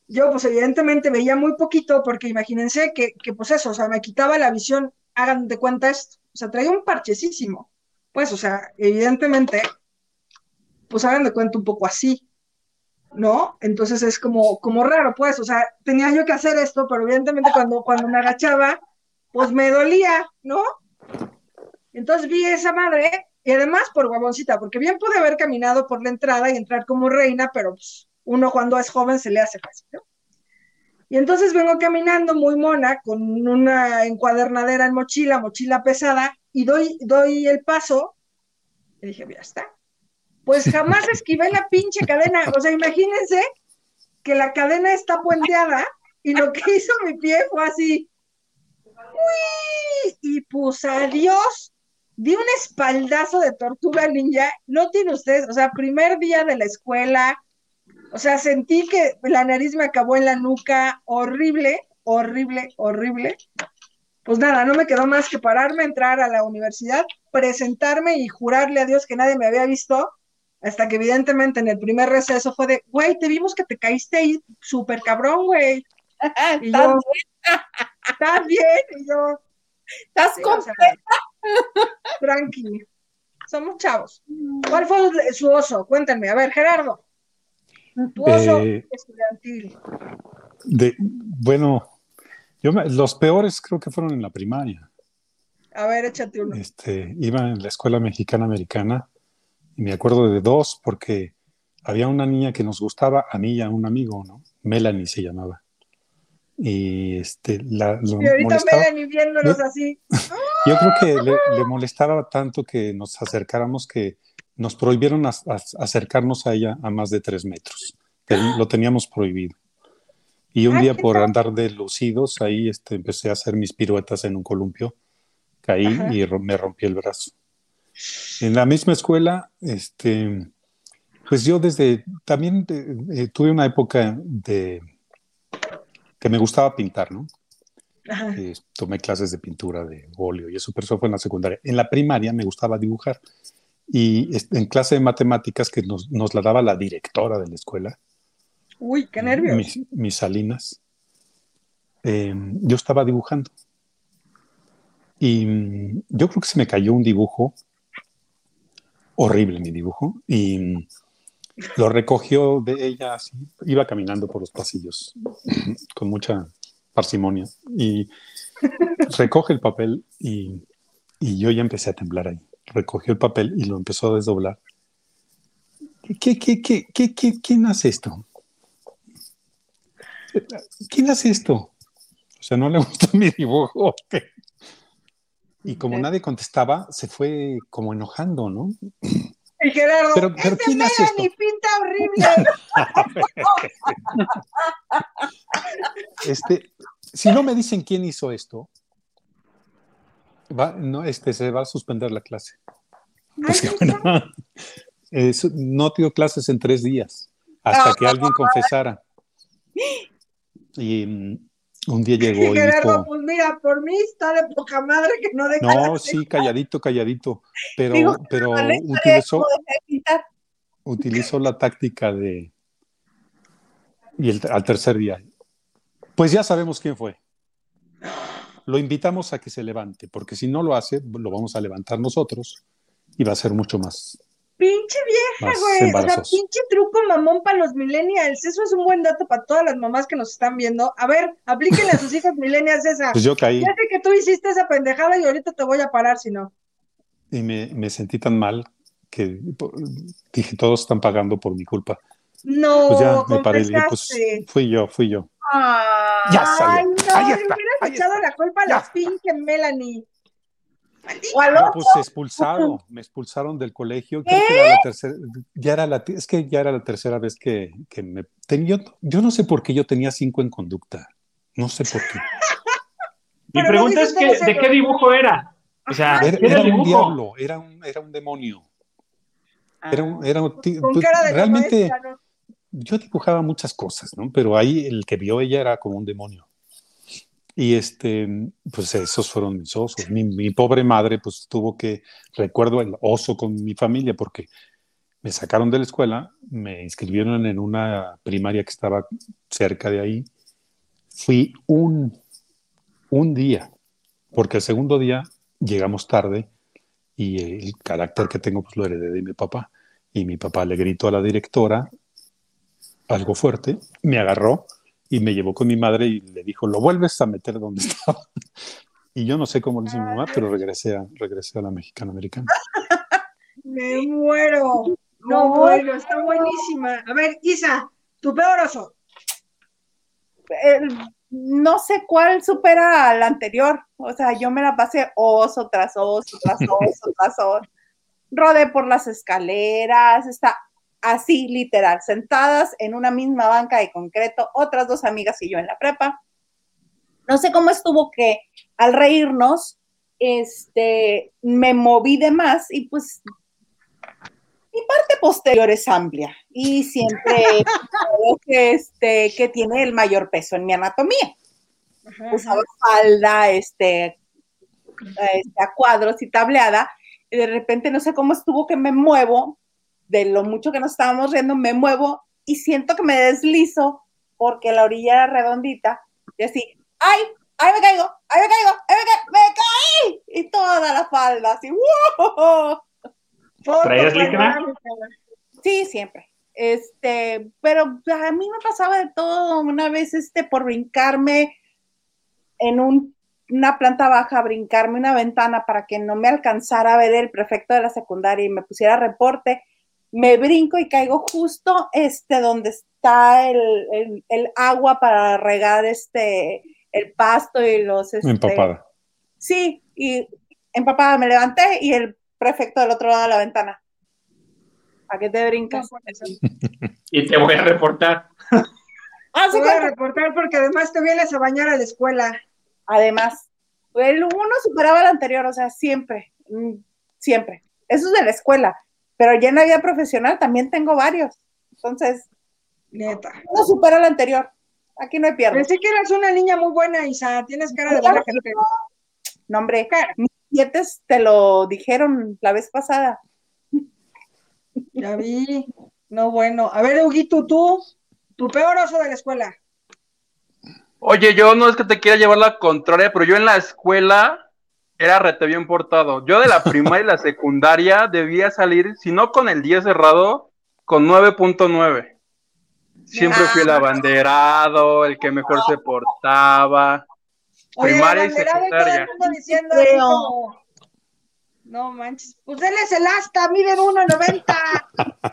Speaker 2: Yo pues evidentemente veía muy poquito porque imagínense que, que pues eso, o sea, me quitaba la visión, hagan de cuenta esto, o sea, traía un parchecísimo. Pues, o sea, evidentemente, pues hagan de cuenta un poco así, ¿no? Entonces es como, como raro, pues, o sea, tenía yo que hacer esto, pero evidentemente cuando, cuando me agachaba, pues me dolía, ¿no? Entonces vi esa madre, y además por guaboncita, porque bien pude haber caminado por la entrada y entrar como reina, pero pues, uno cuando es joven se le hace fácil, ¿no? Y entonces vengo caminando muy mona, con una encuadernadera en mochila, mochila pesada, y doy, doy el paso, y dije, ya está. Pues jamás esquivé la pinche cadena, o sea, imagínense que la cadena está puenteada, y lo que hizo mi pie fue así, ¡Uy! y pues adiós, di un espaldazo de tortuga ninja, no tiene ustedes, o sea, primer día de la escuela, o sea, sentí que la nariz me acabó en la nuca, horrible, horrible, horrible. Pues nada, no me quedó más que pararme, entrar a la universidad, presentarme y jurarle a Dios que nadie me había visto, hasta que evidentemente en el primer receso fue de, güey, te vimos que te caíste ahí súper cabrón, güey. Y
Speaker 1: ¿Estás
Speaker 2: yo, ¿estás bien? Y yo,
Speaker 1: ¿Estás
Speaker 2: sí,
Speaker 1: con-
Speaker 2: o sea, tranqui. Somos chavos. ¿Cuál fue su oso? Cuéntenme. A ver, Gerardo. Tu oso
Speaker 5: Eh,
Speaker 2: estudiantil.
Speaker 5: de, bueno, yo me- los peores creo que fueron en la primaria.
Speaker 2: A ver, échate uno.
Speaker 5: Este, iba en la escuela mexicana americana y me acuerdo de dos porque había una niña que nos gustaba, a mí y a un amigo, ¿no? Melanie se llamaba. Y este, la, lo
Speaker 2: Y ahorita
Speaker 5: molestaba.
Speaker 2: Melanie viéndonos
Speaker 5: Yo-
Speaker 2: así.
Speaker 5: Yo creo que le, le molestaba tanto que nos acercáramos que nos prohibieron acercarnos a ella a más de tres metros. Ten- Lo teníamos prohibido. Y un
Speaker 2: Ah,
Speaker 5: día
Speaker 2: ¿qué
Speaker 5: por andar de lucidos, ahí este, empecé a hacer mis piruetas en un columpio. Caí
Speaker 2: Ajá.
Speaker 5: y me rompí el brazo. En la misma escuela, este, pues yo desde, también eh, eh, tuve una época de que me gustaba pintar, ¿no? Eh, tomé clases de pintura, de óleo y eso, pero eso fue en la secundaria. En la primaria me gustaba dibujar y en clase de matemáticas que nos, nos la daba la directora de la escuela,
Speaker 2: Uy, qué nervios.
Speaker 5: mis, mis Salinas, eh, yo estaba dibujando y mm, yo creo que se me cayó un dibujo, horrible mi dibujo, y mm, lo recogió de ella así, iba caminando por los pasillos con mucha parsimonia y recoge el papel y, y yo ya empecé a temblar ahí. Recogió el papel y lo empezó a desdoblar. ¿Qué, qué, qué, qué, qué- quién hace esto? ¿Quién hace esto? O sea, ¿no le gustó mi dibujo? Y como nadie contestaba, se fue como enojando, ¿no?
Speaker 2: Y Gerardo,
Speaker 5: Pero- pero
Speaker 2: ¡Ese
Speaker 5: ¿quién hace
Speaker 2: Melanie pinta horrible!
Speaker 5: Este, si no me dicen quién hizo esto, va- no, este, se va a suspender la clase. Pues que bueno, no dio clases en tres días hasta que alguien confesara. Y mm, un día llegó y
Speaker 2: Gerardo,
Speaker 5: dijo,
Speaker 2: pues mira, por mí está de poca madre que no deja
Speaker 5: no,
Speaker 2: la-
Speaker 5: sí, calladito, calladito, pero,
Speaker 1: Digo,
Speaker 5: pero utilizó, utilizó la táctica de... Y el- al tercer día, pues ya sabemos quién fue. Lo invitamos a que se levante, porque si no lo hace, lo vamos a levantar nosotros y va a ser mucho más,
Speaker 2: Pinche vieja, güey. O sea, pinche truco mamón para los millennials. Eso es un buen dato para todas las mamás que nos están viendo. A ver, aplíquenle a sus hijas millennials esa.
Speaker 5: Pues yo caí
Speaker 2: Ya sé que tú hiciste esa pendejada y ahorita te voy a parar si no.
Speaker 5: y me, me sentí tan mal que dije, todos están pagando por mi culpa.
Speaker 2: No,
Speaker 5: Pues ya me paré pues fui yo, fui yo.
Speaker 1: Ah,
Speaker 5: Ya
Speaker 2: Ay,
Speaker 5: salió.
Speaker 2: no,
Speaker 5: Ahí está,
Speaker 2: hubieras
Speaker 5: ahí
Speaker 2: echado
Speaker 5: está.
Speaker 2: la culpa a
Speaker 5: Ya.
Speaker 2: la pinche Melanie.
Speaker 1: o al
Speaker 5: No,
Speaker 1: otro.
Speaker 5: pues expulsado, me expulsaron del colegio. Creo que era la tercera, ya era la, es que ya era la tercera vez que, que me tenía, yo, yo no sé por qué yo tenía cinco en conducta. No sé por qué.
Speaker 3: Mi pregunta es que, ¿de qué dibujo era? O sea,
Speaker 5: Era,
Speaker 3: ¿qué era
Speaker 5: era un diablo, era un, era un demonio. Era un,
Speaker 1: Ah.
Speaker 5: era un
Speaker 2: Con
Speaker 5: pues,
Speaker 2: cara de
Speaker 5: realmente
Speaker 2: maestra, ¿no?
Speaker 5: Yo dibujaba muchas cosas, ¿no? Pero ahí el que vio ella era como un demonio. Y este, pues esos fueron mis osos. Mi, pobre madre, pues tuvo que, recuerdo el oso con mi familia, porque me sacaron de la escuela, me inscribieron en una primaria que estaba cerca de ahí. Fui un, un día, porque el segundo día llegamos tarde y el carácter que tengo pues lo heredé de mi papá. Y mi papá le gritó a la directora algo fuerte, me agarró y me llevó con mi madre y le dijo, lo vuelves a meter donde estaba. Y yo no sé cómo lo hizo mi mamá, pero regresé a, regresé a la mexicana americana.
Speaker 2: Me muero. No, bueno, está buenísima. A ver, Isa, tu peor oso.
Speaker 1: El- no sé cuál supera al anterior. O sea, yo me la pasé oso tras oso, tras oso, tras oso. Rodé por las escaleras, está así, literal, sentadas en una misma banca de concreto, otras dos amigas y yo en la prepa. No sé cómo estuvo que al reírnos, este, me moví de más y pues mi parte posterior es amplia y siempre creo que, este, que tiene el mayor peso en mi anatomía.
Speaker 2: Ajá,
Speaker 1: Usaba falda, este, este, a cuadros y tableada, y de repente no sé cómo estuvo que me muevo, de lo mucho que nos estábamos riendo, me muevo y siento que me deslizo porque la orilla era redondita y así, ¡ay! ¡ay me caigo! ¡ay me caigo! ¡ay me caigo! ¡me caí! Y toda la falda así, ¡wow!
Speaker 3: ¿Traías licra?
Speaker 2: panorámica.
Speaker 1: Sí, siempre. Este, pero a mí me pasaba de todo. Una vez, este, por brincarme en un- una planta baja, brincarme una ventana para que no me alcanzara a ver el prefecto de la secundaria y me pusiera reporte, me brinco y caigo justo este donde está el, el- el agua para regar este el pasto y los este,
Speaker 5: Empapada.
Speaker 1: Sí, y empapada me levanté y el prefecto del otro lado de la ventana. ¿A qué te brincas?
Speaker 3: Y te voy a reportar.
Speaker 1: Ah,
Speaker 2: Te
Speaker 1: sí,
Speaker 2: voy a reportar porque además te vienes a bañar a la escuela.
Speaker 1: Además, el uno superaba al anterior, o sea, siempre, mm, siempre. Eso es de la escuela, pero ya en la vida profesional también tengo varios. Entonces,
Speaker 2: Neta.
Speaker 1: uno supera al anterior. Aquí no hay pierde.
Speaker 2: Pensé que eras una niña muy buena, Isa. Tienes cara de buena gente.
Speaker 1: No, hombre,
Speaker 2: Cara,
Speaker 1: mis siete te lo dijeron la vez pasada.
Speaker 2: ya vi. No, bueno. A ver, Huguito, tú, tu peor oso de la escuela.
Speaker 4: Oye, yo no es que te quiera llevar la contraria, pero yo en la escuela era rete bien portado. Yo de la primaria y la secundaria debía salir, si no con el 10 cerrado, con 9.9. Siempre fui el abanderado, el que mejor se portaba.
Speaker 2: Oye,
Speaker 4: Primaria y
Speaker 2: abanderado y todo el
Speaker 4: secundaria.
Speaker 2: mundo diciendo no manches, pues él es el asta, miden 1.90.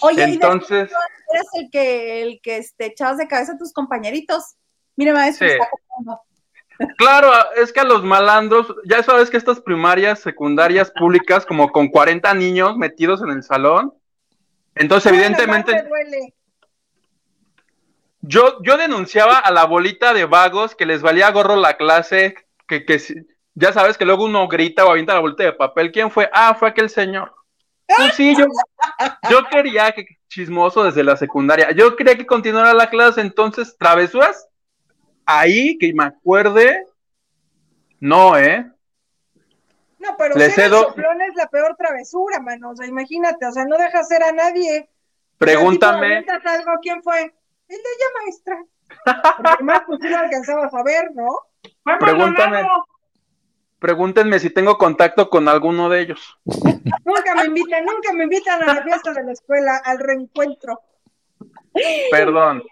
Speaker 1: Oye, y
Speaker 4: Entonces,
Speaker 1: eres el que, el que este, echabas de cabeza a tus compañeritos. Mire, maestro,
Speaker 4: Sí.
Speaker 1: está contando.
Speaker 4: Claro, es que a los malandros, ya sabes que estas primarias, secundarias públicas, como con 40 niños metidos en el salón, entonces evidentemente...
Speaker 2: Bueno, duele.
Speaker 4: Yo, yo denunciaba a la bolita de vagos que les valía gorro la clase, que, que ya sabes que luego uno grita o avienta la bolita de papel. ¿Quién fue? Ah, fue aquel señor. Pues sí, yo, yo quería que chismoso desde la secundaria. Yo quería que continuara la clase, entonces, travesuras, ahí que me acuerde, no, ¿eh?
Speaker 2: No, pero
Speaker 4: Le
Speaker 2: ser
Speaker 4: cedo-
Speaker 2: es la peor travesura, mano. O sea, imagínate, o sea, no dejas ser a nadie.
Speaker 4: Pregúntame,
Speaker 2: si algo, ¿quién fue? El de ella, maestra. Porque además, pues lo alcanzabas a ver, ¿no?
Speaker 3: ¡Fue
Speaker 4: Pregúntame. Pregúntenme si tengo contacto con alguno de ellos.
Speaker 2: Nunca me invitan, nunca me invitan a la fiesta de la escuela, al reencuentro.
Speaker 4: Perdón.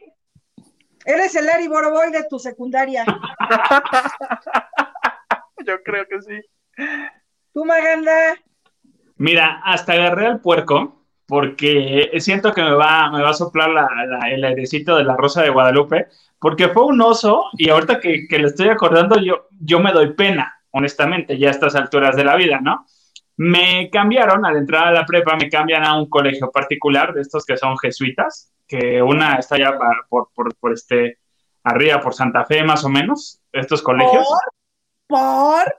Speaker 2: Eres el Ari Boroboy de tu secundaria.
Speaker 4: Yo creo que sí.
Speaker 2: Tú, Maganda.
Speaker 3: Mira, hasta agarré al puerco porque siento que me va, me va a soplar la- la- el airecito de la Rosa de Guadalupe, porque fue un oso y ahorita que, que le estoy acordando yo, yo me doy pena, honestamente, ya a estas alturas de la vida, ¿no? Me cambiaron, al entrar a la prepa, me cambian a un colegio particular de estos que son jesuitas, que una está allá pa- por, por, por este, arriba, por Santa Fe más o menos, estos colegios
Speaker 1: Por,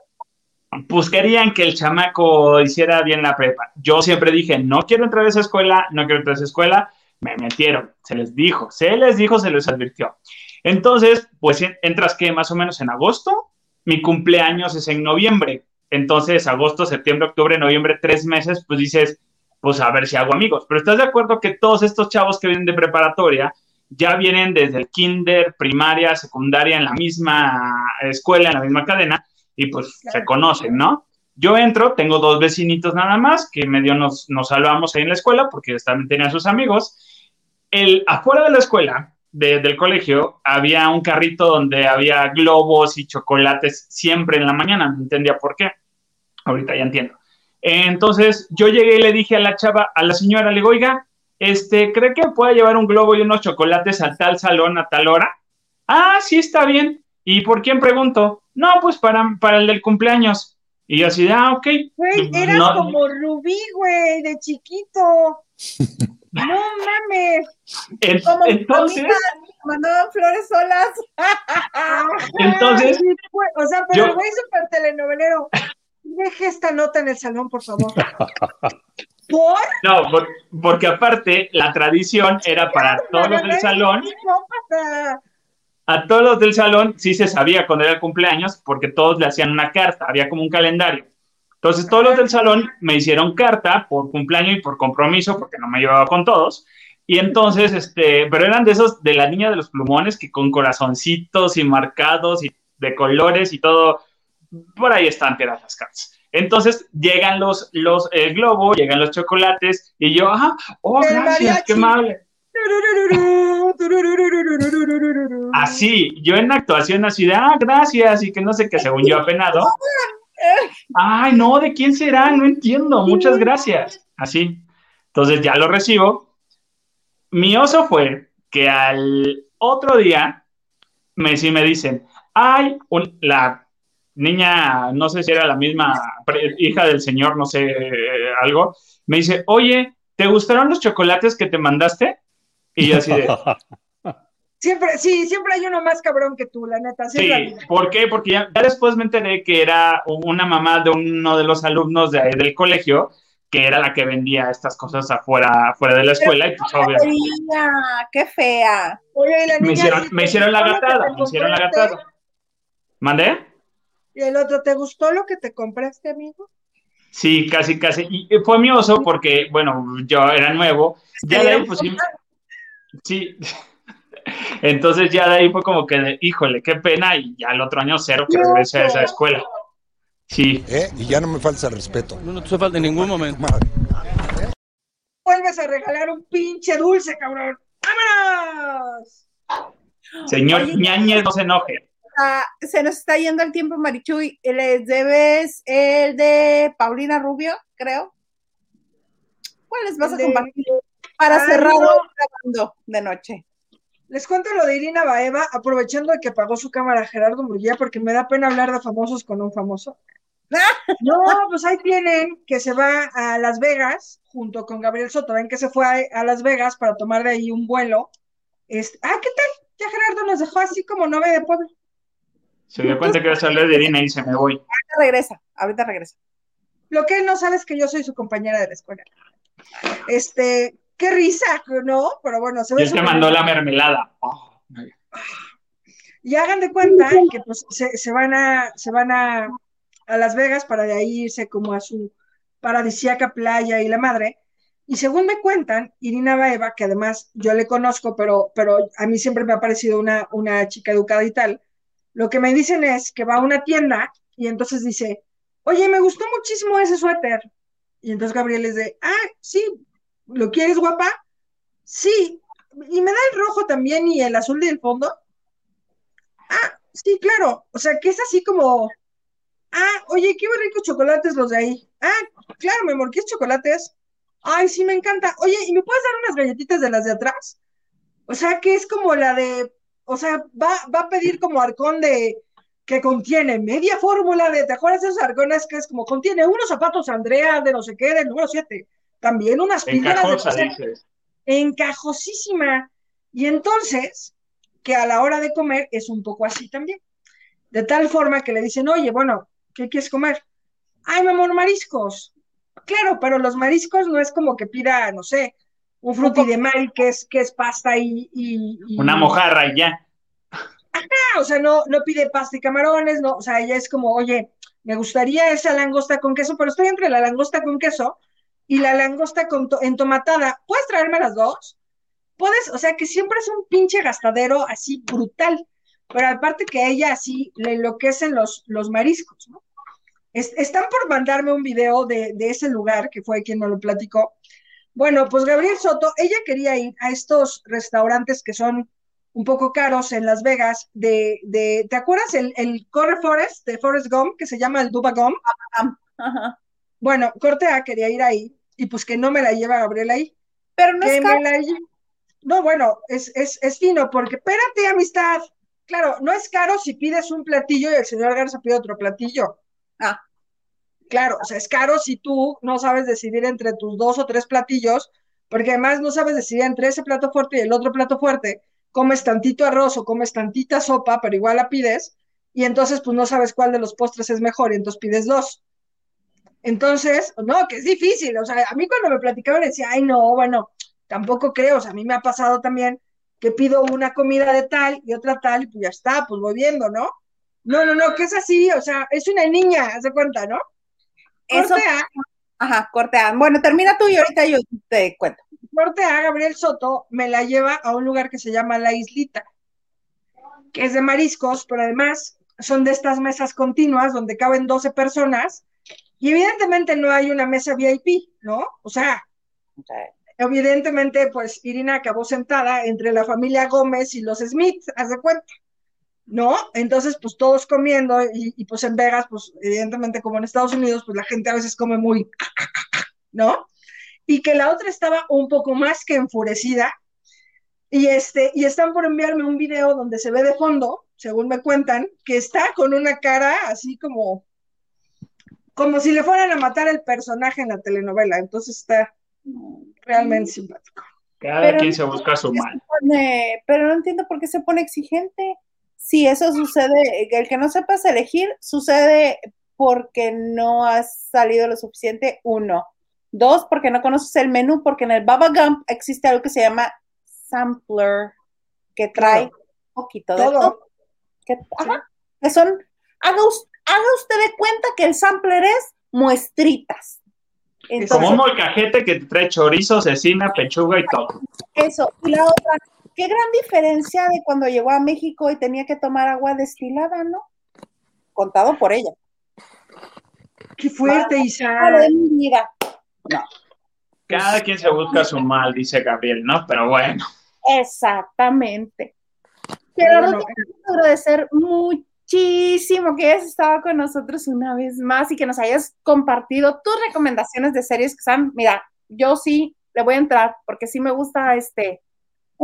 Speaker 3: pues querían que el chamaco hiciera bien la prepa. Yo siempre dije, no quiero entrar a esa escuela, no quiero entrar a esa escuela. Me metieron, se les dijo, se les dijo, se les advirtió. Entonces, pues entras que más o menos en agosto, mi cumpleaños es en noviembre, entonces agosto, septiembre, octubre, noviembre, tres meses, pues dices, pues a ver si hago amigos. Pero estás de acuerdo que todos estos chavos que vienen de preparatoria ya vienen desde el kinder, primaria, secundaria, en la misma escuela, en la misma cadena, y pues se conocen, ¿no? Yo entro, tengo dos vecinitos nada más, que medio nos, nos salvamos ahí en la escuela, porque también tenían sus amigos. El, afuera de la escuela, del colegio, había un carrito donde había globos y chocolates siempre en la mañana, no entendía por qué. Ahorita ya entiendo. Entonces yo llegué y le dije a la chava, a la señora, le digo, oiga, este, ¿cree que pueda llevar un globo y unos chocolates a tal salón a tal hora? Ah, sí, está bien. ¿Y por quién pregunto? No, pues para, para el del cumpleaños. Y yo así, ah, ok.
Speaker 2: Güey, eras como Rubí, güey, de chiquito. no mames.
Speaker 3: entonces.
Speaker 1: Mandaban flores solas.
Speaker 3: entonces.
Speaker 2: o sea, pero el güey súper telenovelero. Deje esta nota en el salón, por favor.
Speaker 3: ¿Por? No, porque aparte la tradición era para todos los del salón. A todos los del salón sí se sabía cuando era el cumpleaños porque todos le hacían una carta, había como un calendario. Entonces todos los del salón me hicieron carta por cumpleaños y por compromiso porque no me llevaba con todos. Y entonces, este, pero eran de esos de la niña de los plumones que con corazoncitos y marcados y de colores y todo, por ahí están tiradas las cartas. Entonces llegan los, los, el globo, llegan los chocolates y yo, ajá, oh, gracias, qué amable. Así, yo en la actuación así de, ah, gracias, y que no sé qué, según yo apenado. Ay, no, ¿de quién será? No entiendo, muchas gracias. Así. Entonces ya lo recibo. Mi oso fue que al otro día me, sí me dicen, ay, la niña, no sé si era la misma hija del señor, no sé, algo, me dice, oye, ¿te gustaron los chocolates que te mandaste? Y yo así de...
Speaker 2: Siempre, sí, siempre hay uno más cabrón que tú, la neta.
Speaker 3: Sí, ¿por qué? Porque ya, después me enteré que era una mamá de uno de los alumnos de, del colegio que era la que vendía estas cosas afuera, afuera de la escuela. y pues,
Speaker 1: ¡Qué fea!
Speaker 3: me, hicieron, me hicieron la gatada, me hicieron la gatada. ¿Mandé?
Speaker 2: ¿Y el otro, te gustó lo que te compraste, amigo?
Speaker 3: Sí, casi, casi. Y fue mi oso porque, bueno, yo era nuevo. Ya de ahí, pues sí. Sí. Entonces ya de ahí fue como que, híjole, qué pena. Y ya el otro año cero que regresé a esa escuela. Sí.
Speaker 6: ¿Eh? Y ya no me falta respeto.
Speaker 7: No, no te falta en ningún momento.
Speaker 2: Vuelves a regalar un pinche dulce, cabrón. ¡Vámonos!
Speaker 3: Señor Ñañez, no se enoje
Speaker 1: se nos está yendo el tiempo, Marichuy. Les debes el de Paulina Rubio, creo. ¿Cuál les vas a compartir para ah, cerrar grabando de noche?
Speaker 2: Les cuento lo de Irina Baeva, aprovechando de que apagó su cámara Gerardo Murguía, porque me da pena hablar de famosos con un famoso. No, pues ahí tienen que se va a Las Vegas junto con Gabriel Soto. Ven que se fue a, Las Vegas para tomar de ahí un vuelo. Este, ah, ¿qué tal? Ya Gerardo nos dejó así como novia de pueblo.
Speaker 3: Se dio cuenta que iba a salir de Irina y se me voy.
Speaker 1: Ahorita regresa, ahorita regresa.
Speaker 2: Lo que él no sabe es que yo soy su compañera de la escuela. Este, qué risa, ¿no? Pero bueno,
Speaker 3: se ve. Él te mandó la mermelada.
Speaker 2: y hagan de cuenta que pues se, van a, se van a, a Las Vegas para de ahí irse como a su paradisíaca playa y la madre. Y según me cuentan, Irina Baeva, que además yo le conozco, pero, pero a mí siempre me ha parecido una, una chica educada y tal, lo que me dicen es que va a una tienda y entonces dice, oye, me gustó muchísimo ese suéter. Y entonces Gabriel les dice, ah, sí, ¿lo quieres guapa? Sí. ¿Y me da el rojo también y el azul del fondo? Ah, sí, claro. O sea, que es así como, ah, oye, qué ricos chocolates los de ahí. Ah, claro, mi amor, ¿qué chocolates? Ay, sí, me encanta. Oye, ¿y me puedes dar unas galletitas de las de atrás? O sea, que es como la de o sea, va, va a pedir como arcón de que contiene media fórmula de, ¿te acuerdas de esos arcones que es como contiene unos zapatos Andrea de no sé qué, del número 7? También unas píldoras de encajosísima. Y entonces, que a la hora de comer es un poco así también. De tal forma que le dicen, oye, bueno, ¿qué quieres comer? Ay, mi amor, mariscos. Claro, pero los mariscos no es como que pida, no sé, un frutti de mar que es, que es pasta y,
Speaker 3: Una mojarra y ya.
Speaker 2: ajá, o sea, no, no pide pasta y camarones, no, o sea, ella es como, oye, me gustaría esa langosta con queso, pero estoy entre la langosta con queso y la langosta con entomatada. ¿Puedes traerme las dos? Puedes, o sea, que siempre es un pinche gastadero así brutal, pero aparte que a ella así le enloquecen los, los mariscos, ¿no? están por mandarme un video de, de ese lugar, que fue quien me lo platicó. Bueno, pues Gabriel Soto, ella quería ir a estos restaurantes que son un poco caros en Las Vegas, de, de ¿te acuerdas el, el Corre Forest de Forest Gump, que se llama el Duba Gump? Bueno, Corte A quería ir ahí, y pues que no me la lleva Gabriel ahí.
Speaker 1: Pero no
Speaker 2: que
Speaker 1: es
Speaker 2: me
Speaker 1: caro.
Speaker 2: la lle- No, bueno, es, es, es fino, porque espérate, amistad. Claro, no es caro si pides un platillo y el señor Garza pide otro platillo.
Speaker 1: Ah.
Speaker 2: Claro, o sea, es caro si tú no sabes decidir entre tus dos o tres platillos, porque además no sabes decidir entre ese plato fuerte y el otro plato fuerte. Comes tantito arroz o comes tantita sopa, pero igual la pides, y entonces pues no sabes cuál de los postres es mejor, y entonces pides dos. Entonces, no, que es difícil, o sea, a mí cuando me platicaban decía, ay, no, bueno, tampoco creo, o sea, a mí me ha pasado también que pido una comida de tal y otra tal, y pues ya está, pues voy viendo, ¿no? No, no, no, que es así, o sea, es una niña, haz de cuenta, ¿no?
Speaker 1: Eso,
Speaker 2: Corte A,
Speaker 1: ajá, corte A. Bueno, termina tú y ahorita yo te cuento.
Speaker 2: corte A, Gabriel Soto me la lleva a un lugar que se llama La Islita, que es de mariscos, pero además son de estas mesas continuas donde caben 12 personas, y evidentemente no hay una mesa VIP, ¿no? O sea, evidentemente, pues Irina acabó sentada entre la familia Gómez y los Smith, haz de cuenta, ¿no? Entonces, pues todos comiendo y, y, pues en Vegas, pues evidentemente como en Estados Unidos, pues la gente a veces come muy, ¿no? Y que la otra estaba un poco más que enfurecida y este, y están por enviarme un video donde se ve de fondo, según me cuentan, que está con una cara así como, como si le fueran a matar el personaje en la telenovela, entonces está realmente simpático.
Speaker 3: Cada
Speaker 1: Pero-
Speaker 3: quien se busca su
Speaker 1: Se
Speaker 3: mal.
Speaker 1: pone- pero no entiendo por qué se pone exigente. Si eso sucede, el que no sepas elegir, sucede porque no has salido lo suficiente, uno. Dos, porque no conoces el menú, porque en el Baba Gump existe algo que se llama sampler, que trae
Speaker 2: Claro.
Speaker 1: un poquito de
Speaker 2: Todo.
Speaker 1: todo. Que, ajá, que son, haga, us- haga usted de cuenta que el sampler es muestritas.
Speaker 3: Como
Speaker 1: Entonces,
Speaker 3: un molcajete que te trae chorizo, cecina, pechuga y todo.
Speaker 1: Eso, y la otra, qué gran diferencia de cuando llegó a México y tenía que tomar agua destilada, ¿no? Contado por ella.
Speaker 2: Qué fuerte, Isa.
Speaker 1: Madre mía.
Speaker 3: Cada quien se busca su mal, dice Gabriel, ¿no? Pero bueno.
Speaker 1: Exactamente. Gerardo,
Speaker 2: Bueno,
Speaker 1: te quiero agradecer muchísimo que hayas estado con nosotros una vez más y que nos hayas compartido tus recomendaciones de series que están, mira, yo sí le voy a entrar porque sí me gusta este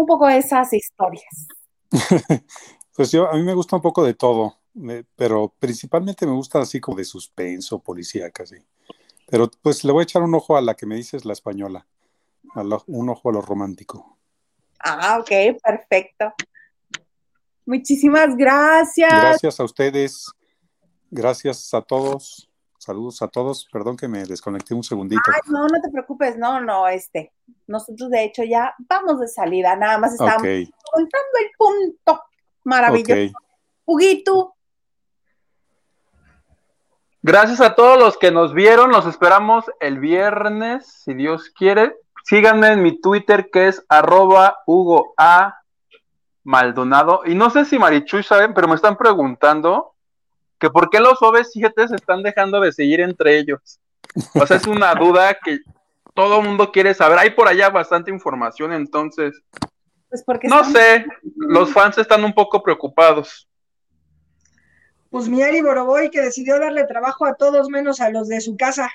Speaker 1: un poco esas historias.
Speaker 5: Pues yo, a mí me gusta un poco de todo, me- pero principalmente me gusta así como de suspenso, policíaca, sí. Pero pues le voy a echar un ojo a la que me dices, la española, a lo- un ojo a lo romántico.
Speaker 1: Ah, ok, perfecto. Muchísimas gracias.
Speaker 5: Gracias a ustedes, gracias a todos, saludos a todos, perdón que me desconecté un segundito.
Speaker 1: Ay, no, no te preocupes, no, no, este, nosotros de hecho ya vamos de salida, nada más estamos
Speaker 5: Ok,
Speaker 1: contando el punto maravilloso.
Speaker 5: ok.
Speaker 1: Huguito,
Speaker 4: Gracias a todos los que nos vieron. Los esperamos el viernes, si Dios quiere. Síganme en mi Twitter que es arroba Hugo A. Maldonado. Y no sé si Marichuy saben, pero me están preguntando que por qué los OV7 se están dejando de seguir entre ellos. O sea, es una duda que todo el mundo quiere saber. Hay por allá bastante información, entonces.
Speaker 1: pues porque
Speaker 4: No sé, los fans están un poco preocupados.
Speaker 2: Pues mi Ari Boroboy que decidió darle trabajo a todos menos a los de su casa.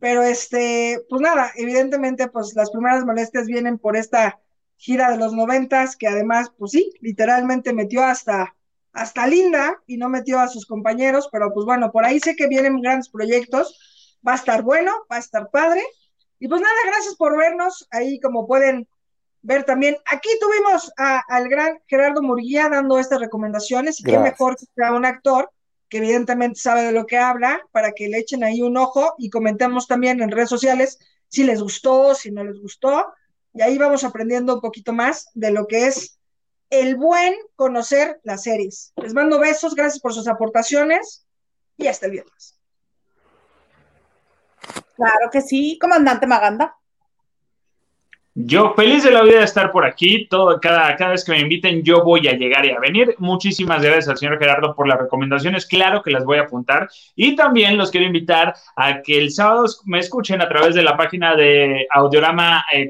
Speaker 2: Pero este, pues nada, evidentemente, pues las primeras molestias vienen por esta gira de los noventas, que además, pues sí, literalmente metió hasta, hasta Linda y no metió a sus compañeros, pero pues bueno, por ahí sé que vienen grandes proyectos, va a estar bueno, va a estar padre. Y pues nada, gracias por vernos. Ahí como pueden ver también, aquí tuvimos a- al gran Gerardo Murguía dando estas recomendaciones, y qué mejor que sea un actor que evidentemente sabe de lo que habla, para que le echen ahí un ojo y comentemos también en redes sociales si les gustó, si no les gustó, y ahí vamos aprendiendo un poquito más de lo que es el buen conocer las series. Les mando besos, gracias por sus aportaciones y hasta el viernes.
Speaker 1: Claro que sí, comandante Maganda.
Speaker 3: Yo feliz de la vida de estar por aquí. Todo, cada, cada vez que me inviten, yo voy a llegar y a venir. Muchísimas gracias al señor Gerardo por las recomendaciones. Claro que las voy a apuntar. Y también los quiero invitar a que el sábado me escuchen a través de la página de audiorama eh,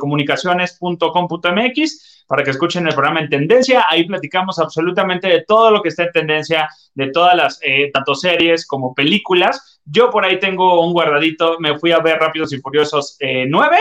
Speaker 3: para que escuchen el programa en tendencia. Ahí platicamos absolutamente de todo lo que está en tendencia, de todas las, eh, tanto series como películas. Yo por ahí tengo un guardadito, me fui a ver Rápidos y Furiosos eh, 9,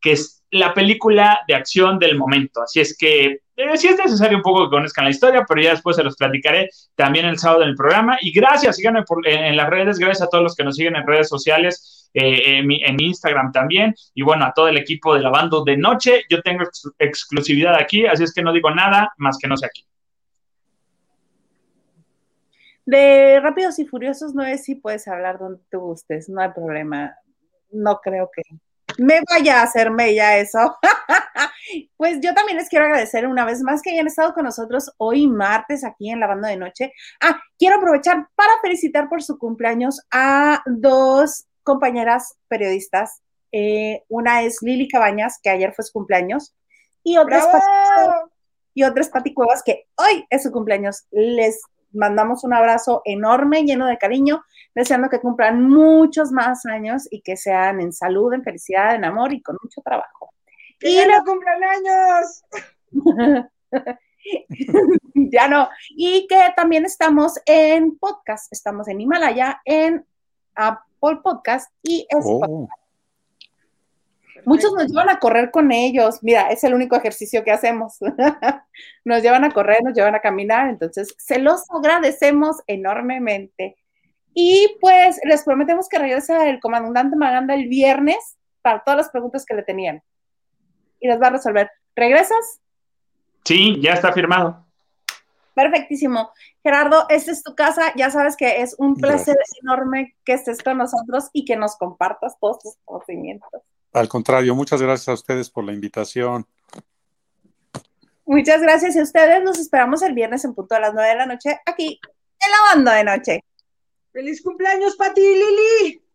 Speaker 3: que es la película de acción del momento. Así es que eh, sí es necesario un poco que conozcan la historia, pero ya después se los platicaré también el sábado en el programa. Y gracias, síganme en, las redes, gracias a todos los que nos siguen en redes sociales, eh, en, mi, Instagram también, y bueno, a todo el equipo de la banda de noche. Yo tengo ex exclusividad aquí, así es que no digo nada más que no sé aquí.
Speaker 1: De Rápidos y Furiosos no es si puedes hablar donde tú gustes, no hay problema. No creo que me vaya a hacerme ya eso. pues yo también les quiero agradecer una vez más que hayan estado con nosotros hoy martes aquí en la banda de noche. Ah, quiero aprovechar para felicitar por su cumpleaños a dos compañeras periodistas. Eh, una es Lili Cabañas, que ayer fue su cumpleaños, y otra, es Pati, y otra es Pati Cuevas, que hoy es su cumpleaños. Les mandamos un abrazo enorme, lleno de cariño, deseando que cumplan muchos más años y que sean en salud, en felicidad, en amor y con mucho trabajo.
Speaker 2: ¡Que y no cumplan años!
Speaker 1: ya no. Y que también estamos en podcast, estamos en Himalaya, en Apple Podcast y Spotify. Oh. Muchos nos llevan a correr con ellos. Mira, es el único ejercicio que hacemos. nos llevan a correr, nos llevan a caminar. Entonces, se los agradecemos enormemente. Y pues les prometemos que regresa el comandante Maganda el viernes para todas las preguntas que le tenían. Y las va a resolver. ¿Regresas?
Speaker 3: Sí, ya está firmado.
Speaker 1: Perfectísimo. Gerardo, esta es tu casa. Ya sabes que es un placer enorme que estés con nosotros y que nos compartas todos tus conocimientos.
Speaker 5: Al contrario, muchas gracias a ustedes por la invitación.
Speaker 1: Muchas gracias a ustedes. Nos esperamos el viernes en punto a las nueve de la noche aquí en la banda de noche.
Speaker 2: ¡Feliz cumpleaños, Pati Lili!